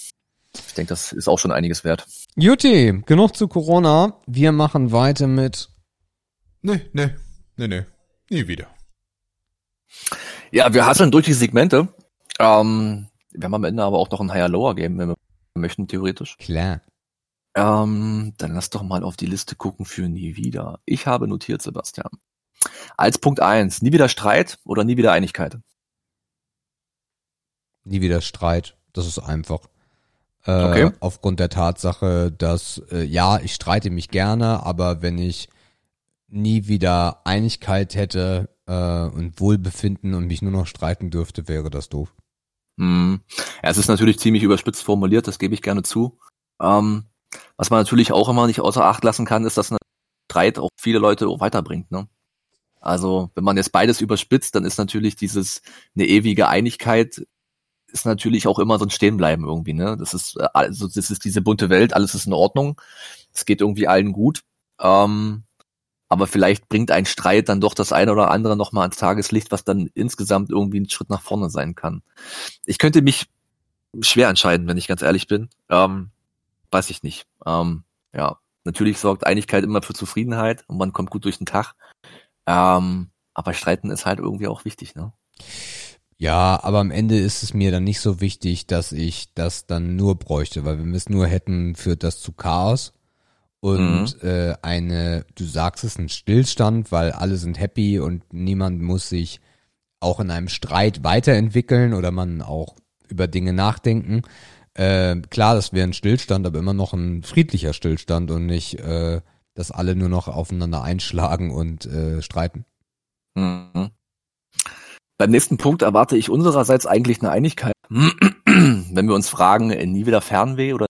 Ich denke, das ist auch schon einiges wert. Juti, genug zu Corona. Wir machen weiter mit Nee, nee, nee, nee. Nie wieder. Ja, wir hasseln durch die Segmente. Ähm, wir haben am Ende aber auch noch ein Higher Lower Game, wenn wir möchten, theoretisch. klar. Ähm, dann lass doch mal auf die Liste gucken für nie wieder. Ich habe notiert, Sebastian. Als Punkt eins: nie wieder Streit oder nie wieder Einigkeit. Nie wieder Streit. Das ist einfach. Äh, Okay. Aufgrund der Tatsache, dass, äh, ja, ich streite mich gerne, aber wenn ich nie wieder Einigkeit hätte äh, und Wohlbefinden und mich nur noch streiten dürfte, wäre das doof. Hm. Ja, es ist natürlich ziemlich überspitzt formuliert, das gebe ich gerne zu. Ähm, was man natürlich auch immer nicht außer Acht lassen kann, ist, dass ein Streit auch viele Leute auch weiterbringt. Ne? Also wenn man jetzt beides überspitzt, dann ist natürlich dieses eine ewige Einigkeit ist natürlich auch immer so ein Stehenbleiben irgendwie. Ne? Das ist äh, also das ist diese bunte Welt, alles ist in Ordnung, es geht irgendwie allen gut. Ähm, aber vielleicht bringt ein Streit dann doch das eine oder andere nochmal ans Tageslicht, was dann insgesamt irgendwie ein Schritt nach vorne sein kann. Ich könnte mich schwer entscheiden, wenn ich ganz ehrlich bin. Ähm, weiß ich nicht. Ähm, ja, natürlich sorgt Einigkeit immer für Zufriedenheit und man kommt gut durch den Tag. Ähm, aber Streiten ist halt irgendwie auch wichtig, ne? Ja, aber am Ende ist es mir dann nicht so wichtig, dass ich das dann nur bräuchte, weil wenn wir es nur hätten, führt das zu Chaos und äh, eine, du sagst es, ein Stillstand, weil alle sind happy und niemand muss sich auch in einem Streit weiterentwickeln oder man auch über Dinge nachdenken. Äh, klar, das wäre ein Stillstand, aber immer noch ein friedlicher Stillstand und nicht, äh, dass alle nur noch aufeinander einschlagen und äh, streiten. Mhm. Beim nächsten Punkt erwarte ich unsererseits eigentlich eine Einigkeit. Wenn wir uns fragen, äh, nie wieder Fernweh oder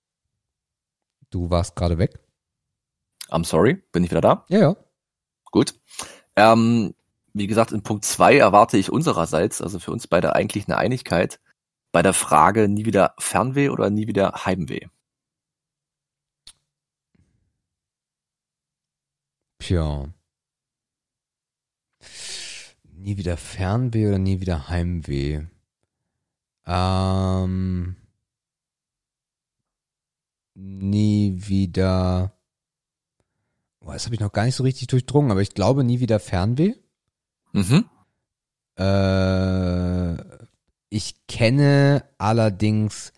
Du warst gerade weg? I'm sorry, bin ich wieder da? Ja, ja. Gut. Ähm, wie gesagt, in Punkt zwei erwarte ich unsererseits, also für uns beide eigentlich eine Einigkeit bei der Frage nie wieder Fernweh oder nie wieder Heimweh. Tja. Nie wieder Fernweh oder nie wieder Heimweh? Ähm, nie wieder. Boah, das habe ich noch gar nicht so richtig durchdrungen, aber ich glaube nie wieder Fernweh. Mhm. Äh, ich kenne allerdings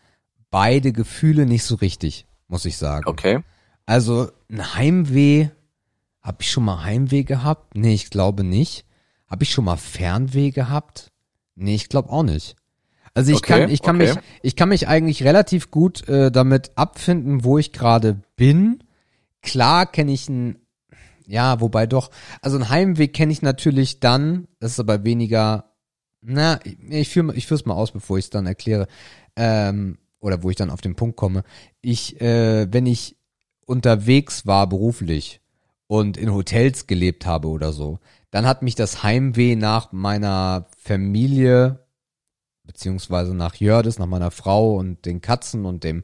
beide Gefühle nicht so richtig, muss ich sagen. Okay. Also ein Heimweh, habe ich schon mal Heimweh gehabt? Nee, ich glaube nicht. Habe ich schon mal Fernweh gehabt? Nee, ich glaube auch nicht. Also ich Okay, kann, ich kann okay. mich, ich kann mich eigentlich relativ gut äh, damit abfinden, wo ich gerade bin. Klar kenne ich ein, ja, wobei doch, also ein Heimweg kenne ich natürlich dann, das ist aber weniger, na, ich, führe ich führ's mal aus, bevor ich es dann erkläre, ähm, oder wo ich dann auf den Punkt komme. Ich, äh, wenn ich unterwegs war beruflich und in Hotels gelebt habe oder so, dann hat mich das Heimweh nach meiner Familie beziehungsweise nach Jördes, nach meiner Frau und den Katzen und dem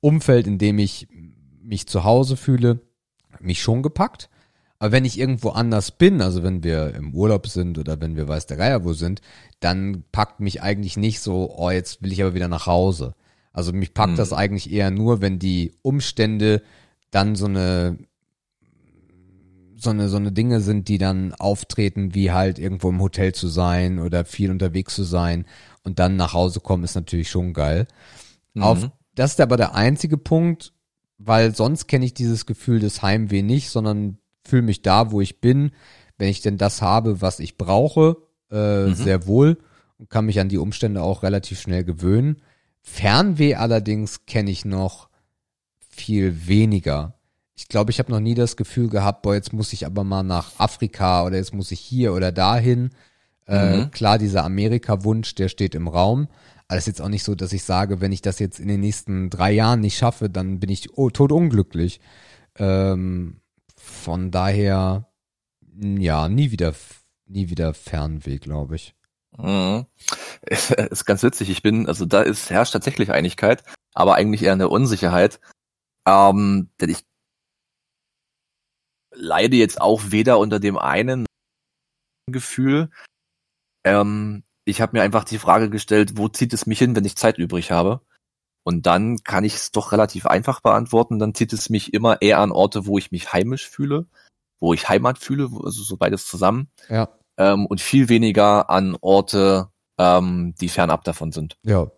Umfeld, in dem ich mich zu Hause fühle, mich schon gepackt. Aber wenn ich irgendwo anders bin, also wenn wir im Urlaub sind oder wenn wir weiß der Geier wo sind, dann packt mich eigentlich nicht so, oh, jetzt will ich aber wieder nach Hause. Also mich packt Mhm. das eigentlich eher nur, wenn die Umstände dann so eine so eine, so eine Dinge sind, die dann auftreten, wie halt irgendwo im Hotel zu sein oder viel unterwegs zu sein und dann nach Hause kommen, ist natürlich schon geil. Mhm. Auf, das ist aber der einzige Punkt, weil sonst kenne ich dieses Gefühl des Heimweh nicht, sondern fühle mich da, wo ich bin, wenn ich denn das habe, was ich brauche, äh, Mhm. sehr wohl und kann mich an die Umstände auch relativ schnell gewöhnen. Fernweh allerdings kenne ich noch viel weniger. Ich glaube, ich habe noch nie das Gefühl gehabt, boah, jetzt muss ich aber mal nach Afrika oder jetzt muss ich hier oder dahin. Äh, Mhm. klar, dieser Amerika-Wunsch, der steht im Raum. Aber es ist jetzt auch nicht so, dass ich sage, wenn ich das jetzt in den nächsten drei Jahren nicht schaffe, dann bin ich oh, totunglücklich. Ähm, von daher, ja, nie wieder, nie wieder Fernweh, glaube ich. Mhm. Ist ganz witzig. Ich bin, also da ist herrscht tatsächlich Einigkeit, aber eigentlich eher eine Unsicherheit. Ähm, denn ich leide jetzt auch weder unter dem einen Gefühl. Ähm, ich habe mir einfach die Frage gestellt, wo zieht es mich hin, wenn ich Zeit übrig habe? Und dann kann ich es doch relativ einfach beantworten. Dann zieht es mich immer eher an Orte, wo ich mich heimisch fühle, wo ich Heimat fühle, wo- also so beides zusammen Ja, ähm, und viel weniger an Orte, ähm, die fernab davon sind. ja.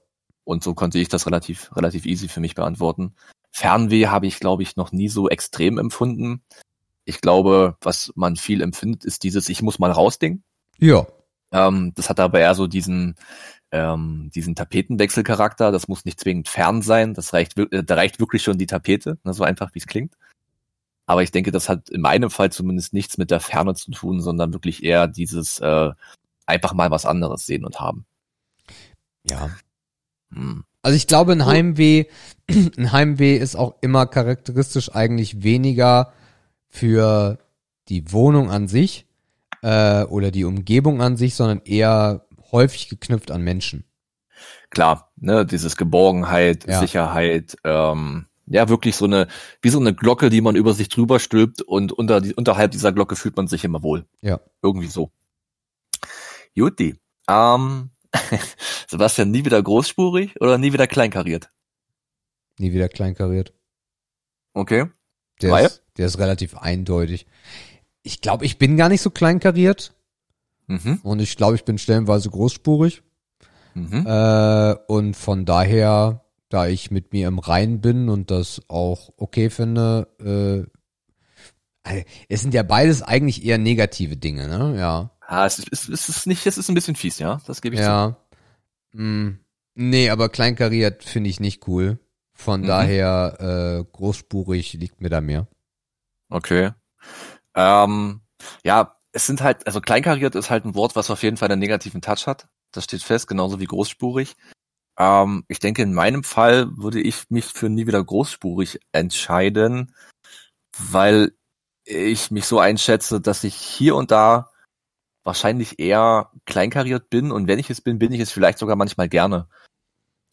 Und so konnte ich das relativ, relativ easy für mich beantworten. Fernweh habe ich, glaube ich, noch nie so extrem empfunden. Ich glaube, was man viel empfindet, ist dieses Ich muss mal rausding. Ja, Ähm, das hat aber eher so diesen, ähm, diesen Tapetenwechselcharakter. Das muss nicht zwingend fern sein. Das reicht, äh, da reicht wirklich schon die Tapete, ne, so einfach wie es klingt. Aber ich denke, das hat in meinem Fall zumindest nichts mit der Ferne zu tun, sondern wirklich eher dieses äh, einfach mal was anderes sehen und haben. ja. Hm. Also ich glaube, ein. Heimweh, ein Heimweh ist auch immer charakteristisch eigentlich weniger für die Wohnung an sich äh, oder die Umgebung an sich, sondern eher häufig geknüpft an Menschen. Klar, ne, dieses Geborgenheit, Ja. Sicherheit, ähm, ja, wirklich so eine, wie so eine Glocke, die man über sich drüber stülpt und unter die, unterhalb dieser Glocke fühlt man sich immer wohl. Ja. Irgendwie so. Juti. Ähm, Sebastian, nie wieder großspurig oder nie wieder kleinkariert? Nie wieder kleinkariert. Okay. Der Weil? ist, der ist relativ eindeutig. Ich glaube, ich bin gar nicht so kleinkariert Mhm. und ich glaube, ich bin stellenweise großspurig. Mhm. Äh, und von daher, da ich mit mir im Rein bin und das auch okay finde, äh, äh, es sind ja beides eigentlich eher negative Dinge, ne? Ja. Ah, es ist, es ist, nicht, es ist ein bisschen fies, ja. Das gebe ich zu. Ja. Hm. Nee, aber kleinkariert finde ich nicht cool. Von Mhm. daher, äh, großspurig liegt mir da mehr. Okay. Ähm, ja, es sind halt, also kleinkariert ist halt ein Wort, was auf jeden Fall einen negativen Touch hat. Das steht fest, genauso wie großspurig. Ähm, ich denke, in meinem Fall würde ich mich für nie wieder großspurig entscheiden, weil ich mich so einschätze, dass ich hier und da wahrscheinlich eher kleinkariert bin und wenn ich es bin, bin ich es vielleicht sogar manchmal gerne.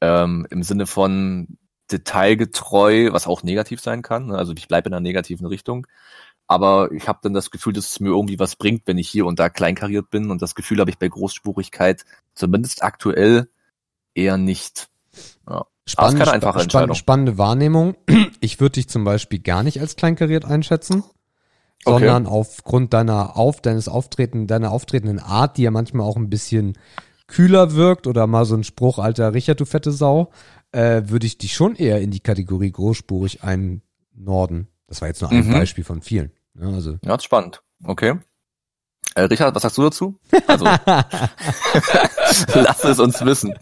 Ähm, Im Sinne von detailgetreu, was auch negativ sein kann. Also ich bleibe in einer negativen Richtung. Aber ich habe dann das Gefühl, dass es mir irgendwie was bringt, wenn ich hier und da kleinkariert bin. Und das Gefühl habe ich bei Großspurigkeit zumindest aktuell eher nicht. Ja. Ist keine einfache Entscheidung. spannende Wahrnehmung. Ich würde dich zum Beispiel gar nicht als kleinkariert einschätzen, Okay. sondern aufgrund deiner auf deines Auftreten, deiner auftretenden Art, die ja manchmal auch ein bisschen kühler wirkt oder mal so ein Spruch, alter Richard, du fette Sau, äh, würde ich dich schon eher in die Kategorie großspurig einnorden. Das war jetzt nur ein Mhm. Beispiel von vielen. Ja, also Ja, ist spannend. Okay. Äh, Richard, was sagst du dazu? Also, lass es uns wissen.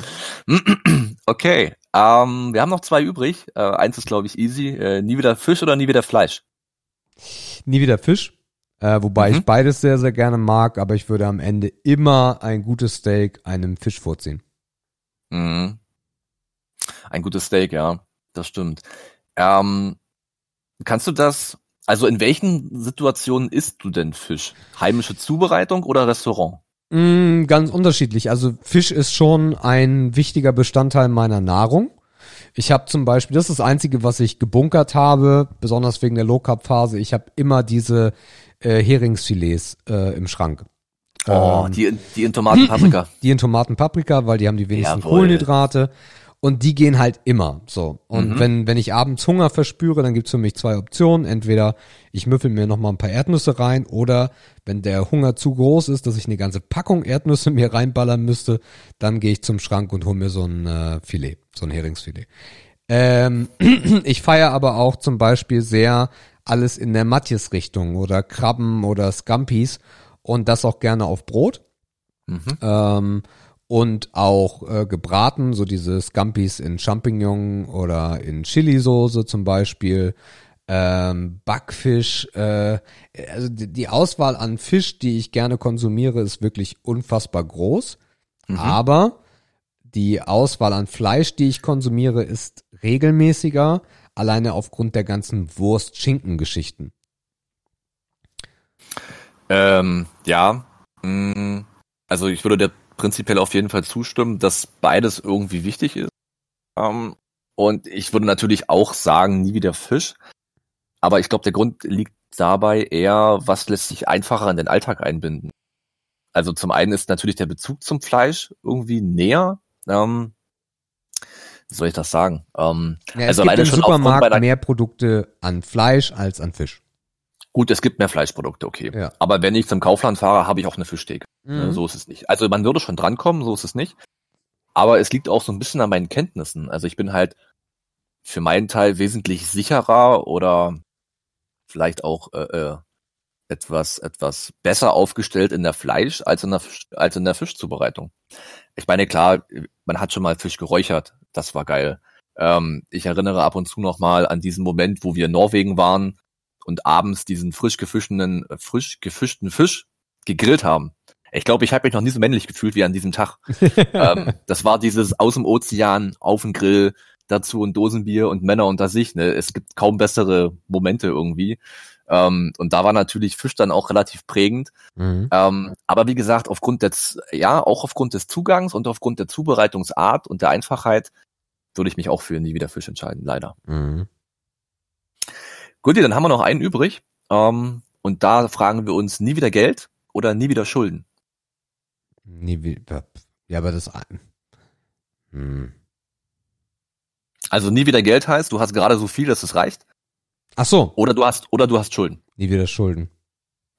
okay, ähm, wir haben noch zwei übrig. Äh, eins ist, glaube ich, easy. Äh, nie wieder Fisch oder nie wieder Fleisch? nie wieder Fisch. Äh, wobei Mhm. ich beides sehr, sehr gerne mag, aber ich würde am Ende immer ein gutes Steak einem Fisch vorziehen. Mhm. Ein gutes Steak, ja, das stimmt. Ähm, kannst du das, also in welchen Situationen isst du denn Fisch? Heimische Zubereitung oder Restaurant? Mm, ganz unterschiedlich. Also Fisch ist schon ein wichtiger Bestandteil meiner Nahrung. Ich habe zum Beispiel, das ist das Einzige, was ich gebunkert habe, besonders wegen der Low Carb Phase. Ich habe immer diese äh, Heringsfilets äh, im Schrank. Oh, Ähm, die, die in Tomatenpaprika. die in Tomaten Paprika, weil die haben die wenigsten Jawohl. Kohlenhydrate und die gehen halt immer so. Und Mhm. wenn wenn ich abends Hunger verspüre, dann gibt's für mich zwei Optionen. Entweder ich müffel mir noch mal ein paar Erdnüsse rein oder wenn der Hunger zu groß ist, dass ich eine ganze Packung Erdnüsse mir reinballern müsste, dann gehe ich zum Schrank und hole mir so ein äh, Filet, so ein Heringsfilet. Ähm, ich feiere aber auch zum Beispiel sehr alles in der Matjes-Richtung oder Krabben oder Scampis und das auch gerne auf Brot Mhm. ähm, und auch äh, gebraten, so diese Scampis in Champignon oder in Chili-Soße zum Beispiel. Ähm, Backfisch, äh, also die, Auswahl an Fisch, die ich gerne konsumiere, ist wirklich unfassbar groß. Mhm. Aber die Auswahl an Fleisch, die ich konsumiere, ist regelmäßiger, alleine aufgrund der ganzen Wurst-Schinken-Geschichten. Ähm, ja, mh, also ich würde dir prinzipiell auf jeden Fall zustimmen, dass beides irgendwie wichtig ist. Ähm, und ich würde natürlich auch sagen, nie wieder Fisch. Aber ich glaube, der Grund liegt dabei eher, was lässt sich einfacher in den Alltag einbinden. Also zum einen ist natürlich der Bezug zum Fleisch irgendwie näher. Ähm, wie soll ich das sagen? Ähm, Ja, also es gibt alleine im schon Supermarkt mehr Produkte an Fleisch als an Fisch. Gut, es gibt mehr Fleischprodukte, okay. Ja. Aber wenn ich zum Kaufland fahre, habe ich auch eine Fischtheke. Mhm. Ne, So ist es nicht. Also man würde schon drankommen, so ist es nicht. Aber es liegt auch so ein bisschen an meinen Kenntnissen. Also ich bin halt für meinen Teil wesentlich sicherer oder vielleicht auch äh, äh, etwas etwas besser aufgestellt in der Fleisch als in der Fisch, als in der Fischzubereitung. Ich meine klar, man hat schon mal Fisch geräuchert, das war geil. Ähm, ich erinnere ab und zu noch mal an diesen Moment, wo wir in Norwegen waren und abends diesen frisch gefischenen äh, frisch gefischten Fisch gegrillt haben. Ich glaube, ich habe mich noch nie so männlich gefühlt wie an diesem Tag. ähm, das war dieses aus dem Ozean auf dem Grill, dazu ein Dosenbier und Männer unter sich. Ne? Es gibt kaum bessere Momente irgendwie. Ähm, und da war natürlich Fisch dann auch relativ prägend. Mhm. Ähm, aber wie gesagt, aufgrund des, ja, auch aufgrund des Zugangs und aufgrund der Zubereitungsart und der Einfachheit würde ich mich auch für nie wieder Fisch entscheiden, leider. Mhm. Gut, dann haben wir noch einen übrig. Ähm, und da fragen wir uns nie wieder Geld oder nie wieder Schulden. Nie wieder. Ja, aber das. Hm. Also nie wieder Geld heißt, du hast gerade so viel, dass es reicht. Ach so, Oder du hast, oder du hast Schulden. nie wieder Schulden.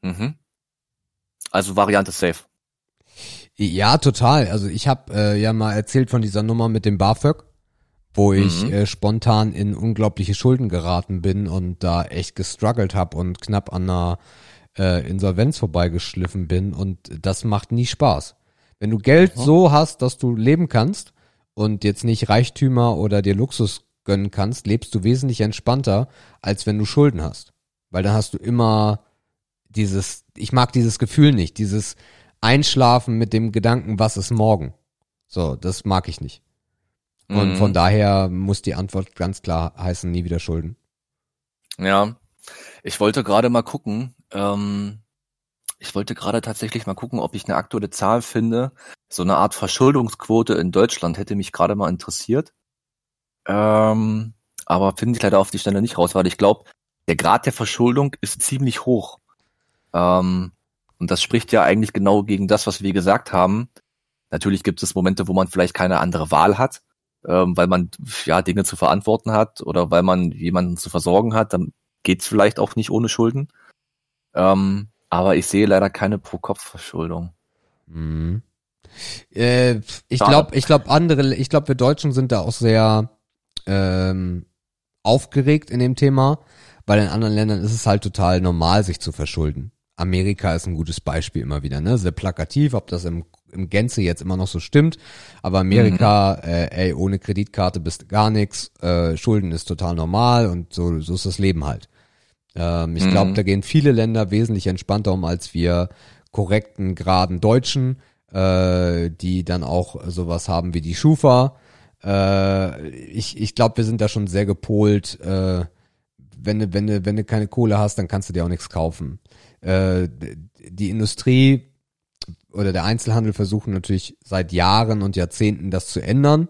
Mhm. Also Variante safe. Ja, total. Also ich habe äh, ja mal erzählt von dieser Nummer mit dem BAföG, wo ich Mhm. äh, spontan in unglaubliche Schulden geraten bin und da echt gestruggelt habe und knapp an einer äh, Insolvenz vorbeigeschliffen bin und das macht nie Spaß. Wenn du Geld Mhm. so hast, dass du leben kannst und jetzt nicht Reichtümer oder dir Luxus gönnen kannst, lebst du wesentlich entspannter, als wenn du Schulden hast. Weil dann hast du immer dieses, ich mag dieses Gefühl nicht, dieses Einschlafen mit dem Gedanken, was ist morgen. So, das mag ich nicht. Und Mhm. von daher muss die Antwort ganz klar heißen, nie wieder Schulden. Ja. Ich wollte gerade mal gucken, ähm, ich wollte gerade tatsächlich mal gucken, ob ich eine aktuelle Zahl finde. So eine Art Verschuldungsquote in Deutschland hätte mich gerade mal interessiert. Ähm, aber finde ich leider auf die Stelle nicht raus, weil ich glaube, der Grad der Verschuldung ist ziemlich hoch. Ähm, und das spricht ja eigentlich genau gegen das, was wir gesagt haben. Natürlich gibt es Momente, wo man vielleicht keine andere Wahl hat, ähm, weil man ja Dinge zu verantworten hat oder weil man jemanden zu versorgen hat. Dann geht's vielleicht auch nicht ohne Schulden. Ähm, aber ich sehe leider keine Pro-Kopf-Verschuldung. Mhm. Äh, ich glaube, ich glaube andere, ich glaube wir Deutschen sind da auch sehr ähm, aufgeregt in dem Thema, weil in anderen Ländern ist es halt total normal, sich zu verschulden. Amerika ist ein gutes Beispiel immer wieder, ne? Sehr plakativ, ob das im, im Gänze jetzt immer noch so stimmt. Aber Amerika, mhm. äh, ey, ohne Kreditkarte bist gar nichts, äh, Schulden ist total normal und so, so ist das Leben halt. Ähm, ich mhm. glaube, da gehen viele Länder wesentlich entspannter um als wir korrekten, geraden Deutschen, äh, die dann auch sowas haben wie die Schufa. Äh, ich ich glaube, wir sind da schon sehr gepolt. Äh, wenn du, wenn du, wenn du keine Kohle hast, dann kannst du dir auch nichts kaufen. Äh, die Industrie oder der Einzelhandel versuchen natürlich seit Jahren und Jahrzehnten das zu ändern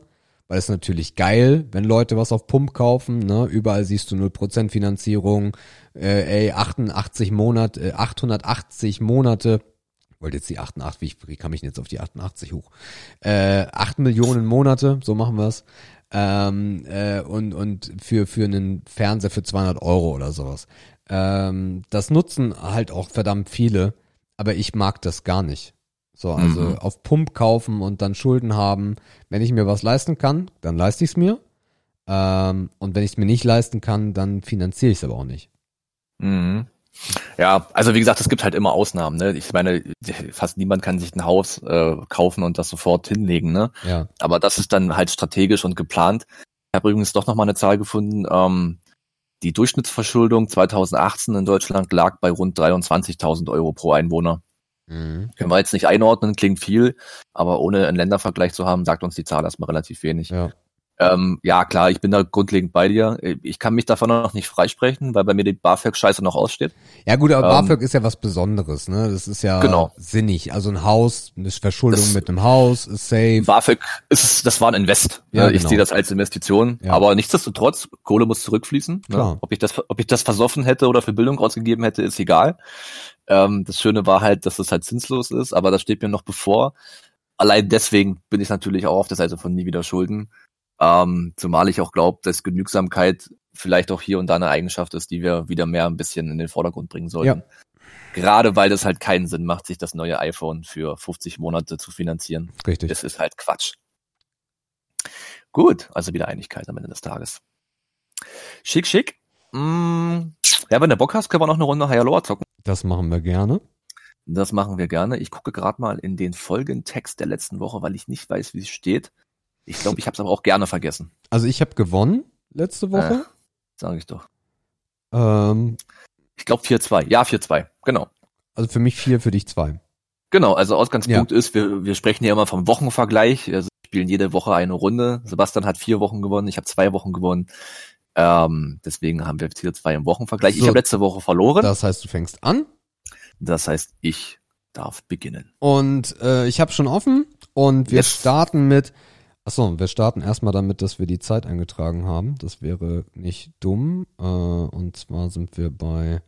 weil es natürlich geil, wenn Leute was auf Pump kaufen, ne? Überall siehst du 0% Finanzierung, äh, ey, 88 Monate, äh, 880 Monate, wollte jetzt die 88, wie, wie kam ich denn jetzt auf die 88 hoch? Äh, 8 Millionen Monate, so machen wir's. Ähm, äh, und, und für, für einen Fernseher für 200 Euro oder sowas. Ähm, das nutzen halt auch verdammt viele, aber ich mag das gar nicht. So, also mhm. auf Pump kaufen und dann Schulden haben. Wenn ich mir was leisten kann, dann leiste ich es mir. Ähm, und wenn ich es mir nicht leisten kann, dann finanziere ich es aber auch nicht. Mhm. Ja, also wie gesagt, es gibt halt immer Ausnahmen. Ne? Ich meine, fast niemand kann sich ein Haus äh, kaufen und das sofort hinlegen. Ne? Ja. Aber das ist dann halt strategisch und geplant. Ich habe übrigens doch noch mal eine Zahl gefunden. Ähm, die Durchschnittsverschuldung 2018 in Deutschland lag bei rund 23.000 Euro pro Einwohner. Mhm. Können wir jetzt nicht einordnen, klingt viel, aber ohne einen Ländervergleich zu haben, sagt uns die Zahl erstmal relativ wenig. Ja. Ähm, ja, klar, ich bin da grundlegend bei dir. Ich kann mich davon noch nicht freisprechen, weil bei mir die BAföG-Scheiße noch aussteht. Ja gut, aber ähm, BAföG ist ja was Besonderes, ne? Das ist ja genau. sinnig. Also ein Haus, eine Verschuldung das, mit einem Haus ist safe. BAföG ist, das war ein Invest. Ja, ne? Ich genau. sehe das als Investition. Ja. Aber nichtsdestotrotz, Kohle muss zurückfließen. Ne? Klar. Ne? Ob ich das, ob ich das versoffen hätte oder für Bildung ausgegeben hätte, ist egal. Ähm, das Schöne war halt, dass es halt zinslos ist, aber das steht mir noch bevor. Allein deswegen bin ich natürlich auch auf der Seite von nie wieder Schulden. Ähm, zumal ich auch glaube, dass Genügsamkeit vielleicht auch hier und da eine Eigenschaft ist, die wir wieder mehr ein bisschen in den Vordergrund bringen sollten. Ja. Gerade weil das halt keinen Sinn macht, sich das neue iPhone für 50 Monate zu finanzieren. Richtig. Das ist halt Quatsch. Gut, also wieder Einigkeit am Ende des Tages. Schick, schick. Mm, ja, wenn du Bock hast, können wir noch eine Runde Higher Lower zocken. Das machen wir gerne. Das machen wir gerne. Ich gucke gerade mal in den Folgentext der letzten Woche, weil ich nicht weiß, wie es steht. Ich glaube, ich habe es aber auch gerne vergessen. Also ich habe gewonnen letzte Woche. Äh, Sage ich doch. Ähm, ich glaube 4-2. Ja, 4-2. Genau. Also für mich 4, für dich 2. Genau, also Ausgangspunkt ja. ist, wir, wir sprechen hier immer vom Wochenvergleich. Also wir spielen jede Woche eine Runde. Sebastian hat vier Wochen gewonnen, ich habe zwei Wochen gewonnen. Ähm, deswegen haben wir 4-2 im Wochenvergleich. So, ich habe letzte Woche verloren. Das heißt, du fängst an. Das heißt, ich darf beginnen. Und äh, ich habe schon offen und wir yes. starten mit Achso, wir starten erstmal damit, dass wir die Zeit eingetragen haben. Das wäre nicht dumm. Äh, und zwar sind wir bei,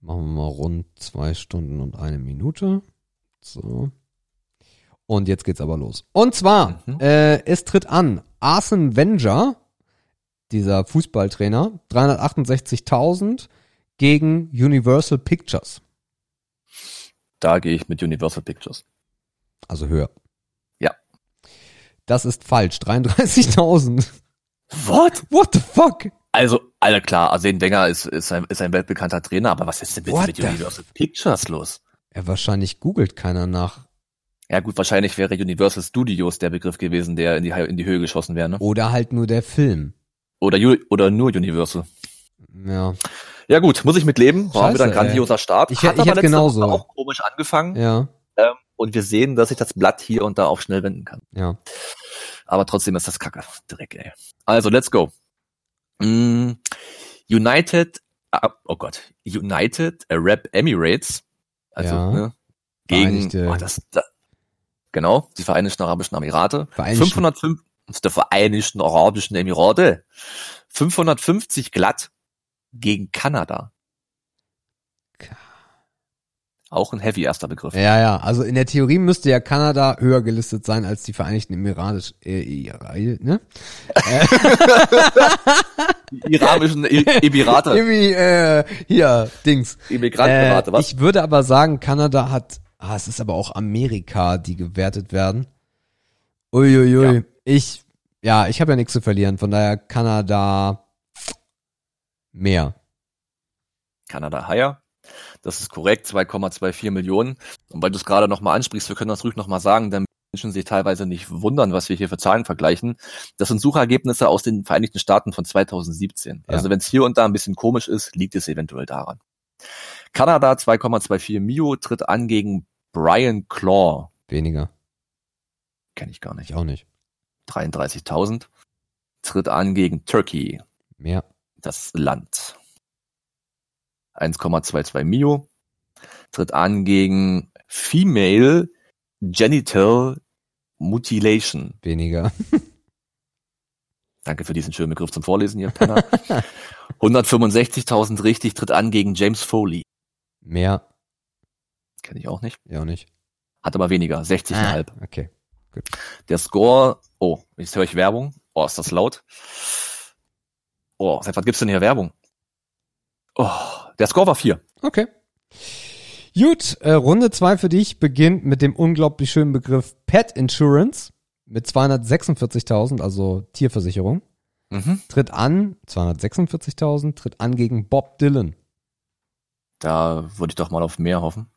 machen wir mal rund zwei Stunden und eine Minute. So. Und jetzt geht's aber los. Und zwar, mhm. äh, es tritt an Arsene Wenger, dieser Fußballtrainer, 368.000 gegen Universal Pictures. Da gehe ich mit Universal Pictures. Also höher. Das ist falsch. 33.000. What? What the fuck? Also, alle klar, Arsene Wenger ist, ist, ein, ist ein weltbekannter Trainer, aber was ist denn What mit Universal Pictures los? Ja, wahrscheinlich googelt keiner nach. Ja gut, wahrscheinlich wäre Universal Studios der Begriff gewesen, der in die, in die Höhe geschossen wäre, ne? Oder halt nur der Film. Oder, oder nur Universal. Ja. Ja gut, muss ich mit leben. War wieder ein grandioser Start. Ich, Hat ich hätte genauso. auch komisch angefangen. Ja. Ähm, und wir sehen, dass ich das Blatt hier und da auch schnell wenden kann. Ja. Aber trotzdem ist das Kacke. Dreck, ey. Also, let's go. Mm, United ah, oh Gott, United Arab Emirates, also Ja. ne, gegen, oh, das, da, genau, die Vereinigten Arabischen Emirate, Vereinigten- 505, der Vereinigten Arabischen Emirate, 550 glatt gegen Kanada. Auch ein heavy erster Begriff. Ja, ja, also in der Theorie müsste ja Kanada höher gelistet sein als die Vereinigten Emirate, äh, äh, ne? Die iranischen E- Emirate, Irgendwie, äh, hier, Dings. Immigrantenemirate, Äh, was? ich würde aber sagen, Kanada hat, ah, es ist aber auch Amerika, die gewertet werden. Uiuiui. Ja. Ich, ja, ich habe ja nichts zu verlieren, von daher Kanada mehr. Kanada higher. Das ist korrekt, 2,24 Millionen. Und weil du es gerade nochmal ansprichst, wir können das ruhig nochmal sagen, damit Menschen sich teilweise nicht wundern, was wir hier für Zahlen vergleichen. Das sind Suchergebnisse aus den Vereinigten Staaten von 2017. Ja. Also wenn es hier und da ein bisschen komisch ist, liegt es eventuell daran. Kanada 2,24 Mio tritt an gegen Brian Claw. Weniger. Kenne ich gar nicht. Ich auch nicht. 33.000. Tritt an gegen Turkey. Mehr. das Land. 1,22 Mio tritt an gegen Female Genital Mutilation. Weniger. Danke für diesen schönen Begriff zum Vorlesen, ihr Penner. 165.000 richtig tritt an gegen James Foley. Mehr. Kenne ich auch nicht. Ja, auch nicht. Hat aber weniger, 60,5. Okay. Der Score, oh, jetzt höre ich Werbung. Oh, ist das laut. Oh, seit wann gibt's denn hier Werbung? Oh, der Score war 4. Okay. Gut, äh, Runde zwei für dich beginnt mit dem unglaublich schönen Begriff Pet Insurance mit 246.000, also Tierversicherung. Mhm. Tritt an, 246.000, tritt an gegen Bob Dylan. Da würde ich doch mal auf mehr hoffen.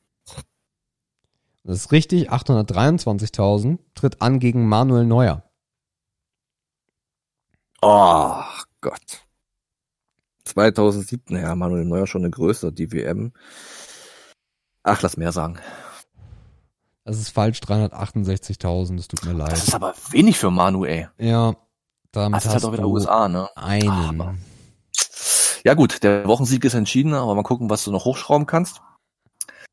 Das ist richtig, 823.000, tritt an gegen Manuel Neuer. Oh Gott. 2007, ja, Manuel Neuer schon eine Größe, die WM. Ach, lass mehr sagen. Das ist falsch, 368.000, das tut mir leid. Das ist aber wenig für Manu, ey. Ja, damit Das ist hast halt auch wieder USA, ne? einen. Aber- Ja gut, der Wochensieg ist entschieden, aber mal gucken, was du noch hochschrauben kannst.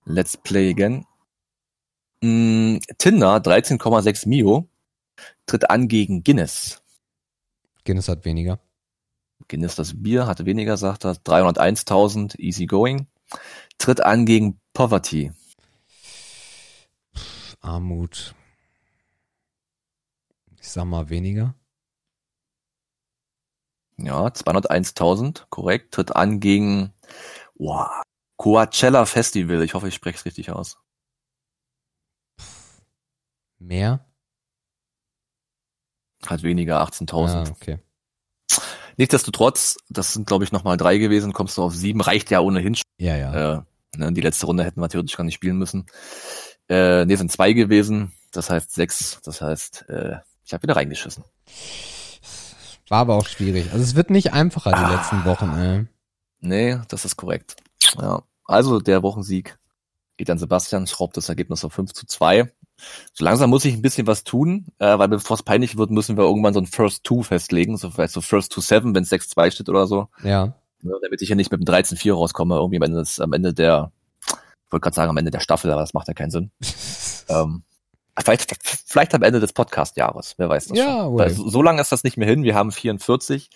Let's play again. Mm, Tinder, 13,6 Mio, tritt an gegen Guinness. Guinness hat weniger. Guinness das Bier, hatte weniger, sagt er. 301.000, easy going. Tritt an gegen Poverty. Armut. Ich sag mal weniger. Ja, 201.000, korrekt. Tritt an gegen wow, Coachella Festival. Ich hoffe, ich spreche es richtig aus. Mehr? Hat weniger, 18.000. Ah, okay. Nichtsdestotrotz, das sind glaube ich nochmal drei gewesen, kommst du auf sieben, reicht ja ohnehin schon. Ja, ja. Äh, ne, die letzte Runde hätten wir theoretisch gar nicht spielen müssen. Äh, nee, sind zwei gewesen, das heißt sechs, das heißt, äh, ich habe wieder reingeschissen. War aber auch schwierig. Also es wird nicht einfacher die Ah. letzten Wochen, ey. Nee, das ist korrekt. Ja, also der Wochensieg geht an Sebastian, schraubt das Ergebnis auf 5 zu 2. So langsam muss ich ein bisschen was tun, äh, weil bevor es peinlich wird, müssen wir irgendwann so ein First Two festlegen, so vielleicht so First to Seven, wenn es 6-2 steht oder so. Ja. Ja, damit ich ja nicht mit dem 13-4 rauskomme, irgendwie am Ende, des, am Ende der, ich wollte gerade sagen, am Ende der Staffel, aber das macht ja keinen Sinn. ähm, vielleicht, vielleicht am Ende des Podcast-Jahres, wer weiß das Ja, schon. Weil so, so lange ist das nicht mehr hin, wir haben 44.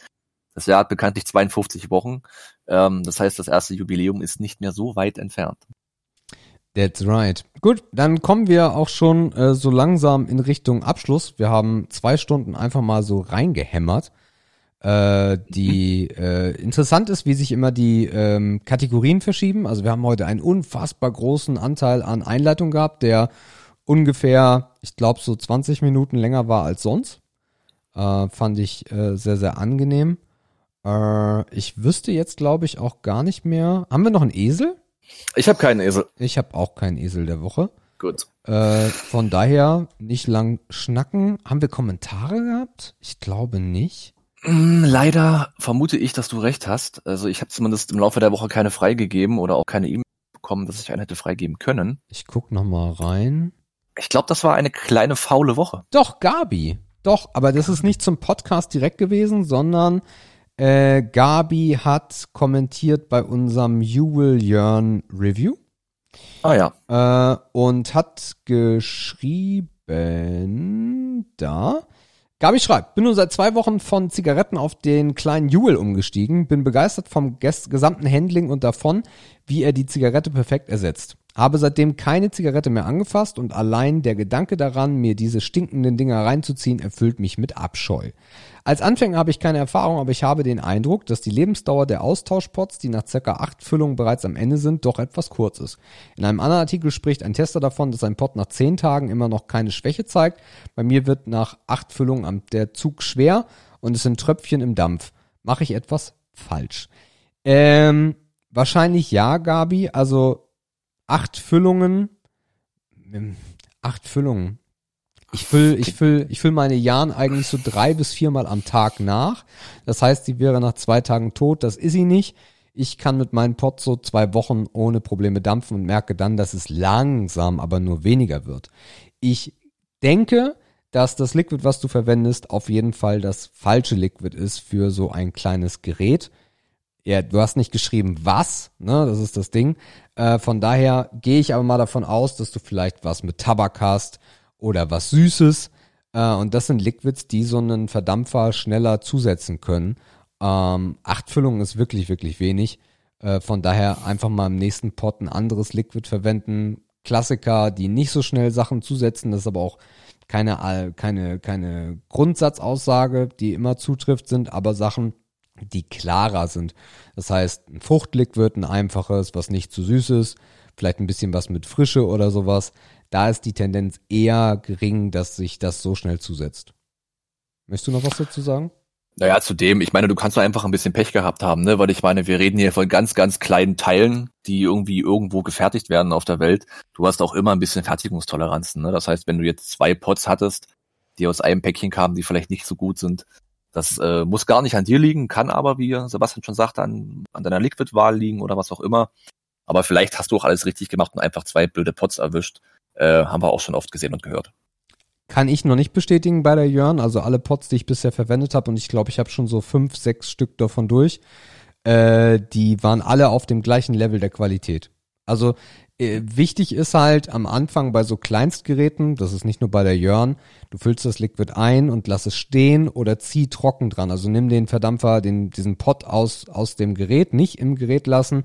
Das Jahr hat bekanntlich 52 Wochen. Ähm, das heißt, das erste Jubiläum ist nicht mehr so weit entfernt. That's right. Gut, dann kommen wir auch schon äh, so langsam in Richtung Abschluss. Wir haben zwei Stunden einfach mal so reingehämmert. Äh, die äh, interessant ist, wie sich immer die ähm, Kategorien verschieben. Also wir haben heute einen unfassbar großen Anteil an Einleitung gehabt, der ungefähr, ich glaube, so 20 Minuten länger war als sonst. Äh, fand ich äh, sehr, sehr angenehm. Äh, ich wüsste jetzt, glaube ich, auch gar nicht mehr. Haben wir noch einen Esel? Ich habe keinen Esel. Ich habe auch keinen Esel der Woche. Gut. Äh, von daher nicht lang schnacken. Haben wir Kommentare gehabt? Ich glaube nicht. Mm, Leider vermute ich, dass du recht hast. Also ich habe zumindest im Laufe der Woche keine freigegeben oder auch keine E-Mail bekommen, dass ich eine hätte freigeben können. Ich guck noch mal rein. Ich glaube, das war eine kleine faule Woche. Doch, Gabi. Doch, aber das ist nicht zum Podcast direkt gewesen, sondern Äh, Gabi hat kommentiert bei unserem You Will Yearn Review Ah ja. äh, und hat geschrieben, da. Gabi schreibt, bin nun seit zwei Wochen von Zigaretten auf den kleinen Jewel umgestiegen, bin begeistert vom ges gesamten Handling und davon, wie er die Zigarette perfekt ersetzt. Habe seitdem keine Zigarette mehr angefasst und allein der Gedanke daran, mir diese stinkenden Dinger reinzuziehen, erfüllt mich mit Abscheu. Als Anfänger habe ich keine Erfahrung, aber ich habe den Eindruck, dass die Lebensdauer der Austauschpots, die nach circa acht Füllungen bereits am Ende sind, doch etwas kurz ist. In einem anderen Artikel spricht ein Tester davon, dass ein Pot nach zehn Tagen immer noch keine Schwäche zeigt. Bei mir wird nach acht Füllungen der Zug schwer und es sind Tröpfchen im Dampf. Mache ich etwas falsch? Ähm, wahrscheinlich ja, Gabi. Also acht Füllungen. ähm, Acht Füllungen. Ich füll, ich füll, ich füll meine Jahren eigentlich so drei bis viermal am Tag nach. Das heißt, sie wäre nach zwei Tagen tot. Das ist sie nicht. Ich kann mit meinem Pot so zwei Wochen ohne Probleme dampfen und merke dann, dass es langsam, aber nur weniger wird. Ich denke, dass das Liquid, was du verwendest, auf jeden Fall das falsche Liquid ist für so ein kleines Gerät. Ja, du hast nicht geschrieben, was, ne, das ist das Ding. Äh, von daher gehe ich aber mal davon aus, dass du vielleicht was mit Tabak hast oder was Süßes. Äh, und das sind Liquids, die so einen Verdampfer schneller zusetzen können. Ähm, acht Füllungen ist wirklich, wirklich wenig. Äh, von daher einfach mal im nächsten Pot ein anderes Liquid verwenden. Klassiker, die nicht so schnell Sachen zusetzen, das ist aber auch keine, keine, keine Grundsatzaussage, die immer zutrifft, sind aber Sachen, die klarer sind. Das heißt, ein Fruchtliquid, ein einfaches, was nicht zu süß ist, vielleicht ein bisschen was mit Frische oder sowas. Da ist die Tendenz eher gering, dass sich das so schnell zusetzt. Möchtest du noch was dazu sagen? Naja, zudem, ich meine, du kannst doch einfach ein bisschen Pech gehabt haben, ne? Weil ich meine, wir reden hier von ganz, ganz kleinen Teilen, die irgendwie irgendwo gefertigt werden auf der Welt. Du hast auch immer ein bisschen Fertigungstoleranzen, ne? Das heißt, wenn du jetzt zwei Pots hattest, die aus einem Päckchen kamen, die vielleicht nicht so gut sind, das äh, muss gar nicht an dir liegen, kann aber, wie Sebastian schon sagte, an, an deiner Liquid-Wahl liegen oder was auch immer. Aber vielleicht hast du auch alles richtig gemacht und einfach zwei blöde Pots erwischt. Äh, haben wir auch schon oft gesehen und gehört. Kann ich noch nicht bestätigen bei der Jörn. Also alle Pots, die ich bisher verwendet habe, und ich glaube, ich habe schon so fünf, sechs Stück davon durch, äh, die waren alle auf dem gleichen Level der Qualität. Also wichtig ist halt am Anfang bei so Kleinstgeräten, das ist nicht nur bei der Jörn, du füllst das Liquid ein und lass es stehen oder zieh trocken dran. Also nimm den Verdampfer, den, diesen Pot aus, aus dem Gerät, nicht im Gerät lassen.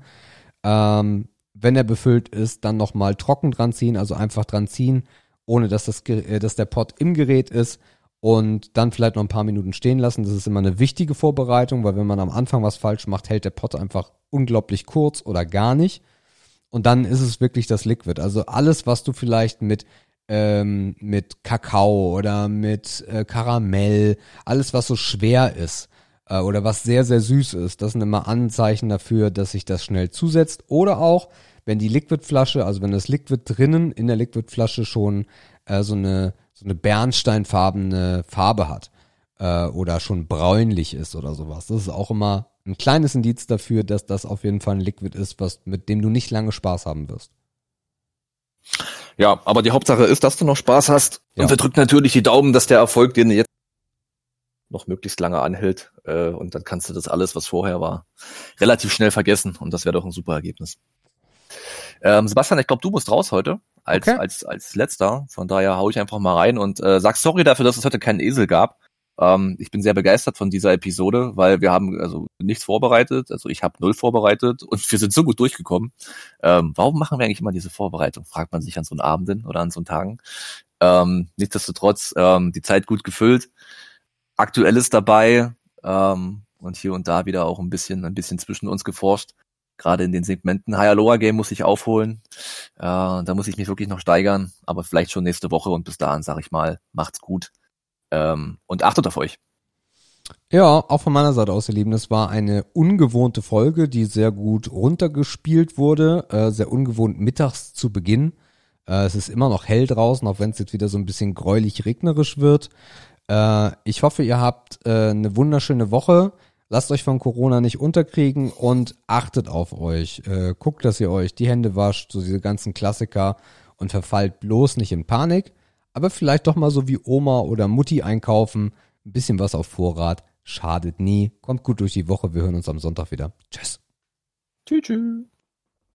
Ähm, wenn er befüllt ist, dann nochmal trocken dran ziehen, also einfach dran ziehen, ohne dass, das, äh, dass der Pot im Gerät ist und dann vielleicht noch ein paar Minuten stehen lassen. Das ist immer eine wichtige Vorbereitung, weil wenn man am Anfang was falsch macht, hält der Pot einfach unglaublich kurz oder gar nicht. Und dann ist es wirklich das Liquid. Also alles, was du vielleicht mit ähm, mit Kakao oder mit äh, Karamell, alles was so schwer ist äh, oder was sehr sehr süß ist, das sind immer Anzeichen dafür, dass sich das schnell zusetzt. Oder auch wenn die Liquidflasche, also wenn das Liquid drinnen in der Liquidflasche schon äh, so eine so eine bernsteinfarbene Farbe hat äh, oder schon bräunlich ist oder sowas. Das ist auch immer ein kleines Indiz dafür, dass das auf jeden Fall ein Liquid ist, was mit dem du nicht lange Spaß haben wirst. Ja, aber die Hauptsache ist, dass du noch Spaß hast. Ja. Und wir drücken natürlich die Daumen, dass der Erfolg, den du jetzt noch möglichst lange anhält. Äh, und dann kannst du das alles, was vorher war, relativ schnell vergessen. Und das wäre doch ein super Ergebnis. Ähm, Sebastian, ich glaube, du musst raus heute als, Okay. als, als letzter. Von daher hau ich einfach mal rein und äh, sag sorry dafür, dass es heute keinen Esel gab. Ähm, ich bin sehr begeistert von dieser Episode, weil wir haben also nichts vorbereitet. Also ich habe null vorbereitet und wir sind so gut durchgekommen. Ähm, warum machen wir eigentlich immer diese Vorbereitung? Fragt man sich an so einen Abenden oder an so einen Tagen. Ähm, nichtsdestotrotz, ähm, die Zeit gut gefüllt. Aktuelles dabei ähm, und hier und da wieder auch ein bisschen, ein bisschen zwischen uns geforscht. Gerade in den Segmenten High Aloha Game muss ich aufholen. Äh, da muss ich mich wirklich noch steigern, aber vielleicht schon nächste Woche und bis dahin sage ich mal, macht's gut ähm, und achtet auf euch. Ja, auch von meiner Seite aus, ihr Lieben, das war eine ungewohnte Folge, die sehr gut runtergespielt wurde, äh, sehr ungewohnt mittags zu Beginn. Äh, es ist immer noch hell draußen, auch wenn es jetzt wieder so ein bisschen gräulich regnerisch wird. Äh, ich hoffe, ihr habt äh, eine wunderschöne Woche. Lasst euch von Corona nicht unterkriegen und achtet auf euch. Äh, guckt, dass ihr euch die Hände wascht, so diese ganzen Klassiker und verfallt bloß nicht in Panik. Aber vielleicht doch mal so wie Oma oder Mutti einkaufen, ein bisschen was auf Vorrat schadet nie. Kommt gut durch die Woche. Wir hören uns am Sonntag wieder. Tschüss. Tschüss.